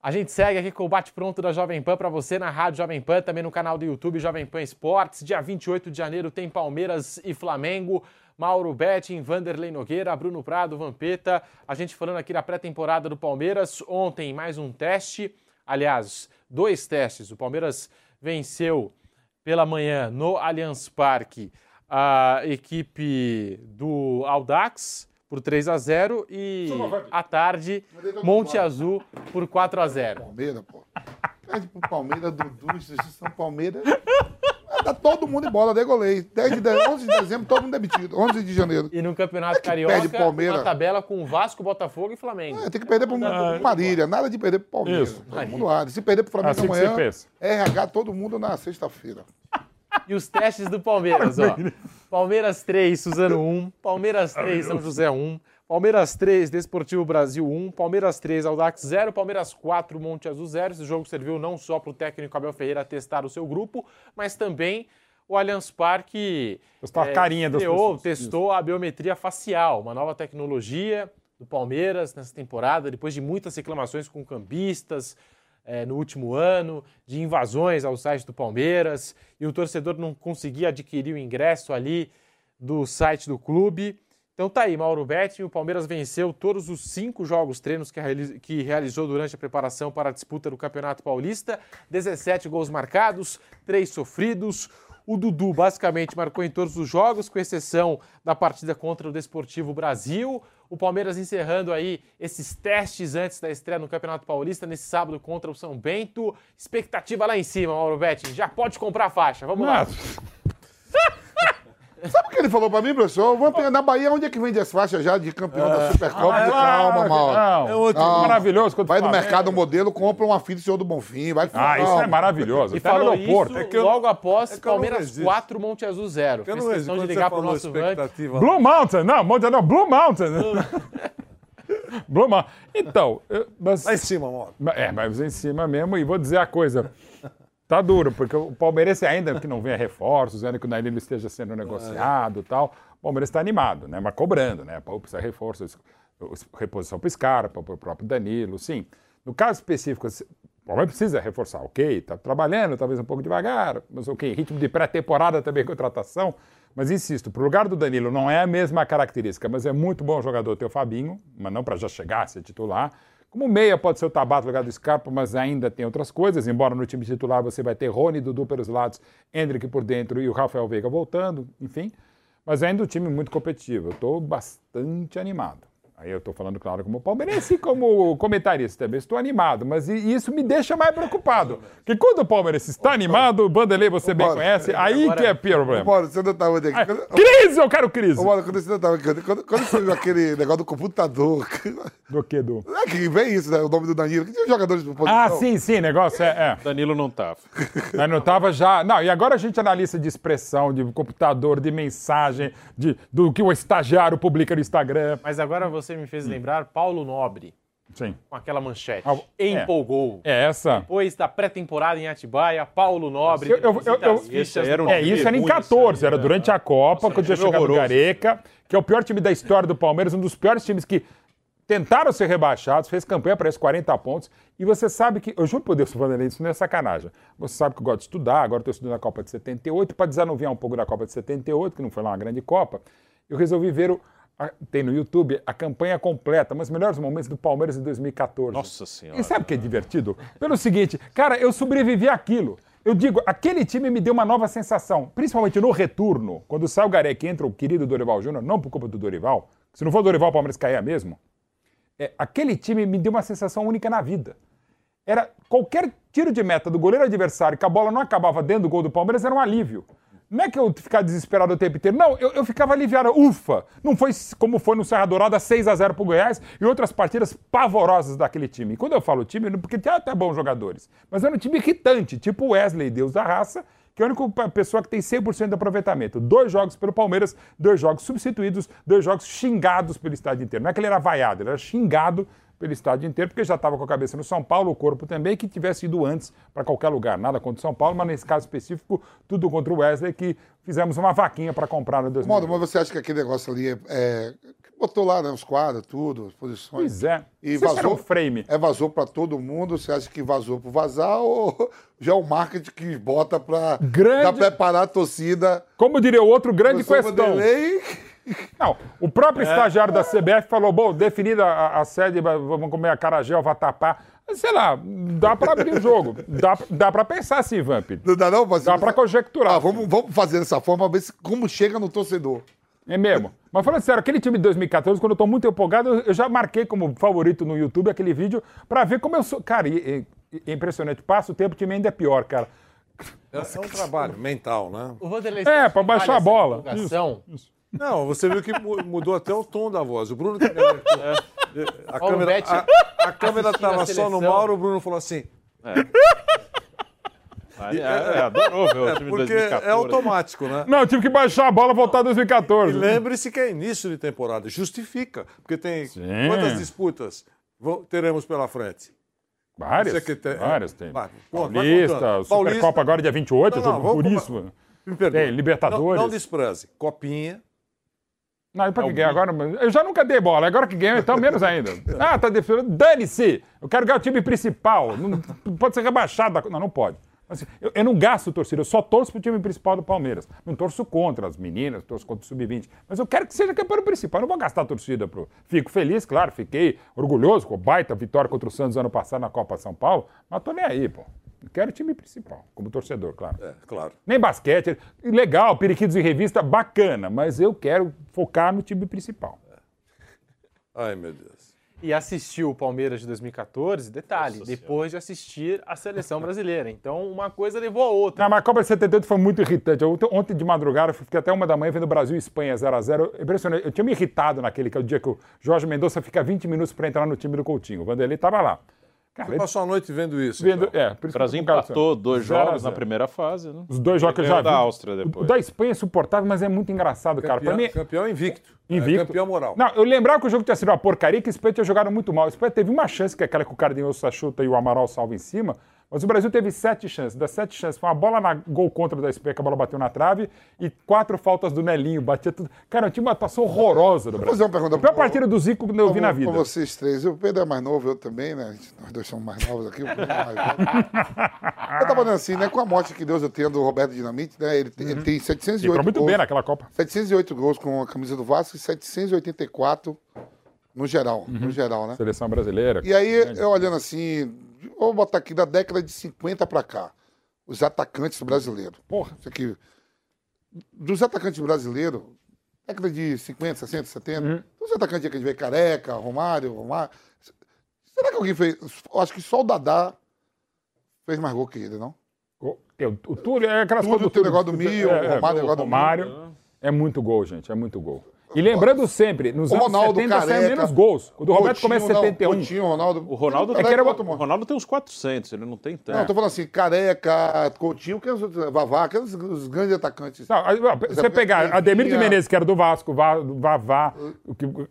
A gente segue aqui com o bate-pronto da Jovem Pan para você na Rádio Jovem Pan, também no canal do YouTube Jovem Pan Esportes. Dia 28 de janeiro tem Palmeiras e Flamengo. Mauro Betting, Vanderlei Nogueira, Bruno Prado, Vampeta. A gente falando aqui da pré-temporada do Palmeiras. Ontem mais um teste. Aliás, dois testes. O Palmeiras venceu pela manhã no Allianz Parque a equipe do Audax por 3 a 0 e à tarde Monte Azul por 4 a 0. Palmeiras, pô. Pede pro Palmeiras, Dudu, São Palmeiras. Tá todo mundo em bola, degolei. 10 de, de- 11 de dezembro, todo mundo demitido. 11 de janeiro. E no Campeonato que Carioca, perde Palmeiras. uma tabela com Vasco, Botafogo e Flamengo. É, tem que perder pro, pro Marília, nada de perder pro Palmeiras. Isso. Todo mundo arde. Se perder pro Flamengo Assim que amanhã, você pensa. RH todo mundo na sexta-feira. E os testes do Palmeiras, ó. Palmeiras 3, Suzano 1. Palmeiras 3, São José 1. Palmeiras 3, Desportivo Brasil 1. Palmeiras 3, Audax 0. Palmeiras 4, Monte Azul 0. Esse jogo serviu não só para o técnico Abel Ferreira testar o seu grupo, mas também o Allianz Parque Testar a carinha das pessoas. testou a biometria facial, uma nova tecnologia do Palmeiras nessa temporada, depois de muitas reclamações com cambistas, eh, no último ano, de invasões ao site do Palmeiras, e o torcedor não conseguia adquirir o ingresso ali do site do clube. Então tá aí, Mauro Betti, o Palmeiras venceu todos os cinco jogos treinos que realizou durante a preparação para a disputa do Campeonato Paulista. 17 gols marcados, 3 sofridos. O Dudu basicamente marcou em todos os jogos, com exceção da partida contra o Desportivo Brasil. O Palmeiras encerrando aí esses testes antes da estreia no Campeonato Paulista, nesse sábado contra o São Bento. Expectativa lá em cima, Mauro Betti. Já pode comprar a faixa, vamos lá. Sabe o que ele falou pra mim, professor? Vamos pegar na Bahia, onde é que vende as faixas já de campeão da Supercopa? Ah, é calma, Mauro. não. É outro- maravilhoso quando Vai no fala, mercado modelo, compra uma fita do Senhor do Bonfim, vai Ah, isso calma. é maravilhoso. E Até falou aeroporto. isso É que eu- logo após é que não Palmeiras resisto. 4, Monte Azul 0. Eu Fez não questão de ligar pro nosso. Blue Mountain, não, Monte não, Blue Mountain. Blue Mountain. Então, eu- mas... Lá em cima, Mauro. É, mas em cima mesmo, e vou dizer a coisa. Tá duro, porque o Palmeirense ainda que não venha reforços, ainda que o Danilo esteja sendo negociado e tal, o Palmeiras está animado, né? Mas cobrando, né? Pô, precisa reforço, reposição para o Scarpa, para o próprio Danilo, sim. No caso específico, se- o Palmeiras precisa reforçar, ok, tá trabalhando, talvez um pouco devagar, mas ok, ritmo de pré-temporada também, contratação, mas insisto, pro lugar do Danilo não é a mesma característica, mas é muito bom jogador ter o Fabinho, mas não para já chegar a ser titular, como meia pode ser o Tabata no lugar do Scarpa, mas ainda tem outras coisas. Embora no time titular você vai ter Rony, Dudu pelos lados, Hendrick por dentro e o Rafael Veiga voltando, enfim. Mas ainda um time muito competitivo. Eu estou bastante animado. Aí eu estou falando, claro, como palmeirense e como comentarista também. Estou animado, mas isso me deixa mais preocupado. Porque quando o Palmeiras está animado, o Vanderlei você bem conhece, aí que é pior problema. Mauro, você não estava aqui. Quando- Crise, eu quero crise! Ô, Mauro, quando você não estava aqui, quando, quando você viu aquele negócio do computador, Do que, do? é que vem isso, né? O nome do Danilo, que tinha jogadores de posição. Ah, sim, sim, negócio é. é. Danilo não tava. Mas não tava já. Não, e agora a gente analisa de expressão, de computador, de mensagem, de, do que o estagiário publica no Instagram. Mas agora você me fez lembrar Paulo Nobre, Sim. com aquela manchete. Ah, é. Empolgou. É essa. Depois da pré-temporada em Atibaia, Paulo Nobre. Eu- eu- eu- eu- visita as é, vistas isso era em Palmeiras. 14, era durante a Copa, quando tinha time chegado horroroso. Gareca, que é o pior time da história do Palmeiras, um dos piores times que tentaram ser rebaixados, fez campanha para esses 40 pontos. E você sabe que, eu juro por Deus, Vanderlei, isso não é sacanagem. Você sabe que eu gosto de estudar, agora estou estudando a Copa de 78, para desanuviar um pouco da Copa de 78, que não foi lá uma grande Copa, eu resolvi ver o. tem no YouTube a campanha completa, mas os melhores momentos do Palmeiras em 2014. Nossa Senhora. E sabe o que é divertido? Pelo seguinte, cara, eu sobrevivi àquilo. Eu digo, aquele time me deu uma nova sensação, principalmente no retorno, quando sai o Gareca e entra o querido Dorival Júnior, não por culpa do Dorival, se não for o Dorival, o Palmeiras caía mesmo. É, aquele time me deu uma sensação única na vida. Era qualquer tiro de meta do goleiro adversário que a bola não acabava dentro do gol do Palmeiras era um alívio. Não é que eu ficava desesperado o tempo inteiro. Não, eu, eu ficava aliviado. Ufa! Não foi como foi no Serra Dourada 6 a 0 pro Goiás e outras partidas pavorosas daquele time. E quando eu falo time, porque tinha até bons jogadores, mas era um time irritante, tipo o Wesley, Deus da raça, que é a única pessoa que tem 100% de aproveitamento. Dois jogos pelo Palmeiras, dois jogos substituídos, dois jogos xingados pelo estádio inteiro. Não é que ele era vaiado, ele era xingado pelo estádio inteiro, porque já estava com a cabeça no São Paulo, o corpo também, que tivesse ido antes para qualquer lugar. Nada contra o São Paulo, mas nesse caso específico, tudo contra o Wesley, que fizemos uma vaquinha para comprar no 2000. Mauro, mas você acha que aquele negócio ali é. é- botou lá, né? Os quadros, tudo, as posições. Pois é. E era vazou. um frame. É vazou pra todo mundo. Você acha que vazou por vazar ou já é o marketing que bota pra Grande- preparar a torcida? Como diria o outro, grande questão. Vanderlei. Não, o próprio estagiário da CBF falou, bom, definida a, a sede, vamos comer a caragel, vatapá. Sei lá, dá pra abrir o jogo. Dá, dá pra pensar assim, Vamp. Não dá não? Mas, Dá pra conjecturar. Ah, vamos, vamos fazer dessa forma, ver se, como chega no torcedor. É mesmo. Mas falando sério, aquele time de 2014, quando eu tô muito empolgado, eu- já marquei como favorito no YouTube aquele vídeo pra ver como eu sou. Cara, e- é impressionante. Passa o tempo, o time ainda é pior, cara. É, é um trabalho mental, né? O Vanderlei É, pra baixar a bola. empolgação? Não, você viu que mu- mudou até o tom da voz. O Bruno que me alertou. A câmera, a, a câmera a tava só no. Mauro, o Bruno falou assim. Ah, é, é, adorou ver o É, time de porque 2014. é automático, né? Não, eu tive que baixar a bola e voltar em E 2014. lembre-se que é início de temporada, justifica, porque tem quantas disputas teremos pela frente? Várias, Você que tem- várias tem. Vai, conta, vai Paulista. Supercopa agora dia 28, Não, não, jogo vamos duríssimo. Me perdoe. Tem, Libertadores. Não, não despreze. Copinha. Não, pra que ganhar agora? Eu já nunca dei bola, agora que ganhou, então menos ainda. Ah, tá defendendo. Dane-se! Eu quero ganhar o time principal. Não, pode ser rebaixado. da- Não, não pode. Assim, eu, eu não gasto torcida, eu só torço pro time principal do Palmeiras. Não torço contra as meninas, torço contra o Sub-20. Mas eu quero que seja campeão principal. Eu não vou gastar torcida pro. Fico feliz, claro, fiquei orgulhoso com a baita vitória contra o Santos ano passado na Copa São Paulo, mas tô nem aí, pô. Quero o time principal, como torcedor, claro. É, claro. Nem basquete, legal, periquitos em revista, bacana, mas eu quero focar no time principal. Ai, meu Deus. e assistiu o Palmeiras de 2014, detalhe, depois de assistir a seleção brasileira. Então, uma coisa levou a outra. Não, mas a Copa de 78 foi muito irritante. Eu, ontem de madrugada, eu fiquei até uma da manhã vendo Brasil e Espanha 0x0. Impressionante. Eu tinha me irritado naquele que é o dia que o Jorge Mendonça fica 20 minutos para entrar no time do Coutinho. O Vanderlei estava lá. Você passou a noite vendo isso. Vendo, então. é, por O Brasil empatou dois jogos na primeira fase, né? Os dois jogos que eu já vi. da Áustria O depois. da Espanha é suportável, mas é muito engraçado, cara. Pra Campeão, mim, campeão invicto. Invicto. É campeão moral. Não, eu lembrava que o jogo tinha sido uma porcaria, que a Espanha tinha jogado muito mal. A Espanha teve uma chance, que é aquela que o Cardenhosa chuta e o Amaral salva em cima, mas o Brasil teve sete chances. Das sete chances, foi uma bola na gol contra da Espanha, que a bola bateu na trave, e quatro faltas do Nelinho, batia tudo. Cara, tinha uma atuação horrorosa do Vou Brasil. fazer uma pergunta A pior partida do Zico que eu vi na vida. Com vocês três. O Pedro é mais novo, eu também, né? Nós dois somos mais novos aqui. O Pedro é mais novo. eu tava falando assim, né? Com a morte que Deus eu tenho do Roberto Dinamite, né? Ele, tem- ele tem 708 Entrou muito gols. bem naquela Copa. 708 gols com a camisa do Vasco e 784 no geral. Uhum. No geral, né? Seleção brasileira. E aí, eu olhando assim, vou botar aqui da década de 50 pra cá, os atacantes brasileiros. Porra. Isso aqui. Dos atacantes brasileiros, década de 50, 60, 70, Uhum. os atacantes que a gente vê Careca, Romário, Romário. Será que alguém fez? Eu acho que só o Dadá fez mais gol que ele, não? O, o Túlio é aquelas Túlio, coisas o negócio do Mil, é, o Romário, o negócio do Romário. É muito gol, gente, é muito gol. E lembrando sempre, nos O anos Ronaldo 70 saiu Careca, menos gols. O do Roberto Coutinho, começa em não, 71. Coutinho, Ronaldo. O Ronaldo, É tem, que era- o Ronaldo tem uns 400, ele não tem tanto. Não, eu tô falando assim, Careca, Coutinho, que é os Vavá, aqueles os grandes atacantes. Não, você pegar Ademir de Leivinha, Menezes, que era do Vasco, Vavá, o que- o-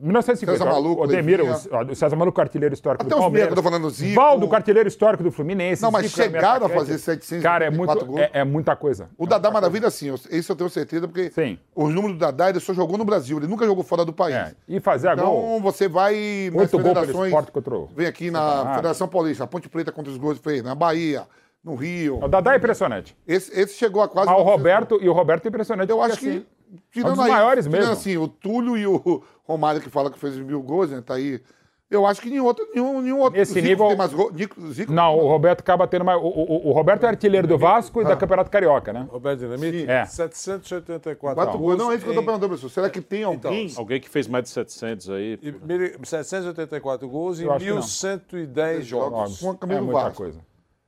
1950. César Maluco, o Ademir, o, o César Maluco, artilheiro histórico Até do os Palmeiras. que eu tô falando, Zico. Valdo, artilheiro histórico do Fluminense. Não, mas Zico meio chegaram a fazer 700 Cara, é, muito, gols. é, é muita coisa. O Dadá Maravilha, sim, isso eu tenho certeza, porque os números do Dadá, ele só jogou no Brasil, ele nunca jogou fora do país. E fazer então, gol. você vai nas Oito federações, esporte contra o... vem aqui na. Federação Paulista, a Ponte Preta contra os gols fez, na Bahia, no Rio. O Dadá é impressionante. Esse, esse chegou a quase... Mas o Roberto, e o Roberto é impressionante. Eu acho que, assim, é um tirando dos aí, maiores tirando mesmo. assim, o Túlio e o Romário, que fala que fez mil gols, né, tá aí... Eu acho que nenhum outro, nenhum, nenhum outro Nesse Zico nível- tem mais gol. Zico, Zico Não, o Roberto acaba tendo mais. O, o- o Roberto é artilheiro do Vasco e da Campeonato Carioca, né? Roberto Dinamite? É. 784 Quatro gols. Não, é isso que eu tô perguntando, professor. Será que tem alguém? Alguém que fez mais de 700 aí. E mil- 784 gols em Eu acho que não. 1110 jogos. Com a camisa é do muita Vasco. coisa.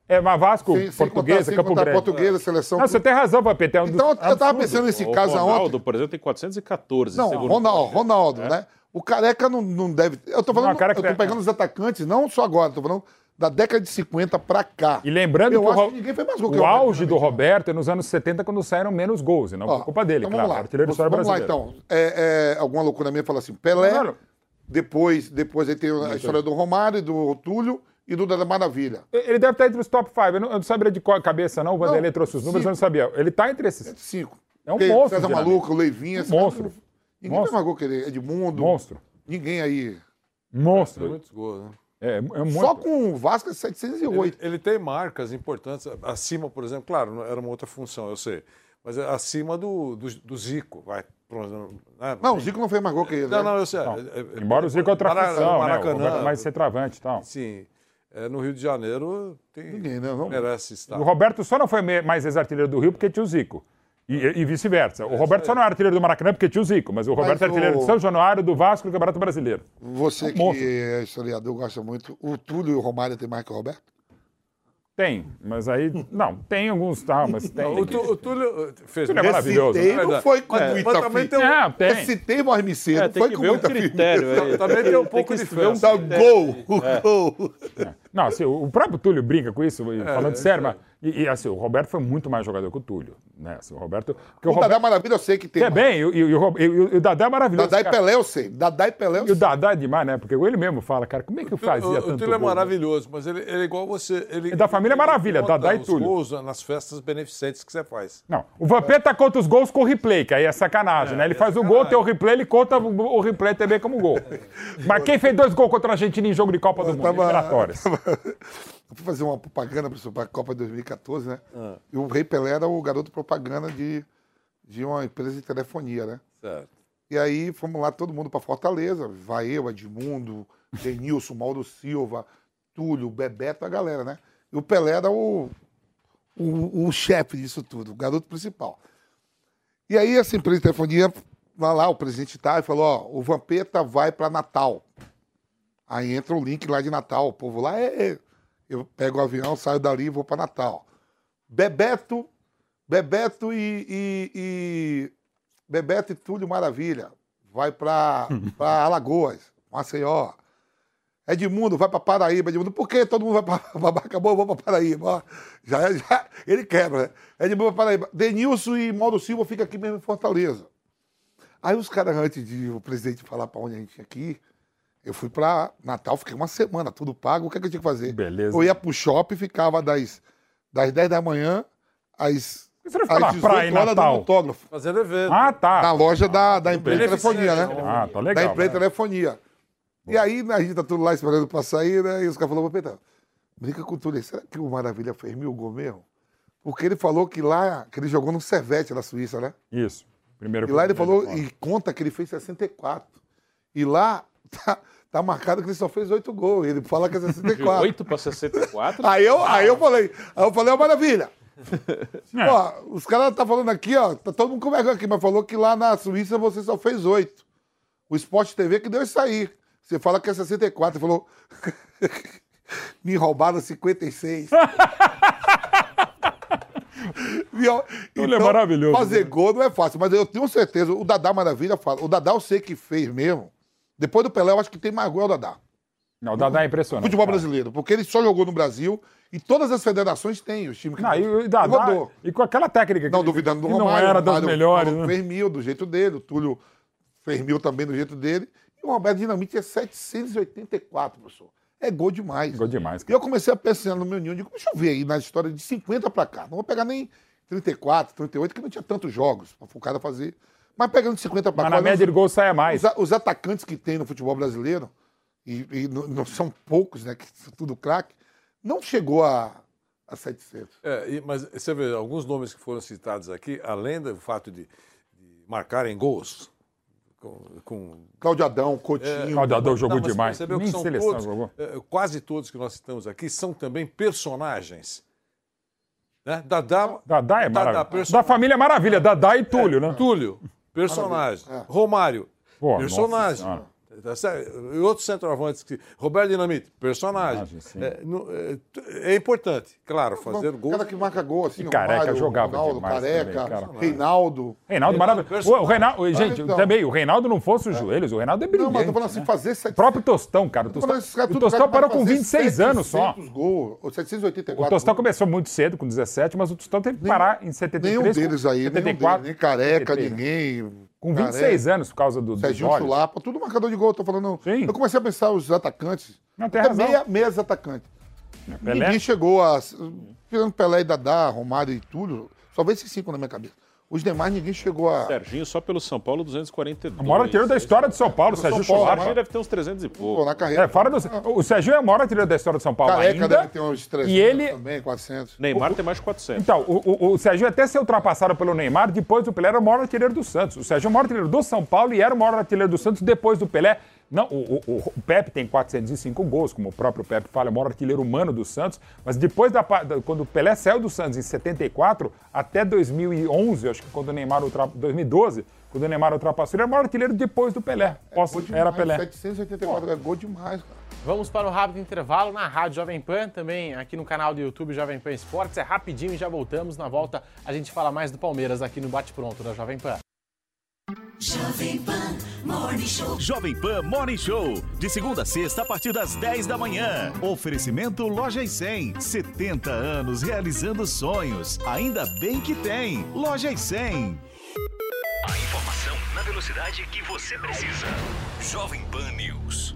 É, mas Vasco, Sem- sem portuguesa, contar- sem Campo contar Grande. portuguesa, seleção- Não, você tem razão, Papete. É um Então, dos eu tava absurdo. pensando nesse O caso Ronaldo, ontem. por exemplo, tem 414. Não, Ronaldo. Ronaldo, É. né? O Careca não, não deve... Eu tô falando, Não, eu tô tem- pegando os atacantes, não só agora, tô falando da década de 50 pra cá. E lembrando eu que o, acho Ro- que ninguém fez mais gol que o auge do Roberto é nos anos 70, quando saíram menos gols, e não Ó, culpa dele, então claro. Vamos lá, Artilheiro história vamos lá então. É, é, alguma loucura minha fala assim, Pelé, Claro. depois, depois aí tem a história do Romário, do Túlio e do da Maravilha. Ele deve estar entre os top 5. Eu não, eu não sabia de qual cabeça, não. O Vanderlei trouxe os números, eu não sabia. Ele está entre esses. Cinco. É um Porque monstro. César. Maluco, Leivinha. esse Monstro. cara- Ninguém Monstro. mais gol que ele. Edmundo. Monstro. Ninguém aí. Monstro. Muitos gols, né? É, é muito. Só com o Vasco é 708. Ele, ele tem marcas importantes, acima, por exemplo, claro, era uma outra função, eu sei, mas é acima do, do, do Zico, vai. por exemplo, né? Não, o Zico não fez mais gol que ele. Não, né? não, eu sei. Não. é- é- Embora o Zico é outra Mara- função, né? Maracanã, Roberto é mais centroavante e tal. Sim. É, no Rio de Janeiro tem, Ninguém, né? Não. merece estar. O Roberto só não foi mais ex-artilheiro do Rio porque tinha o Zico. E, e vice-versa. O Roberto só não é artilheiro do Maracanã porque tinha o Zico, mas o Roberto é o- artilheiro de São Januário, do Vasco e do Campeonato Brasileiro. Você Um que monstro. é historiador, gosta muito. O Túlio e o Romário tem mais que o Roberto? Tem, mas aí. Não, tem alguns, tá, mas tem. O, Tu- o Túlio fez Túlio é maravilhoso. Citei, não Verdade. foi com É, muita mas também tem um- É, tem. Eu citei mais Micedo, É, não tem foi com o muita critério. Também tem um Tem pouco de um fé. Tá, gol, o gol. Não, assim, o próprio Túlio brinca com isso, e falando é sério, mas. E, e, assim, o Roberto foi muito mais jogador que o Túlio. Né? Assim, o Roberto. O o Roberto. Dadá Maravilha eu sei que tem. É bem, e, o- e, e e e Dadá é maravilhoso. Dadá e. Pelé eu sei. Dadá e Pelé eu E o sei. Dadá é demais, né? Porque ele mesmo fala, cara, como é que eu fazia o, tanto o Túlio é gol? maravilhoso, mas ele, ele é igual você. Ele, É da família Maravilha, ele conta Dadá e os Túlio. gols nas festas beneficentes que você faz. Não, o Vampeta conta os gols com o replay, que aí é sacanagem, né? Ele faz o gol, tem o replay, ele conta o, replay também como gol. Mas quem fez dois gols contra a Argentina em jogo de Copa do Mundo? tava- Eliminatórias. Eu fui fazer uma propaganda para a Copa 2014, né? Ah. E o Rei Pelé era o garoto propaganda de, de uma empresa de telefonia, né? Certo. E aí fomos lá todo mundo para Fortaleza. Vai eu, Edmundo, Denilson, Mauro Silva, Túlio, Bebeto, a galera, né? E o Pelé era o, o, o chefe disso tudo, o garoto principal. E aí essa empresa de telefonia, vai lá, o presidente tá e falou, ó, o Vampeta vai para Natal. Aí entra o link lá de Natal. O povo lá é. Eu pego o avião, saio dali e vou para Natal. Bebeto, Bebeto e, e, e- Bebeto e Túlio Maravilha. Vai para Alagoas, Maceió. Edmundo vai para Paraíba. Edmundo, por que todo mundo vai para Acabou, eu vou para Paraíba. Ó, Já, já, ele quebra, né? Edmundo vai para Paraíba. Denilson e Mauro Silva ficam aqui mesmo em Fortaleza. Aí os caras, antes de o presidente falar para onde a gente tinha que ir, eu fui para Natal, fiquei uma semana, tudo pago. O que, é que eu tinha que fazer? Beleza. Eu ia pro shopping, ficava das, das 10 da manhã às, Você não ficou na às praia em Natal? autógrafo. Fazendo evento. Ah, tá. Na loja da, da empresa telefonia, né? Ah, tá legal, Da empresa né? de telefonia. E aí a gente tá tudo lá esperando pra sair, né? E os caras falaram, Pedro, brinca com tudo aí. Será que o Maravilha fez mil gol mesmo? Porque ele falou que lá, que ele jogou no Servete na Suíça, né? Isso. Primeiro E lá ele falou, e conta que ele fez 64. E lá tá, tá marcado que ele só fez 8 gols. Ele fala que é 64. 8 para 64? Aí eu, aí eu falei, aí eu falei, ó, maravilha. Ó, os caras tá falando aqui, ó, tá todo mundo com vergonha aqui, mas falou que lá na Suíça você só fez 8. O Sport TV que deu isso aí. Você fala que é 64. Ele falou, me roubaram 56. E, ó, Ele é maravilhoso, Fazer né? gol não é fácil, mas eu tenho certeza, o Dadá Maravilha fala. O Dadá eu sei que fez mesmo. Depois do Pelé, eu acho que tem mais gol é o Dadá. Não, o Dadá é impressionante. Futebol cara. brasileiro, porque ele só jogou no Brasil e todas as federações têm os times que Não, e o Dadá, rodou. e com aquela técnica que Não duvidando do que Romário. não era o das Romário melhores, falou né? Fez mil do jeito dele, o Túlio fez mil também do jeito dele. E o Roberto Dinamite é 784, professor. É gol demais. Gol demais. E eu comecei a pensar no meu ninho, digo, deixa eu ver aí na história de 50 pra cá. Não vou pegar nem 34, 38, que não tinha tantos jogos pra o cara fazer. Mas pegando de 50 pra Mas na média os- de gol sai a mais. Os, os atacantes que tem no futebol brasileiro, e, e não, não são poucos, né? Que são tudo craque, não chegou a, a 700. É, e- mas você vê, alguns nomes que foram citados aqui, além do fato de, de marcarem gols, com, com Cláudio Adão, Coutinho. Cláudio Adão jogou mas demais. Percebeu que Nem são seleção todos, jogou. eh, quase todos que nós citamos aqui são também personagens. Né? Dadá, Dadá é Dadá, maravilha. perso- Da família Maravilha, Dadá e Túlio, né? Túlio, personagem. Romário, Pô, nossa personagem. Tá certo? E outros centroavantes que. Roberto Dinamite, personagem. É, no- é, é importante, claro, fazer O gol. cara que marca gol, assim, E o Careca Romário, jogava Ronaldo, demais Careca, também, cara. Reinaldo. Reinaldo maravilhoso. O Reinaldo, gente, então. também, o Reinaldo não fosse os joelhos, o Reinaldo é brilhante. Não, mas eu tô falando assim, né? fazer O 700 próprio Tostão, cara. O Tostão, caras o Tostão parou com fazer 26 anos só. 700 gols, ou 784 O Tostão gols. começou muito cedo, com 17, mas o Tostão teve que parar em 73. Nenhum deles aí, nenhum 74, deles, nem Careca, 73. ninguém. Com 26 anos, por causa do, Serginho olhos. Chulapa, tudo marcador de gol, tô falando. Sim. Eu comecei a pensar os atacantes. Não, tem razão. meia, meias atacantes. Pelé? Ninguém chegou a. Tirando Pelé e Dadá, Romário e Túlio, só veio esses cinco na minha cabeça. Os demais, ninguém chegou a. Serginho só pelo São Paulo 242. O maior artilheiro da história de São Paulo, Do Sérgio São Paulo, deve ter uns 300 e pouco. Pô, na carreira. É, fora do... O Serginho é o maior artilheiro da história de São Paulo Careca ainda. deve ter uns 300 e ele... também, 400. Neymar tem mais de 400. Então, o, o, o Serginho até ser ultrapassado pelo Neymar, depois do Pelé era o maior artilheiro do Santos. O Serginho é o maior artilheiro do São Paulo e era o maior artilheiro do Santos depois do Pelé. Não, o, o, o Pepe tem 405 gols, como o próprio Pepe fala, é o maior artilheiro humano do Santos. Mas depois da, pa- da- quando o Pelé saiu do Santos em 74 até 2011, acho que quando o Neymar ultra, 2012, quando o Neymar ultrapassou, ele era o maior artilheiro depois do Pelé. Pós, Gol era demais, Pelé. 784, é gol demais, cara. Vamos para o rápido intervalo na Rádio Jovem Pan, também aqui no canal do YouTube Jovem Pan Esportes. É rapidinho e já voltamos. Na volta a gente fala mais do Palmeiras aqui no Bate Pronto da Jovem Pan. Jovem Pan Morning Show. Jovem Pan Morning Show. De segunda a sexta, a partir das 10 da manhã. Oferecimento Loja e 100. 70 anos realizando sonhos. Ainda bem que tem. Loja e 100. A informação na velocidade que você precisa. Jovem Pan News.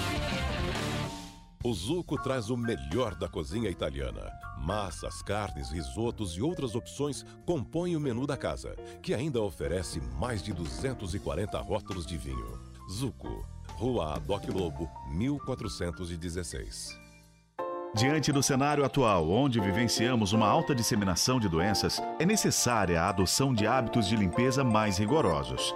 O Zuco traz o melhor da cozinha italiana. Massas, carnes, risotos e outras opções compõem o menu da casa, que ainda oferece mais de 240 rótulos de vinho. Zuco, Rua Doc Lobo, 1416. Diante do cenário atual, onde vivenciamos uma alta disseminação de doenças, é necessária a adoção de hábitos de limpeza mais rigorosos.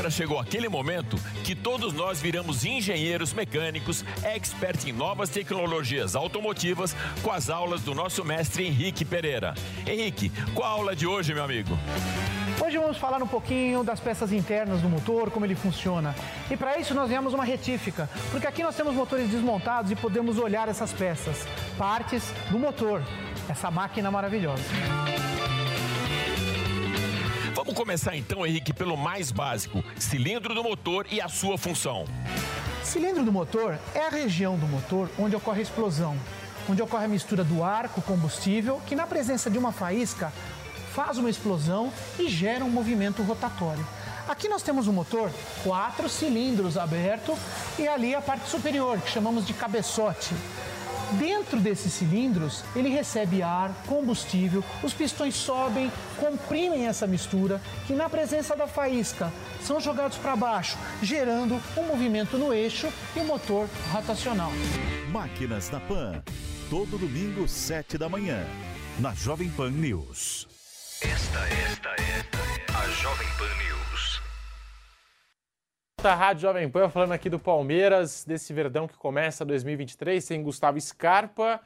Agora chegou aquele momento que todos nós viramos engenheiros mecânicos, expert em novas tecnologias automotivas, com as aulas do nosso mestre Henrique Pereira. Henrique, qual a aula de hoje, meu amigo? Hoje vamos falar um pouquinho das peças internas do motor, como ele funciona. E para isso nós viemos uma retífica, porque aqui nós temos motores desmontados e podemos olhar essas peças, partes do motor, essa máquina maravilhosa. Começar então, Henrique, pelo mais básico: cilindro do motor e a sua função. Cilindro do motor é a região do motor onde ocorre a explosão, onde ocorre a mistura do ar com combustível, que na presença de uma faísca faz uma explosão e gera um movimento rotatório. Aqui nós temos um motor, quatro cilindros aberto e ali a parte superior, que chamamos de cabeçote. Dentro desses cilindros, ele recebe ar, combustível, os pistões sobem, comprimem essa mistura, que na presença da faísca são jogados para baixo, gerando um movimento no eixo e o motor rotacional. Máquinas na Pan. Todo domingo, 7 da manhã. Na Jovem Pan News. Esta, esta, esta é a Jovem Pan News. Da Rádio Jovem Pan falando aqui do Palmeiras, desse Verdão que começa 2023 sem Gustavo Scarpa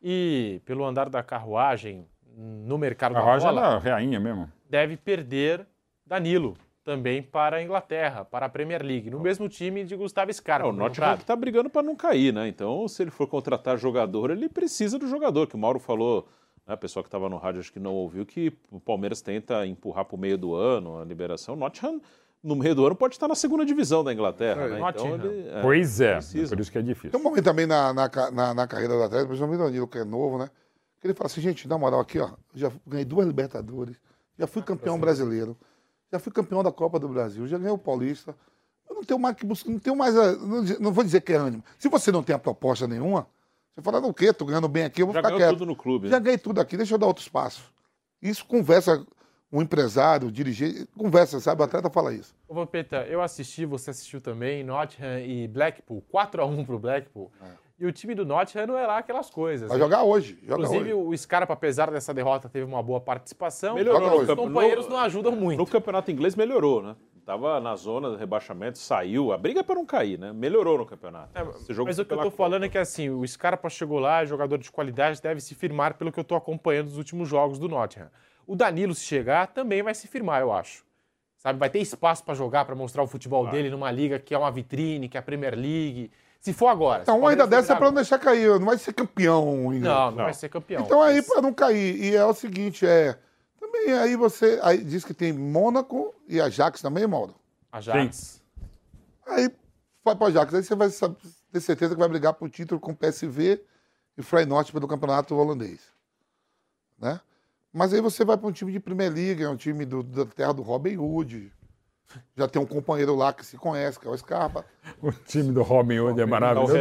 e pelo andar da carruagem no mercado da bola, é rainha mesmo. deve perder Danilo também para a Inglaterra, para a Premier League, no mesmo time de Gustavo Scarpa. É, o Nottingham que está brigando para não cair, né? Então, se ele for contratar jogador, ele precisa do jogador, que o Mauro falou, né? a pessoa que estava no rádio acho que não ouviu, que o Palmeiras tenta empurrar para o meio do ano a liberação. Nottingham, no meio do ano, pode estar na segunda divisão da Inglaterra, né? Então, ele, Pois é, precisa. por isso que é difícil. Tem um momento também na, na, na, na carreira do Atlético, principalmente o Danilo, que é novo, né? Que ele fala assim, gente, na moral, aqui, ó, já ganhei duas Libertadores, já fui campeão brasileiro, já fui campeão da Copa do Brasil, já ganhei o Paulista. Eu não tenho mais que buscar, não tenho mais. a- não, não vou dizer que é ânimo. Se você não tem a proposta nenhuma, você fala, não, o quê? Tô ganhando bem aqui, eu vou Já ficar quieto. tudo no clube, Já né? ganhei tudo aqui, deixa eu dar outro espaço. Isso conversa, um empresário, um dirigente, conversa, sabe? O atleta fala isso. Ô, Vampeta, eu assisti, você assistiu também, Nottingham e Blackpool, 4x1 pro Blackpool. E o time do Nottingham não é lá aquelas coisas. Vai né? jogar hoje, joga Inclusive, hoje. o Scarpa, apesar dessa derrota, teve uma boa participação. Melhorou Os companheiros no- não ajudam muito. No campeonato inglês melhorou, né? Tava na zona de rebaixamento, saiu. A briga é para não cair, né? Melhorou no campeonato. Esse jogo Mas o que eu tô falando é que assim, o Scarpa chegou lá, é jogador de qualidade, deve se firmar pelo que eu tô acompanhando dos últimos jogos do Nottingham. O Danilo, se chegar, também vai se firmar, eu acho. Sabe, vai ter espaço para jogar, para mostrar o futebol dele numa liga que é uma vitrine, que é a Premier League. Se for agora. Então, o uma ainda dessa é pra não deixar cair, não vai ser campeão ainda. Não, não vai ser campeão. Então aí pra não cair. E é o seguinte, é. Também aí você. Aí diz que tem Mônaco e Ajax também, Mauro? Ajax. Aí vai pro Ajax. Aí você vai ter certeza que vai brigar pro título com PSV e Feyenoord pelo campeonato holandês. Né? Mas aí você vai para um time de Premier League, é um time do- da terra do Robin Hood. Já tem um companheiro lá que se conhece, que é o Scarpa. O time do Robin Hood é maravilhoso.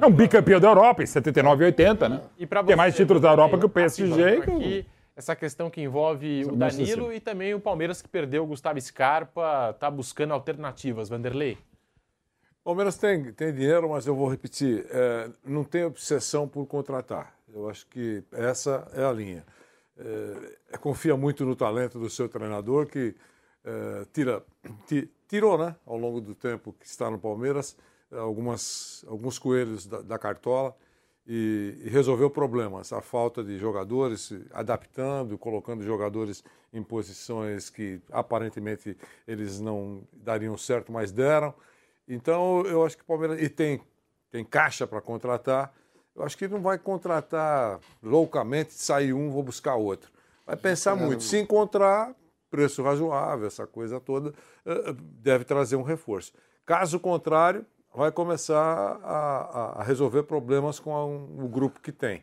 É um bicampeão da Europa em 79 e 80, né? E pra Tem mais você, títulos da Europa que o PSG. que essa questão que envolve o Danilo e também o Palmeiras que perdeu o Gustavo Scarpa, tá buscando alternativas, Vanderlei. O Palmeiras tem, tem dinheiro, mas eu vou repetir, é, não tem obsessão por contratar. Eu acho que essa é a linha. É, confia muito no talento do seu treinador, que é, tira, ti- tirou, né, ao longo do tempo que está no Palmeiras, algumas, alguns coelhos da, da cartola e, e resolveu problemas. A falta de jogadores, adaptando, colocando jogadores em posições que aparentemente eles não dariam certo, mas deram. Então, eu acho que o Palmeiras. E tem, tem caixa para contratar. Eu acho que não vai contratar loucamente, sair um, vou buscar outro. Vai pensar muito. Se encontrar preço razoável, essa coisa toda, eh, deve trazer um reforço. Caso contrário, vai começar a, a resolver problemas com um, o grupo que tem.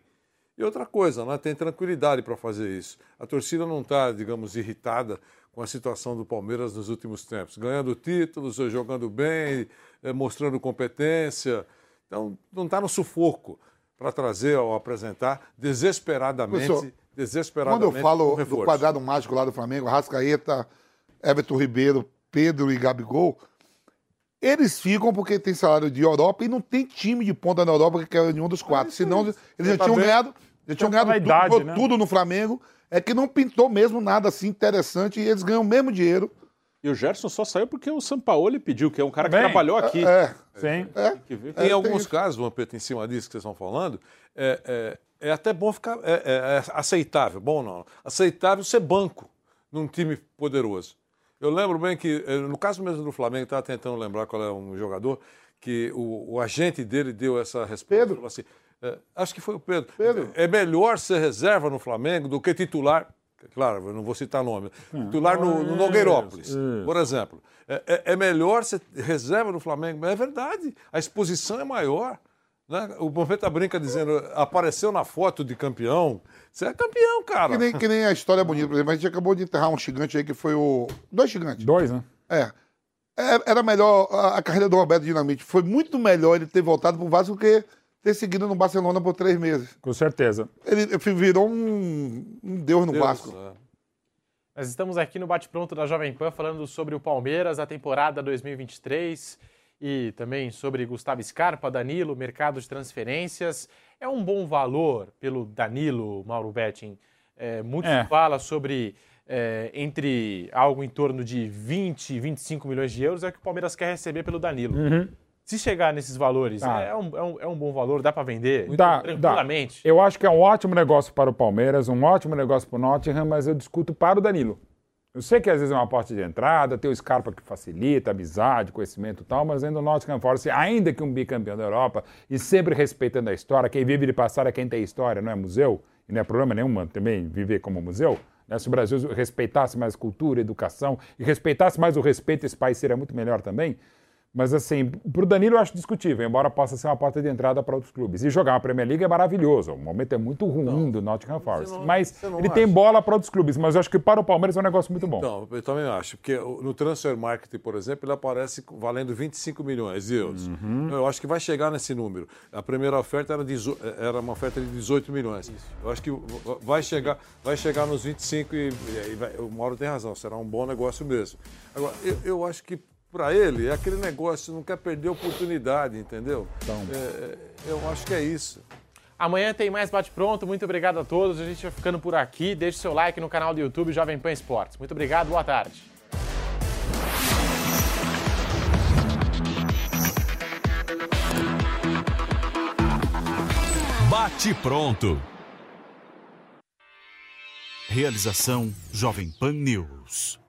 E outra coisa, né, tem tranquilidade para fazer isso. A torcida não está, digamos, irritada com a situação do Palmeiras nos últimos tempos, ganhando títulos, jogando bem, eh, mostrando competência. Então, não está no sufoco para trazer ou apresentar desesperadamente, Professor, desesperadamente Quando eu falo do quadrado mágico lá do Flamengo, Rascaeta, Everton Ribeiro, Pedro e Gabigol, eles ficam porque tem salário de Europa e não tem time de ponta na Europa que quer nenhum dos quatro. Senão eles já Tá tinham bem. ganhado, já tinham ganhado pela tudo, idade, tudo, né? tudo no Flamengo. É que não pintou mesmo nada assim interessante e eles ganham o mesmo dinheiro. E o Gerson só saiu porque o Sampaoli pediu, que é um cara que Bem, trabalhou aqui. É. Sim. É. que ver. Em alguns casos, Vampeta, em cima disso que vocês estão falando, é, é, é até bom ficar. É, é- é aceitável, bom não. Aceitável ser banco num time poderoso. Eu lembro bem que, eh, no caso mesmo do Flamengo, estava tentando lembrar qual é um jogador, que o, o agente dele deu essa resposta. Pedro? Assim, eh, acho que foi o Pedro. Pedro. É melhor ser reserva no Flamengo do que titular. Claro, eu não vou citar nome. Titular no, no Nogueirópolis, Isso. por exemplo. É, é- é melhor ser reserva no Flamengo. Mas é verdade, a exposição é maior. Né? O Vampeta brinca dizendo, apareceu na foto de campeão. Você é campeão, cara. Que nem, que nem a história bonita, por exemplo. A gente acabou de enterrar um gigante aí que foi o. Dois gigantes. Dois, né? É. É, Era melhor. A, a carreira do Roberto Dinamite foi muito melhor ele ter voltado pro Vasco do que ter seguido no Barcelona por três meses. Com certeza. Ele virou um, um deus no Deus, Vasco. Nós estamos aqui no Bate Pronto da Jovem Pan falando sobre o Palmeiras, a temporada 2023 e também sobre Gustavo Scarpa, Danilo, mercado de transferências. É um bom valor pelo Danilo, Mauro Betting. É, muito É. se fala sobre é, entre algo em torno de 20, 25 milhões de euros é o que o Palmeiras quer receber pelo Danilo. Uhum. Se chegar nesses valores, Tá. é, um, é um- é um bom valor, dá para vender Dá, dá. tranquilamente. Eu acho que é um ótimo negócio para o Palmeiras, um ótimo negócio para o Nottingham, mas eu discuto para o Danilo. Eu sei que às vezes é uma porta de entrada, tem o Scarpa que facilita, amizade, conhecimento e tal, mas ainda o Nottingham Forest, ainda que um bicampeão da Europa, e sempre respeitando a história, quem vive de passar é quem tem história, não é museu, e não é problema nenhum também viver como museu. né? Se o Brasil respeitasse mais cultura, educação, e respeitasse mais o respeito, esse país seria muito melhor também. Mas assim, para o Danilo eu acho discutível, embora possa ser uma porta de entrada para outros clubes. E jogar uma Premier League é maravilhoso. O momento é muito ruim do Nottingham Forest. não- mas não ele tem acha? bola para outros clubes. Mas eu acho que para o Palmeiras é um negócio muito bom. Não, eu também acho, porque no Transfer Market, por exemplo, ele aparece valendo 25 milhões de euros. Uhum. Eu acho que vai chegar nesse número. A primeira oferta era, dezo- era uma oferta de 18 milhões. Eu acho que vai chegar, vai chegar nos 25 e, e vai- o Mauro tem razão, será um bom negócio mesmo. Agora, eu, eu acho que para ele é aquele negócio, não quer perder a oportunidade, entendeu? É, é, eu acho que é isso. Amanhã tem mais Bate Pronto. Muito obrigado a todos. A gente vai ficando por aqui. Deixe seu like no canal do YouTube Jovem Pan Esportes. Muito obrigado. Boa tarde. Bate pronto. Realização Jovem Pan News.